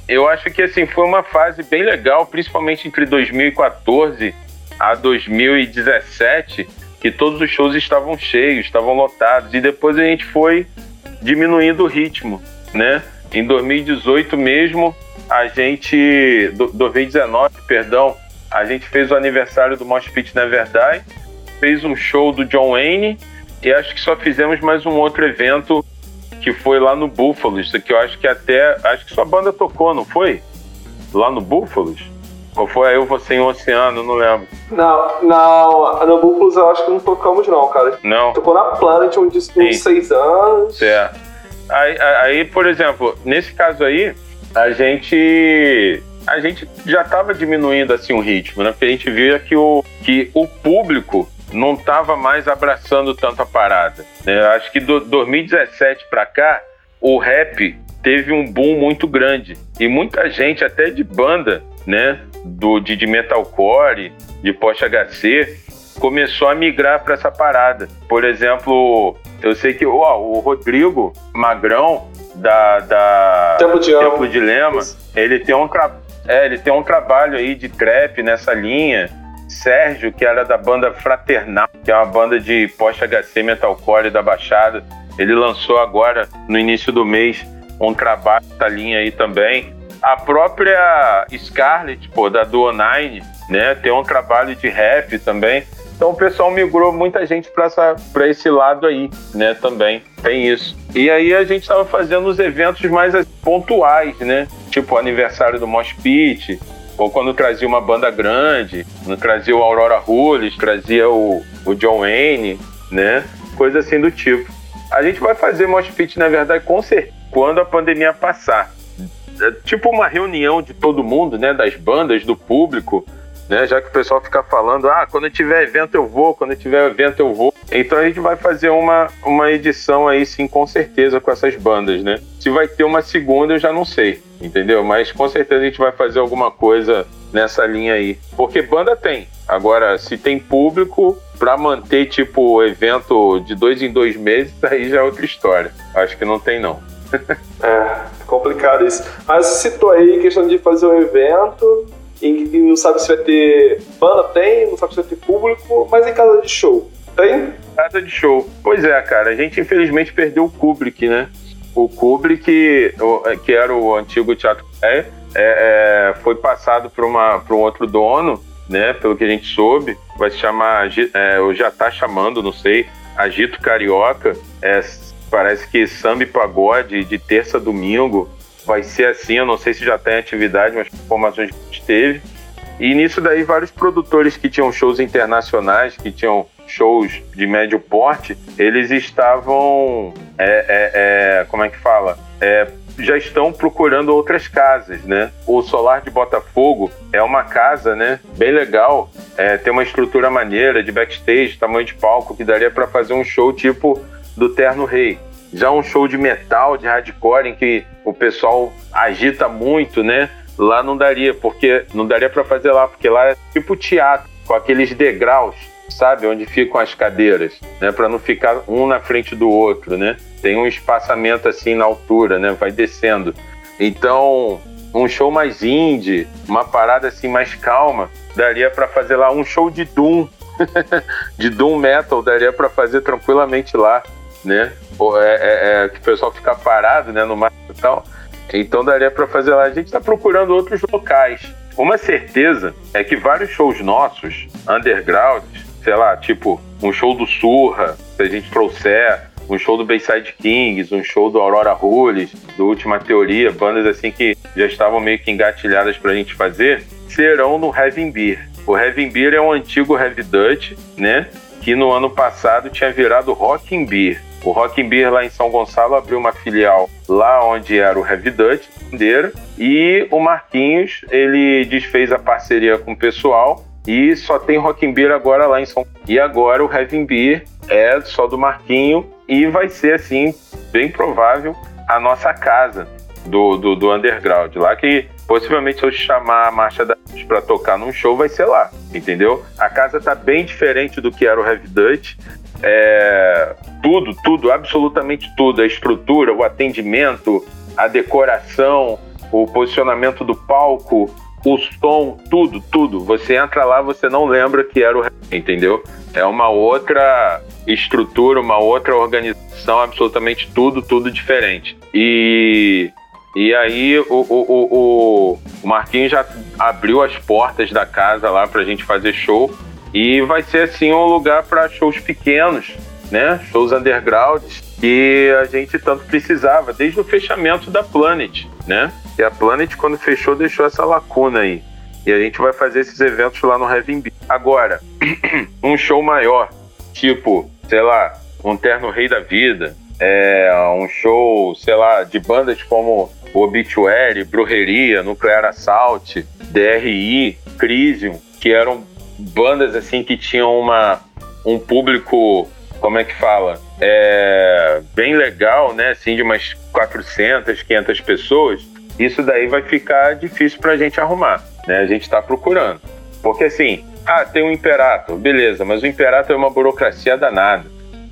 eu acho que assim foi uma fase bem legal, principalmente entre 2014 a 2017, que todos os shows estavam cheios, estavam lotados, e depois a gente foi diminuindo o ritmo, né? Em 2018 mesmo, a gente. 2019, perdão, a gente fez o aniversário do Mosh Pit na verdade, fez um show do John Wayne e acho que só fizemos mais um outro evento que foi lá no Búfalos, que eu acho que até. Acho que sua banda tocou, não foi? Lá no Búfalos? Ou foi aí eu você em Oceano, não lembro.
Não, não, no Búfalos eu acho que não tocamos não, cara.
Não.
Tocou na Planet um disco de uns seis anos.
Certo. Aí, aí, por exemplo, nesse caso aí, a gente a gente já estava diminuindo assim o ritmo, né? Porque a gente via que o, que o público não estava mais abraçando tanto a parada. Né? Acho que do 2017 para cá, o rap teve um boom muito grande e muita gente, até de banda, né, do de, de metalcore, de post HC, começou a migrar para essa parada. Por exemplo, eu sei que ó, o Rodrigo Magrão, da, da
Tempo de,
Tempo de Lema, ele tem, um é, ele tem um trabalho aí de trap nessa linha. Sérgio, que era da banda Fraternal, que é uma banda de post-HC metalcore da Baixada, ele lançou agora, no início do mês, um trabalho nessa linha aí também. A própria Scarlett, pô, da Duo Nine, né, tem um trabalho de rap também. Então o pessoal migrou muita gente para esse lado aí, né? Também tem isso. E aí a gente estava fazendo os eventos mais pontuais, né? Tipo o aniversário do Mosh Pit, ou quando trazia uma banda grande, quando trazia o Aurora Rules, trazia o, o John Wayne, né? Coisa assim do tipo. A gente vai fazer Mosh Pit, na verdade, com certeza, quando a pandemia passar. É tipo uma reunião de todo mundo, né? Das bandas, do público, né? Já que o pessoal fica falando, ah, quando tiver evento eu vou, quando tiver evento eu vou. Então a gente vai fazer uma, uma edição aí sim, com certeza, com essas bandas, né? Se vai ter uma segunda eu já não sei, entendeu? Mas com certeza a gente vai fazer alguma coisa nessa linha aí. Porque banda tem. Agora, se tem público, para manter, tipo, evento de dois em dois meses, aí já é outra história. Acho que não tem, não.
é, complicado isso. Mas citou aí questão de fazer um evento e, não sabe se vai ter banda, tem, não sabe se vai ter público, mas em casa de show, tem?
Casa de show. Pois é, cara, a gente infelizmente perdeu o Kubrick, né? O Kubrick, que era o antigo teatro, é, é, é foi passado para um outro dono, né? Pelo que a gente soube, vai se chamar, é, ou já tá chamando, não sei, Agito Carioca. É, parece que samba e pagode de terça a domingo vai ser assim. Eu não sei se já tem atividade, mas informações que a gente teve. E nisso daí, vários produtores que tinham shows internacionais, que tinham shows de médio porte, eles estavam. É, é, é, como é que fala? É, já estão procurando outras casas, né? O Solar de Botafogo é uma casa, né? Bem legal. É, tem uma estrutura maneira de backstage, tamanho de palco, que daria para fazer um show tipo do Terno Rei. Já um show de metal, de hardcore, em que o pessoal agita muito, né? Lá não daria, porque não daria para fazer lá, porque lá é tipo teatro, com aqueles degraus, sabe? Onde ficam as cadeiras, né? Para não ficar um na frente do outro, né? Tem um espaçamento assim na altura, né? Vai descendo. Então, um show mais indie, uma parada assim mais calma, daria para fazer lá um show de doom, de doom metal, daria para fazer tranquilamente lá né? É, é, é, que o pessoal fica parado, né, no mar e tal. Então daria para fazer lá. A gente está procurando outros locais. Uma certeza é que vários shows nossos, underground, sei lá, tipo um show do Surra, se a gente trouxer, um show do Bayside Kings, um show do Aurora Rules, do Última Teoria, bandas assim que já estavam meio que engatilhadas para a gente fazer, serão no Heaven Beer. O Heaven Beer é um antigo Heavy Dutch, né? Que no ano passado tinha virado Rocking Beer. O Rock Beer lá em São Gonçalo abriu uma filial lá onde era o Heavy Dutch, e o Marquinhos, ele desfez a parceria com o pessoal e só tem Rock Beer agora lá em São E agora o Heavy Beer é só do Marquinho e vai ser, assim, bem provável a nossa casa do, do, do underground. Lá que possivelmente se eu chamar a Marcha da para tocar num show, vai ser lá, entendeu? A casa tá bem diferente do que era o Heavy Dutch. É, tudo, tudo, absolutamente tudo. A estrutura, o atendimento, a decoração, o posicionamento do palco, o som, tudo, tudo. Você entra lá, você não lembra que era o. Entendeu? É uma outra estrutura, uma outra organização, absolutamente tudo, tudo diferente. E. E aí o, o, o, o Marquinhos já abriu as portas da casa lá pra gente fazer show. E vai ser assim um lugar para shows pequenos, né? Shows undergrounds que a gente tanto precisava desde o fechamento da Planet, né? E a Planet quando fechou deixou essa lacuna aí. E a gente vai fazer esses eventos lá no Heaven Beat. Agora, um show maior, tipo, sei lá, um Terno Rei da Vida, é, um show, sei lá, de bandas como Obituary, Brujeria, Nuclear Assault, DRI, Crisium, que eram bandas assim que tinham uma, um público, como é que fala? É, bem legal, né? Assim, de umas 400, 500 pessoas. Isso daí vai ficar difícil para a gente arrumar, né? A gente está procurando. Porque assim, Ah, tem um Imperator, beleza, mas o Imperator é uma burocracia danada.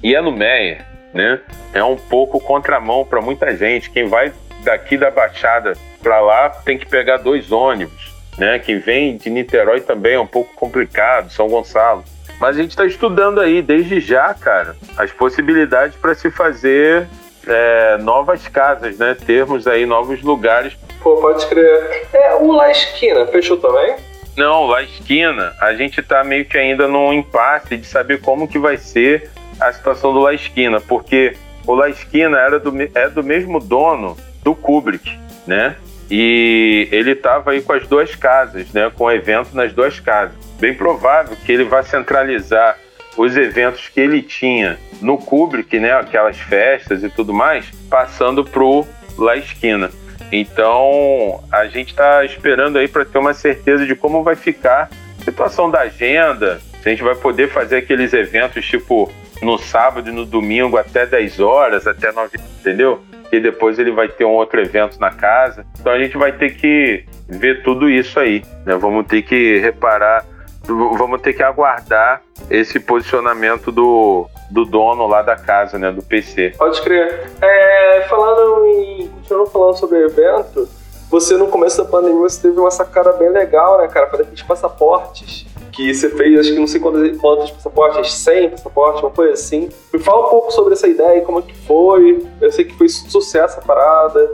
E é no Meyer, né? É um pouco contramão para muita gente. Quem vai daqui da Baixada para lá tem que pegar dois ônibus, né? Quem vem de Niterói também é um pouco complicado, São Gonçalo. Mas a gente está estudando aí, desde já, cara, as possibilidades para se fazer é, novas casas, né? Termos aí novos lugares.
Pô, pode crer. É, o La Esquina, fechou também?
Não, La Esquina, a gente está meio que ainda num impasse de saber como que vai ser a situação do La Esquina, porque o La Esquina era do, é do mesmo dono do Kubrick, né? E ele estava aí com as duas casas, né? Com o evento nas duas casas. Bem provável que ele vá centralizar os eventos que ele tinha no Kubrick, né? Aquelas festas e tudo mais, passando pro La Esquina. Então a gente está esperando aí para ter uma certeza de como vai ficar a situação da agenda, se a gente vai poder fazer aqueles eventos tipo no sábado e no domingo até 10 horas, até 9, entendeu? E depois ele vai ter um outro evento na casa. Então a gente vai ter que ver tudo isso aí, né? Vamos ter que reparar, vamos ter que aguardar esse posicionamento do, do dono lá da casa, né? Do PC.
Pode crer. É, falando em. Continuando falando sobre evento, você no começo da pandemia você teve uma sacada bem legal, né, cara? Fazer aqueles passaportes que você fez, acho que não sei quantos, quantos passaportes, 100 passaportes, uma coisa assim. Me fala um pouco sobre essa ideia, como é que foi. Eu sei que foi sucesso a parada.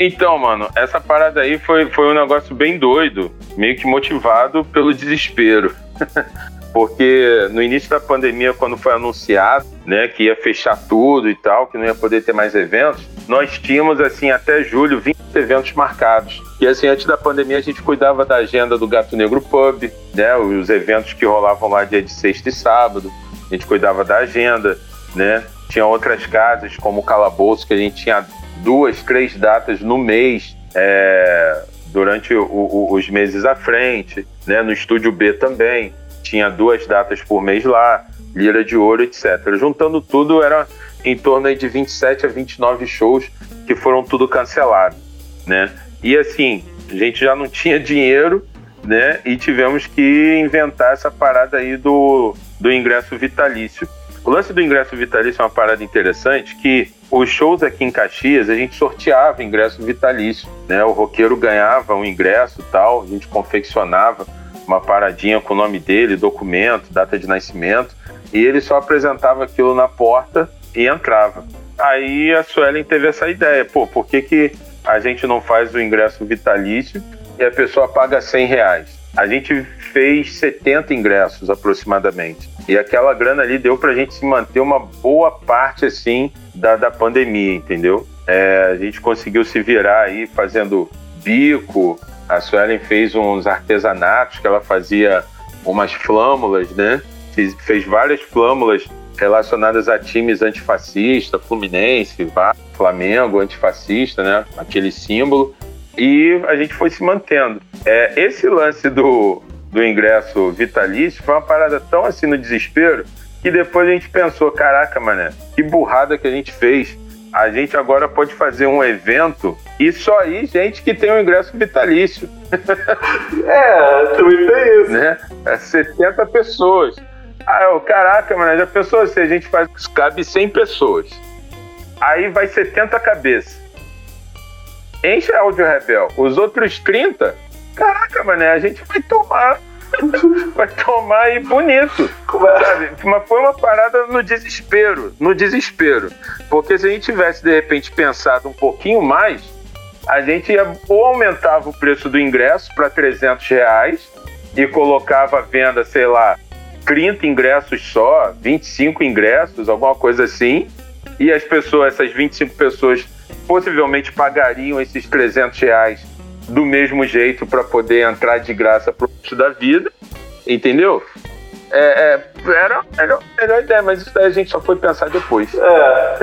Então, mano, essa parada aí foi, foi um negócio bem doido, meio que motivado pelo desespero. Porque no início da pandemia, quando foi anunciado, né, que ia fechar tudo e tal, que não ia poder ter mais eventos, nós tínhamos, assim, até julho, 20 eventos marcados. E assim, antes da pandemia, a gente cuidava da agenda do Gato Negro Pub, né? Os eventos que rolavam lá dia de sexta e sábado. A gente cuidava da agenda, né? Tinha outras casas, como o Calabouço, que a gente tinha duas, três datas no mês, é, durante o, o, os meses à frente, né? No Estúdio B também. Tinha duas datas por mês lá, Lira de Ouro, etc. Juntando tudo, era em torno de 27 a 29 shows que foram tudo cancelados, né? E assim, a gente já não tinha dinheiro, né? E tivemos que inventar essa parada aí do, do ingresso vitalício. O lance do ingresso vitalício é uma parada interessante que os shows aqui em Caxias a gente sorteava ingresso vitalício, né? O roqueiro ganhava um ingresso tal, a gente confeccionava uma paradinha com o nome dele, documento, data de nascimento, e ele só apresentava aquilo na porta e entrava. Aí a Suelen teve essa ideia, pô, por que que a gente não faz o ingresso vitalício e a pessoa paga 100 reais. A gente fez 70 ingressos aproximadamente. E aquela grana ali deu para a gente se manter uma boa parte assim da, da pandemia, entendeu? É, a gente conseguiu se virar aí fazendo bico. A Suelen fez uns artesanatos que ela fazia umas flâmulas, né? Fez, fez várias flâmulas relacionadas a times antifascistas, Fluminense, Flamengo, antifascista, né? Aquele símbolo. E a gente foi se mantendo. É, esse lance do, do ingresso vitalício foi uma parada tão assim no desespero que depois a gente pensou: caraca, mané, que burrada que a gente fez. A gente agora pode fazer um evento e só aí gente que tem o um ingresso vitalício.
é, também tem isso.
Né? É 70 pessoas. Ah, eu, caraca, mano, já pensou se a gente faz. Cabe 100 pessoas. Aí vai 70 cabeças. Enche a áudio rebel. Os outros 30, caraca, mano, a gente vai tomar. vai tomar aí bonito. Sabe? Mas foi uma parada no desespero. No desespero. Porque se a gente tivesse, de repente, pensado um pouquinho mais, a gente ia, ou aumentava o preço do ingresso para 300 reais e colocava a venda, sei lá, 30 ingressos só, 25 ingressos, alguma coisa assim, e as pessoas, essas 25 pessoas, possivelmente pagariam esses 300 reais do mesmo jeito para poder entrar de graça pro resto da vida, entendeu? É, é, era a melhor, ideia, mas isso daí a gente só foi pensar depois. É.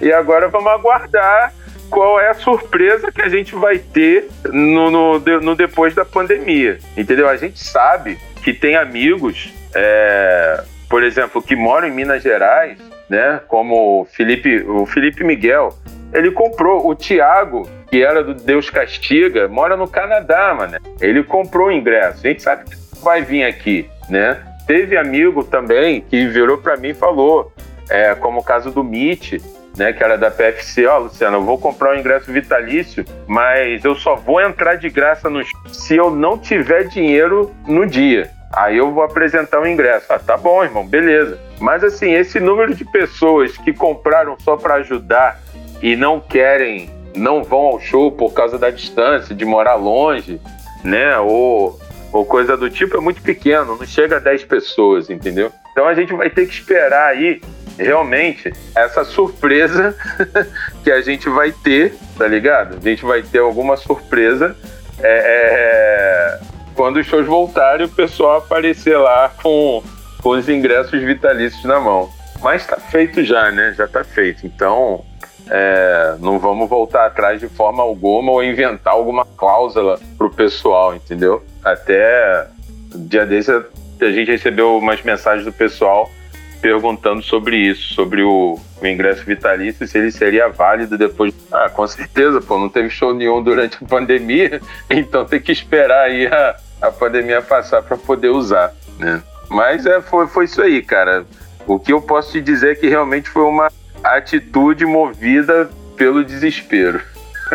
e agora vamos aguardar qual é a surpresa que a gente vai ter no, no, no depois da pandemia, entendeu? A gente sabe que tem amigos é, por exemplo, que moram em Minas Gerais, né? Como o Felipe, o Felipe Miguel, ele comprou o Tiago, que era do Deus Castiga, mora no Canadá, mano. Ele comprou o ingresso. A gente sabe que vai vir aqui, né? Teve amigo também que virou para mim e falou, é, como o caso do Mitch, né, que era da PFC, ó, oh, Luciano, eu vou comprar o um ingresso vitalício, mas eu só vou entrar de graça no se eu não tiver dinheiro no dia. Aí eu vou apresentar o ingresso. Ah, tá bom, irmão, beleza. Mas assim, esse número de pessoas que compraram só para ajudar e não querem, não vão ao show por causa da distância, de morar longe, né? Ou, ou coisa do tipo, é muito pequeno, não chega a 10 pessoas, entendeu? Então a gente vai ter que esperar aí realmente essa surpresa que a gente vai ter, tá ligado? A gente vai ter alguma surpresa é, é, quando os shows voltarem o pessoal aparecer lá com, com os ingressos vitalícios na mão. Mas tá feito já, né? Já tá feito. Então, é, não vamos voltar atrás de forma alguma ou inventar alguma cláusula pro pessoal, entendeu? Até dia desse a gente recebeu umas mensagens do pessoal perguntando sobre isso, sobre o, o, ingresso vitalício, se ele seria válido depois. Ah, com certeza, pô, não teve show nenhum durante a pandemia, então tem que esperar aí a, a pandemia passar para poder usar, né? Mas é, foi, foi isso aí, cara. O que eu posso te dizer é que realmente foi uma atitude movida pelo desespero.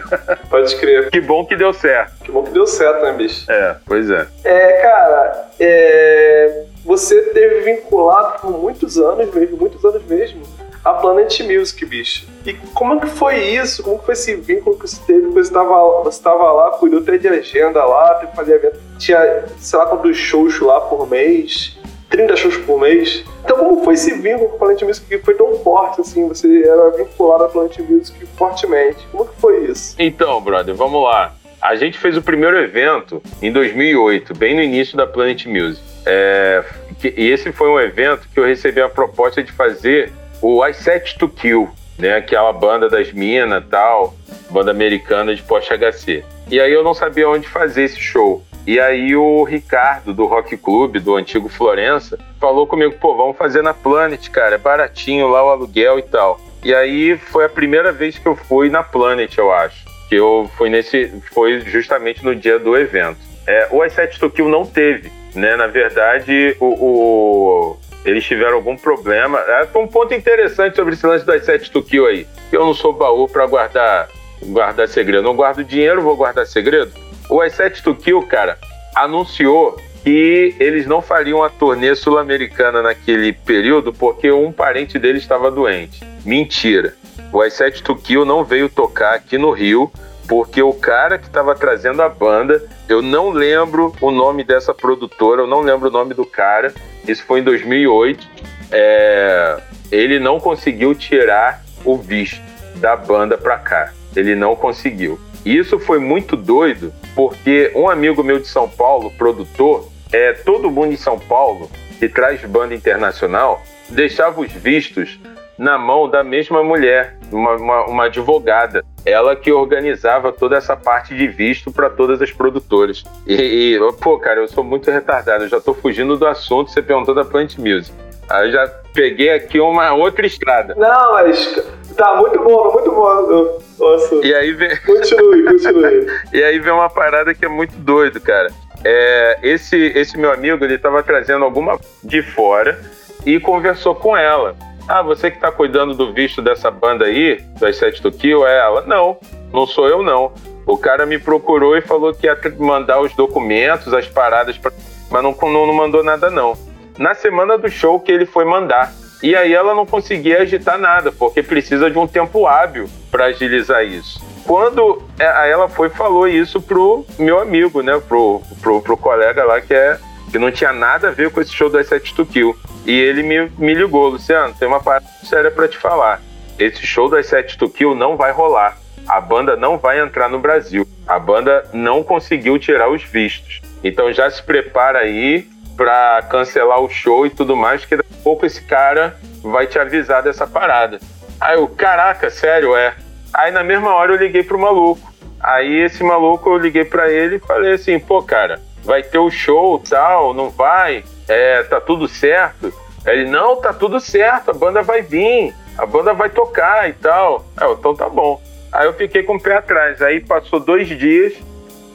Pode crer.
Que bom que deu certo.
Que bom que deu certo, né, bicho?
É, pois é.
É, cara, é... você teve vinculado por muitos anos mesmo, muitos anos mesmo, a Planet Music, bicho. E como que foi isso? Como que foi esse vínculo que você teve? Você estava você tava lá, cuidou até de agenda lá, teve que fazer evento. Tinha, sei lá, quantos shows lá por mês. 30 shows por mês. Então, como foi esse vínculo com a Planet Music que foi tão forte, assim? Você era vinculado à Planet Music fortemente. Como que foi isso?
Então, brother, vamos lá. A gente fez o primeiro evento em 2008, bem no início da Planet Music. É, que, e esse foi um evento que eu recebi a proposta de fazer o I Set to Kill, né? Aquela banda das minas tal, banda americana de Porsche HC. E aí eu não sabia onde fazer esse show. E aí o Ricardo, do Rock Club, do antigo Florença, falou comigo, pô, vamos fazer na Planet, cara, é baratinho lá o aluguel e tal. E aí foi a primeira vez que eu fui na Planet, eu acho. Que eu fui nesse. Foi justamente no dia do evento. É, o i7 Tokyo não teve, né? Na verdade, o, o eles tiveram algum problema. É um ponto interessante sobre esse lance do i7 Tokyo aí. Eu não sou baú para guardar, guardar segredo. Não guardo dinheiro, vou guardar segredo. O i7 to Kill, cara, anunciou que eles não fariam a turnê sul-americana naquele período porque um parente dele estava doente. Mentira. O i7 to Kill não veio tocar aqui no Rio porque o cara que estava trazendo a banda, eu não lembro o nome dessa produtora, eu não lembro o nome do cara, isso foi em 2008, é, ele não conseguiu tirar o visto da banda pra cá. Ele não conseguiu. E isso foi muito doido, porque um amigo meu de São Paulo, produtor, é todo mundo em São Paulo que traz banda internacional, deixava os vistos na mão da mesma mulher, uma, uma, uma advogada. Ela que organizava toda essa parte de visto para todas as produtoras. E, e, pô, cara, eu sou muito retardado, eu já tô fugindo do assunto, você perguntou da Plant Music. Aí eu já peguei aqui uma outra estrada.
Não, mas tá muito bom, muito bom. Nossa.
E aí vem.
Continue, continue.
e aí vem uma parada que é muito doido, cara. É, esse, esse meu amigo, ele tava trazendo alguma de fora e conversou com ela. Ah, você que tá cuidando do visto dessa banda aí, das Sete to Kill, é ela? Não, não sou eu não. O cara me procurou e falou que ia mandar os documentos, as paradas, pra... mas não, não, não mandou nada não. Na semana do show que ele foi mandar. E aí ela não conseguia agitar nada, porque precisa de um tempo hábil para agilizar isso. Quando é, ela foi falou isso pro meu amigo, né, pro, pro, pro colega lá que é que não tinha nada a ver com esse show das Set to Kill. E ele me, me ligou, Luciano, tem uma parada séria para te falar. Esse show das Set to Kill não vai rolar. A banda não vai entrar no Brasil. A banda não conseguiu tirar os vistos. Então já se prepara aí para cancelar o show e tudo mais, que daqui a pouco esse cara vai te avisar dessa parada. Aí eu, caraca, sério, é. Aí na mesma hora eu liguei pro maluco. Aí esse maluco eu liguei para ele e falei assim, pô, cara, vai ter o show tal, não vai? É, tá tudo certo? Ele, não, tá tudo certo, a banda vai vir, a banda vai tocar e tal. Então tá bom. Aí eu fiquei com o pé atrás. Aí passou dois dias,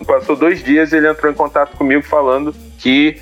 passou dois dias ele entrou em contato comigo falando que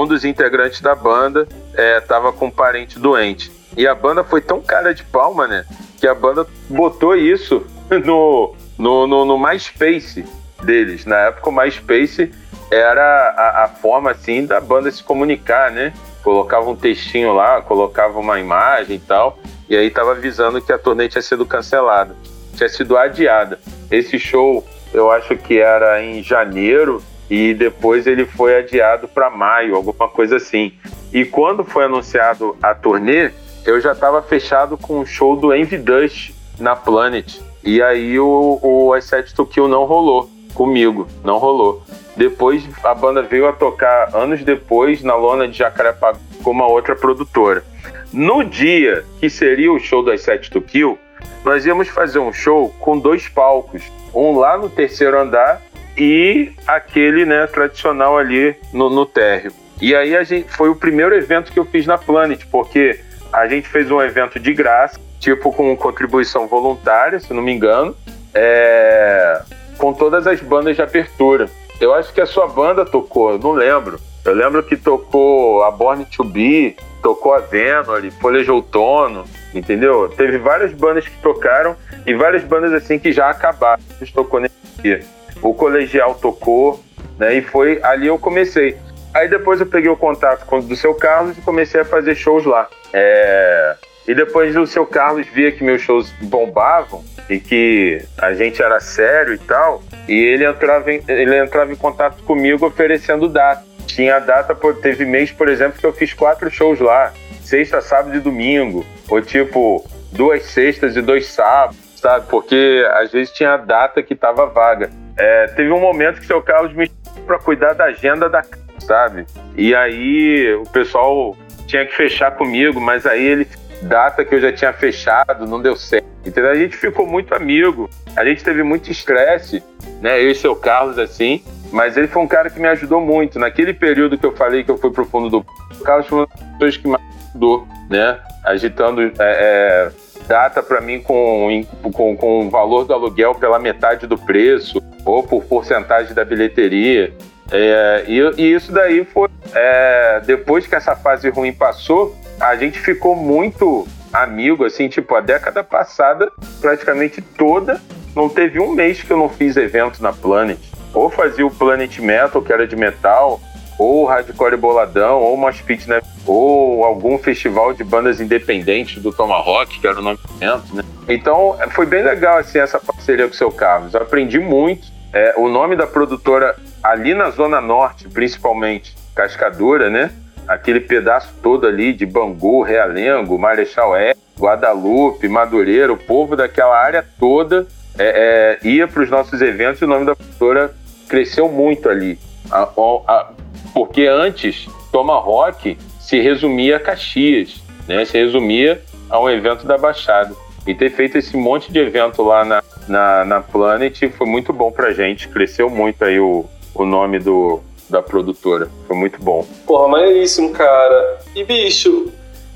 um dos integrantes da banda é, tava com um parente doente. E a banda foi tão cara de palma, né? Que a banda botou isso no, no, no, no MySpace deles. Na época, o MySpace era a, a, forma, assim, da banda se comunicar, né? Colocava um textinho lá, colocava uma imagem e tal, e aí tava avisando que a turnê tinha sido cancelada, tinha sido adiada. Esse show, eu acho que era em janeiro, e depois ele foi adiado para maio, alguma coisa assim. E quando foi anunciado a turnê, eu já estava fechado com o show do Envy Dust na Planet. E aí o, o Asset to Kill não rolou comigo, não rolou. Depois a banda veio a tocar anos depois na lona de Jacarepaguá com uma outra produtora. No dia que seria o show do Asset to Kill, nós íamos fazer um show com dois palcos, um lá no terceiro andar e aquele né, tradicional ali no, no térreo. E aí a gente foi o primeiro evento que eu fiz na Planet, porque a gente fez um evento de graça, tipo com contribuição voluntária, se não me engano, é, com todas as bandas de abertura. Eu acho que a sua banda tocou, não lembro. Eu lembro que tocou a Born to Be, tocou a Venom, Folha Outono, entendeu? Teve várias bandas que tocaram e várias bandas assim que já acabaram. A gente tocou nesse dia o colegial tocou, né? E foi ali eu comecei. Aí depois eu peguei o contato com do seu Carlos e comecei a fazer shows lá. É... E depois o seu Carlos via que meus shows bombavam e que a gente era sério e tal, e ele entrava em, ele entrava em contato comigo oferecendo data. Tinha data, teve mês, por exemplo, que eu fiz quatro shows lá, sexta, sábado e domingo, ou tipo, duas sextas e dois sábados, sabe? Porque às vezes tinha data que tava vaga. É, teve um momento que seu Carlos me para cuidar da agenda da sabe? E aí o pessoal tinha que fechar comigo, mas aí ele data que eu já tinha fechado, não deu certo. Então a gente ficou muito amigo. A gente teve muito estresse, né? Eu e seu Carlos assim, mas ele foi um cara que me ajudou muito. Naquele período que eu falei que eu fui pro fundo do o Carlos foi uma das pessoas que mais ajudou, né? Agitando é, é, data para mim com, com, com o valor do aluguel pela metade do preço ou por porcentagem da bilheteria. É, e, e, isso daí foi. É, depois que essa fase ruim passou, a gente ficou muito amigo, assim, tipo, a década passada, praticamente toda, não teve um mês que eu não fiz evento na Planet. Ou fazia o Planet Metal, que era de metal, ou Hardcore Boladão, ou Mosh Pit, né? Ou algum festival de bandas independentes do Tomahawk, que era o nome do evento, né? Então, foi bem legal, assim, essa parceria com o seu Carlos. Eu aprendi muito. É, o nome da produtora, ali na Zona Norte, principalmente, Cascadura, né? Aquele pedaço todo ali de Bangu, Realengo, Marechal E, Guadalupe, Madureira, o povo daquela área toda é, é, ia para os nossos eventos e o nome da produtora cresceu muito ali. A, a, porque antes, Tomahawk se resumia a Caxias, né? se resumia a um evento da Baixada. E ter feito esse monte de evento lá na, na, na Planet foi muito bom pra gente, cresceu muito aí o, o nome do, da produtora, foi muito bom.
Porra, maneiríssimo, cara. E bicho,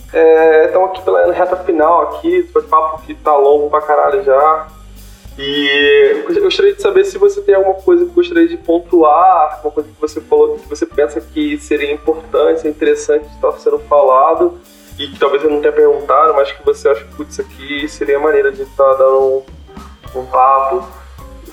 estamos é, aqui pela reta final aqui, o papo que tá longo pra caralho já. E eu gostaria de saber se você tem alguma coisa que gostaria de pontuar, alguma coisa que você falou que você pensa que seria importante, interessante estar sendo falado e que talvez eu não tenha perguntado, mas que você acha que isso aqui seria maneira de estar dando um, um papo.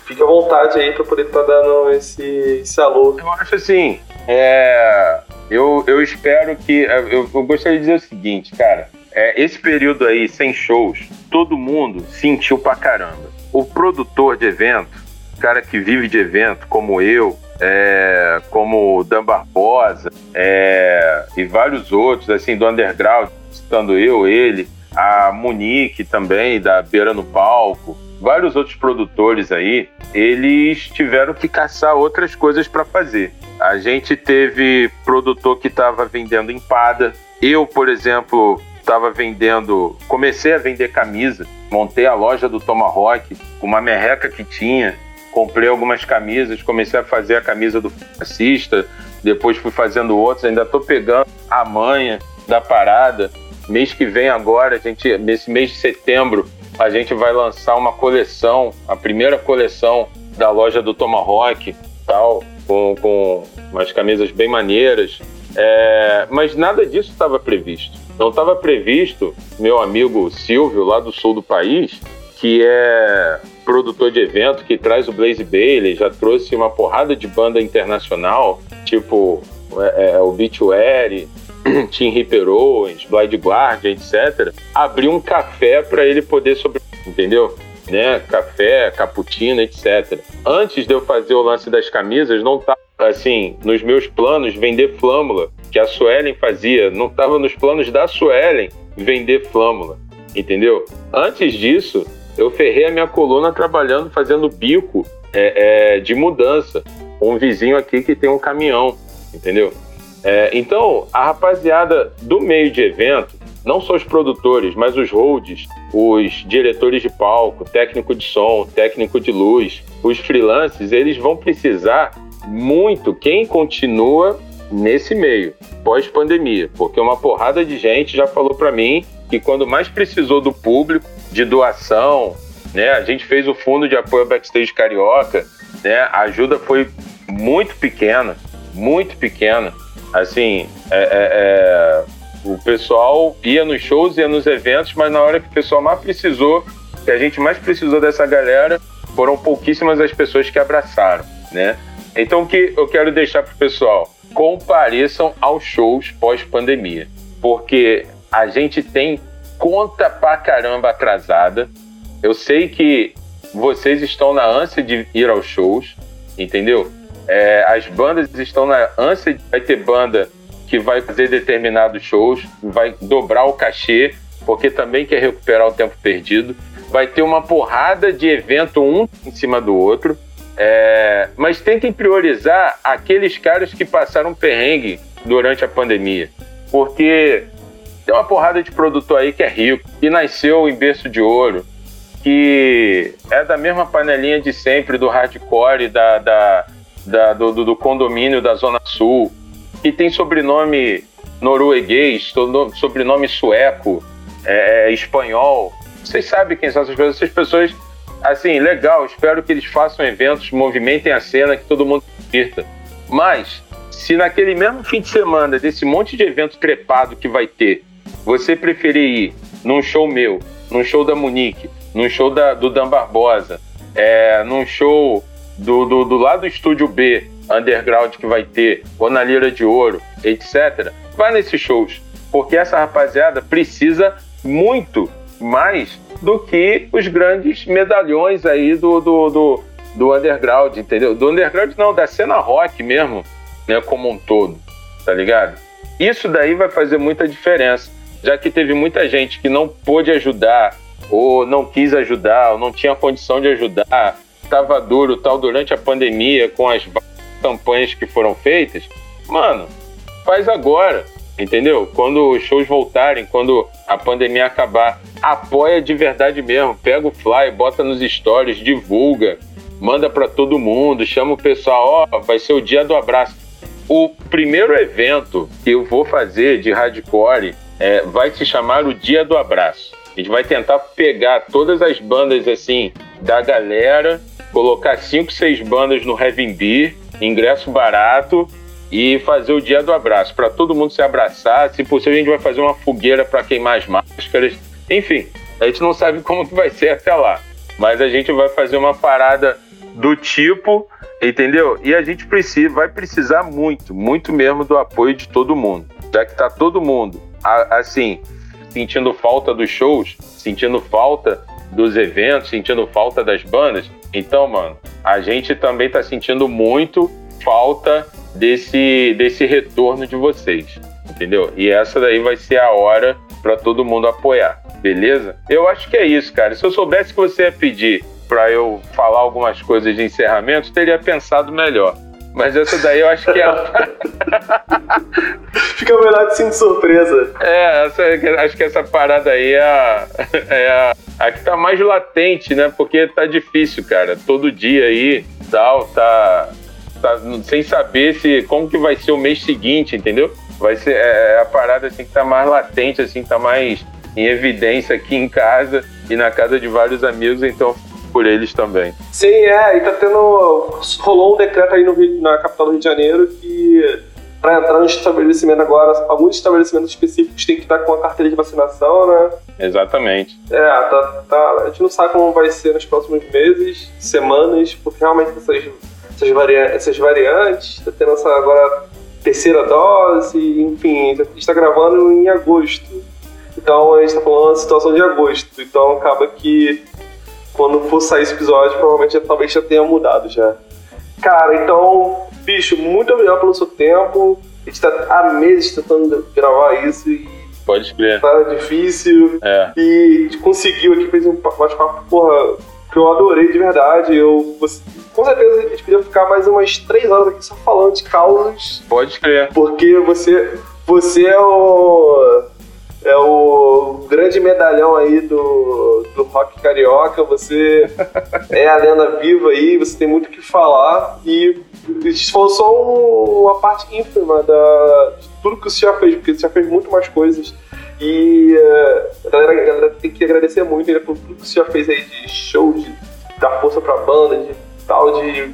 Fique à vontade aí para poder estar dando esse, esse alô.
Eu acho assim, é, eu, eu espero que. Eu, eu gostaria de dizer o seguinte, cara. É, esse período aí, sem shows, todo mundo sentiu pra caramba o produtor de evento, cara que vive de evento, como eu, é, como o Dan Barbosa é, e vários outros, assim, do underground, citando eu, ele, a Monique também, da Beira no Palco, vários outros produtores aí, eles tiveram que caçar outras coisas para fazer. A gente teve produtor que estava vendendo empada. Eu, por exemplo, estava vendendo, comecei a vender camisa, montei a loja do Tomahawk, uma merreca que tinha, comprei algumas camisas, comecei a fazer a camisa do fascista, depois fui fazendo outros, ainda estou pegando a manha da parada. Mês que vem agora, a gente, nesse mês de setembro, a gente vai lançar uma coleção, a primeira coleção da loja do Tomahawk, tal, com, com umas camisas bem maneiras É, mas nada disso estava previsto. Não estava previsto, meu amigo Silvio, lá do sul do país, que é produtor de evento, que traz o Blaze Bailey, já trouxe uma porrada de banda internacional, tipo é, é, o Beachware, Tim Ripper Owens, Blind etc. Abriu um café para ele poder sobreviver, entendeu? Né? Café, cappuccino, etc. Antes de eu fazer o lance das camisas, não estava assim nos meus planos vender flâmula, que a Suelen fazia, não estava nos planos da Suelen vender flâmula, entendeu? Antes disso, eu ferrei a minha coluna trabalhando, fazendo bico é, é, de mudança. Um vizinho aqui que tem um caminhão, entendeu? É, então, a rapaziada do meio de evento, não só os produtores, mas os holds, os diretores de palco, técnico de som, técnico de luz, os freelancers, eles vão precisar muito quem continua nesse meio, pós-pandemia, porque uma porrada de gente já falou para mim que quando mais precisou do público, de doação, né? A gente fez o fundo de apoio ao backstage carioca, né? A ajuda foi muito pequena, muito pequena. Assim, é, é, é, o pessoal ia nos shows, ia nos eventos, mas na hora que o pessoal mais precisou, que a gente mais precisou dessa galera, foram pouquíssimas as pessoas que abraçaram, né? Então o que eu quero deixar pro pessoal, compareçam aos shows pós-pandemia, porque a gente tem conta pra caramba atrasada. Eu sei que vocês estão na ânsia de ir aos shows, entendeu? É, as bandas estão na ânsia de vai ter banda que vai fazer determinados shows, vai dobrar o cachê, porque também quer recuperar o tempo perdido. Vai ter uma porrada de evento um em cima do outro. É, mas tentem priorizar aqueles caras que passaram perrengue durante a pandemia. Porque tem uma porrada de produtor aí que é rico, que nasceu em berço de ouro, que é da mesma panelinha de sempre do hardcore, da, da, da do, do, condomínio da Zona Sul, que tem sobrenome norueguês, sobrenome sueco, é, é, espanhol. Vocês sabem quem são essas pessoas? Essas pessoas, assim, legal, espero que eles façam eventos, movimentem a cena, que todo mundo se divirta. Mas, se naquele mesmo fim de semana, desse monte de evento trepado que vai ter, você preferir ir num show meu, num show da Munique, num show da, do Dan Barbosa, é, num show do, do, do lado do Estúdio B, underground que vai ter, ou na Lira de Ouro, etc., vá nesses shows. Porque essa rapaziada precisa muito mais do que os grandes medalhões aí do, do, do, do underground, entendeu? Do underground não, da cena rock mesmo, né, como um todo, tá ligado? Isso daí vai fazer muita diferença já que teve muita gente que não pôde ajudar, ou não quis ajudar, ou não tinha condição de ajudar, estava duro tal durante a pandemia com as campanhas que foram feitas, mano, faz agora, entendeu? Quando os shows voltarem, quando a pandemia acabar, apoia de verdade mesmo, pega o fly, bota nos stories, divulga, manda para todo mundo, chama o pessoal, ó, vai ser o dia do abraço. O primeiro evento que eu vou fazer de hardcore é, vai se chamar o Dia do Abraço. A gente vai tentar pegar todas as bandas assim da galera, colocar cinco, seis bandas no Heaven Beer, ingresso barato e fazer o Dia do Abraço para todo mundo se abraçar. Se possível, a gente vai fazer uma fogueira para queimar as máscaras. Enfim, a gente não sabe como que vai ser até lá, mas a gente vai fazer uma parada do tipo, entendeu? E a gente precisa, vai precisar muito, muito mesmo do apoio de todo mundo, já que tá todo mundo assim, sentindo falta dos shows, sentindo falta dos eventos, sentindo falta das bandas. Então, mano, a gente também tá sentindo muito falta desse, desse retorno de vocês, entendeu? E essa daí vai ser a hora para todo mundo apoiar, beleza? Eu acho que é isso, cara. Se eu soubesse que você ia pedir para eu falar algumas coisas de encerramento, teria pensado melhor. Mas essa daí eu acho que é.
Fica melhor de sim de surpresa.
É, essa, acho que essa parada aí é, a, é a, a, que tá mais latente, né? Porque tá difícil, cara. Todo dia aí tal, tá, tá sem saber se como que vai ser o mês seguinte, entendeu? Vai ser é, é a parada assim que tá mais latente, assim, tá mais em evidência aqui em casa e na casa de vários amigos, então por eles também.
Sim, é, e tá tendo. Rolou um decreto aí no Rio, na capital do Rio de Janeiro que para entrar no estabelecimento agora, alguns estabelecimentos específicos têm que estar com a carteira de vacinação, né?
Exatamente.
É, tá, tá, a gente não sabe como vai ser nos próximos meses, semanas, porque realmente essas, essas, variantes, essas variantes, tá tendo essa agora terceira dose, enfim, a gente está gravando em agosto. Então a gente está falando da situação de agosto. Então acaba que quando for sair esse episódio, provavelmente talvez já tenha mudado já. Cara, então Bicho, muito obrigado pelo seu tempo. A gente tá há meses tentando gravar isso e.
Pode crer.
Tá difícil.
É.
E a gente conseguiu aqui, fez um bate-papo, porra, que eu adorei de verdade. Eu, com certeza a gente podia ficar mais umas três horas aqui só falando de causas.
Pode crer.
Porque você, você é o é o grande medalhão aí do, do rock carioca. Você é a lenda viva aí, você tem muito o que falar. E isso foi só uma parte ínfima da, de tudo que você já fez, porque você já fez muito mais coisas. E uh, a, galera, a, galera, tem que agradecer muito ainda por tudo que você já fez aí de show, de dar força pra banda, de tal, de.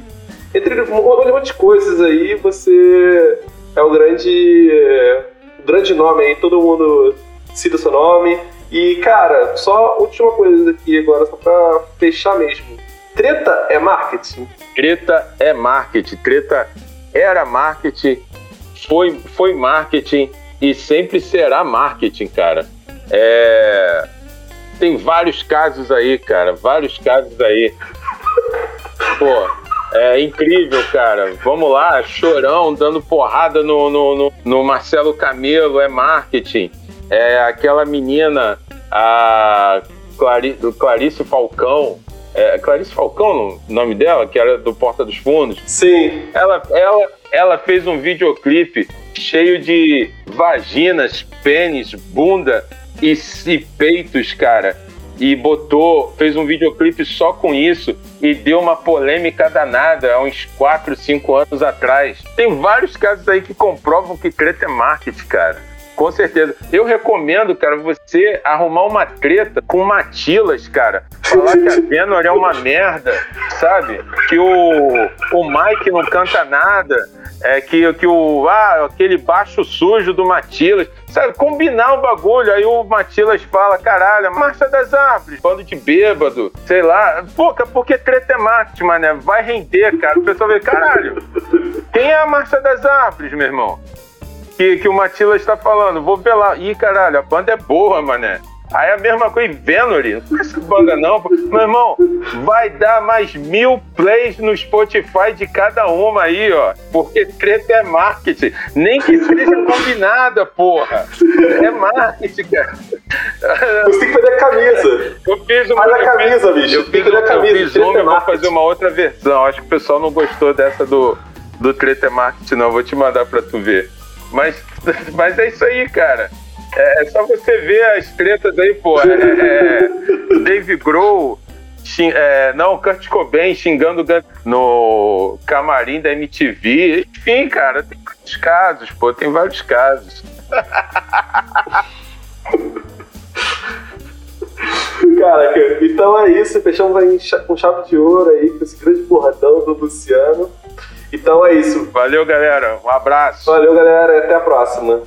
Entre um monte de coisas aí, você é o grande. Uh, grande nome aí, todo mundo cita seu nome. E, cara, só última coisa aqui agora, só pra fechar mesmo. Treta é marketing?
Treta é marketing. Treta era marketing, foi, foi marketing e sempre será marketing, cara. É... Tem vários casos aí, cara. Vários casos aí. Pô, é incrível, cara. Vamos lá, chorão, dando porrada no, no, no, no Marcelo Camelo, é marketing é aquela menina, a Clari, Clarice Falcão. É, Clarice Falcão, o nome dela, que era do Porta dos Fundos.
Sim.
Ela, ela, ela fez um videoclipe cheio de vaginas, pênis, bunda e, e peitos, cara. E botou, fez um videoclipe só com isso e deu uma polêmica danada há uns 4, 5 anos atrás. Tem vários casos aí que comprovam que treta é marketing, cara. Com certeza. Eu recomendo, cara, você arrumar uma treta com Matilas, cara. Falar que a Venor é uma merda, sabe? Que o, o Mike não canta nada. É que, que o. Ah, aquele baixo sujo do Matilas. Sabe, combinar um bagulho. Aí o Matilas fala, caralho, Marcha das Árvores, bando de bêbado, sei lá. Pô, porque treta é marketing, mané. Vai render, cara. O pessoal vê, caralho, quem é a Marcha das Árvores, meu irmão? Que, que o Matila está falando. Vou ver lá. Ih, caralho, a banda é boa, mané. Aí é a mesma coisa, Venury, não conhece essa banda não. Meu irmão, vai dar mais mil plays no Spotify de cada uma aí, ó. Porque treta é marketing. Nem que seja combinada, porra. É marketing, cara.
Você tem que fazer a camisa.
Eu fiz uma.
Faz a camisa, bicho.
Eu fiz, a camisa. Eu fiz uma e vou fazer uma outra versão. Acho que o pessoal não gostou dessa do, do treta é marketing, não. Vou te mandar pra tu ver. Mas, mas é isso aí, cara. É, é só você ver as tretas aí, pô. É, é, Dave Grohl, xing, é, não, Kurt Cobain xingando no camarim da MTV. Enfim, cara, tem vários casos, pô, tem vários casos.
Cara, então é isso. Fechamos aí com chave de ouro aí, com esse grande porradão do Luciano. Então é isso.
Valeu, galera. Um abraço.
Valeu, galera. Até a próxima.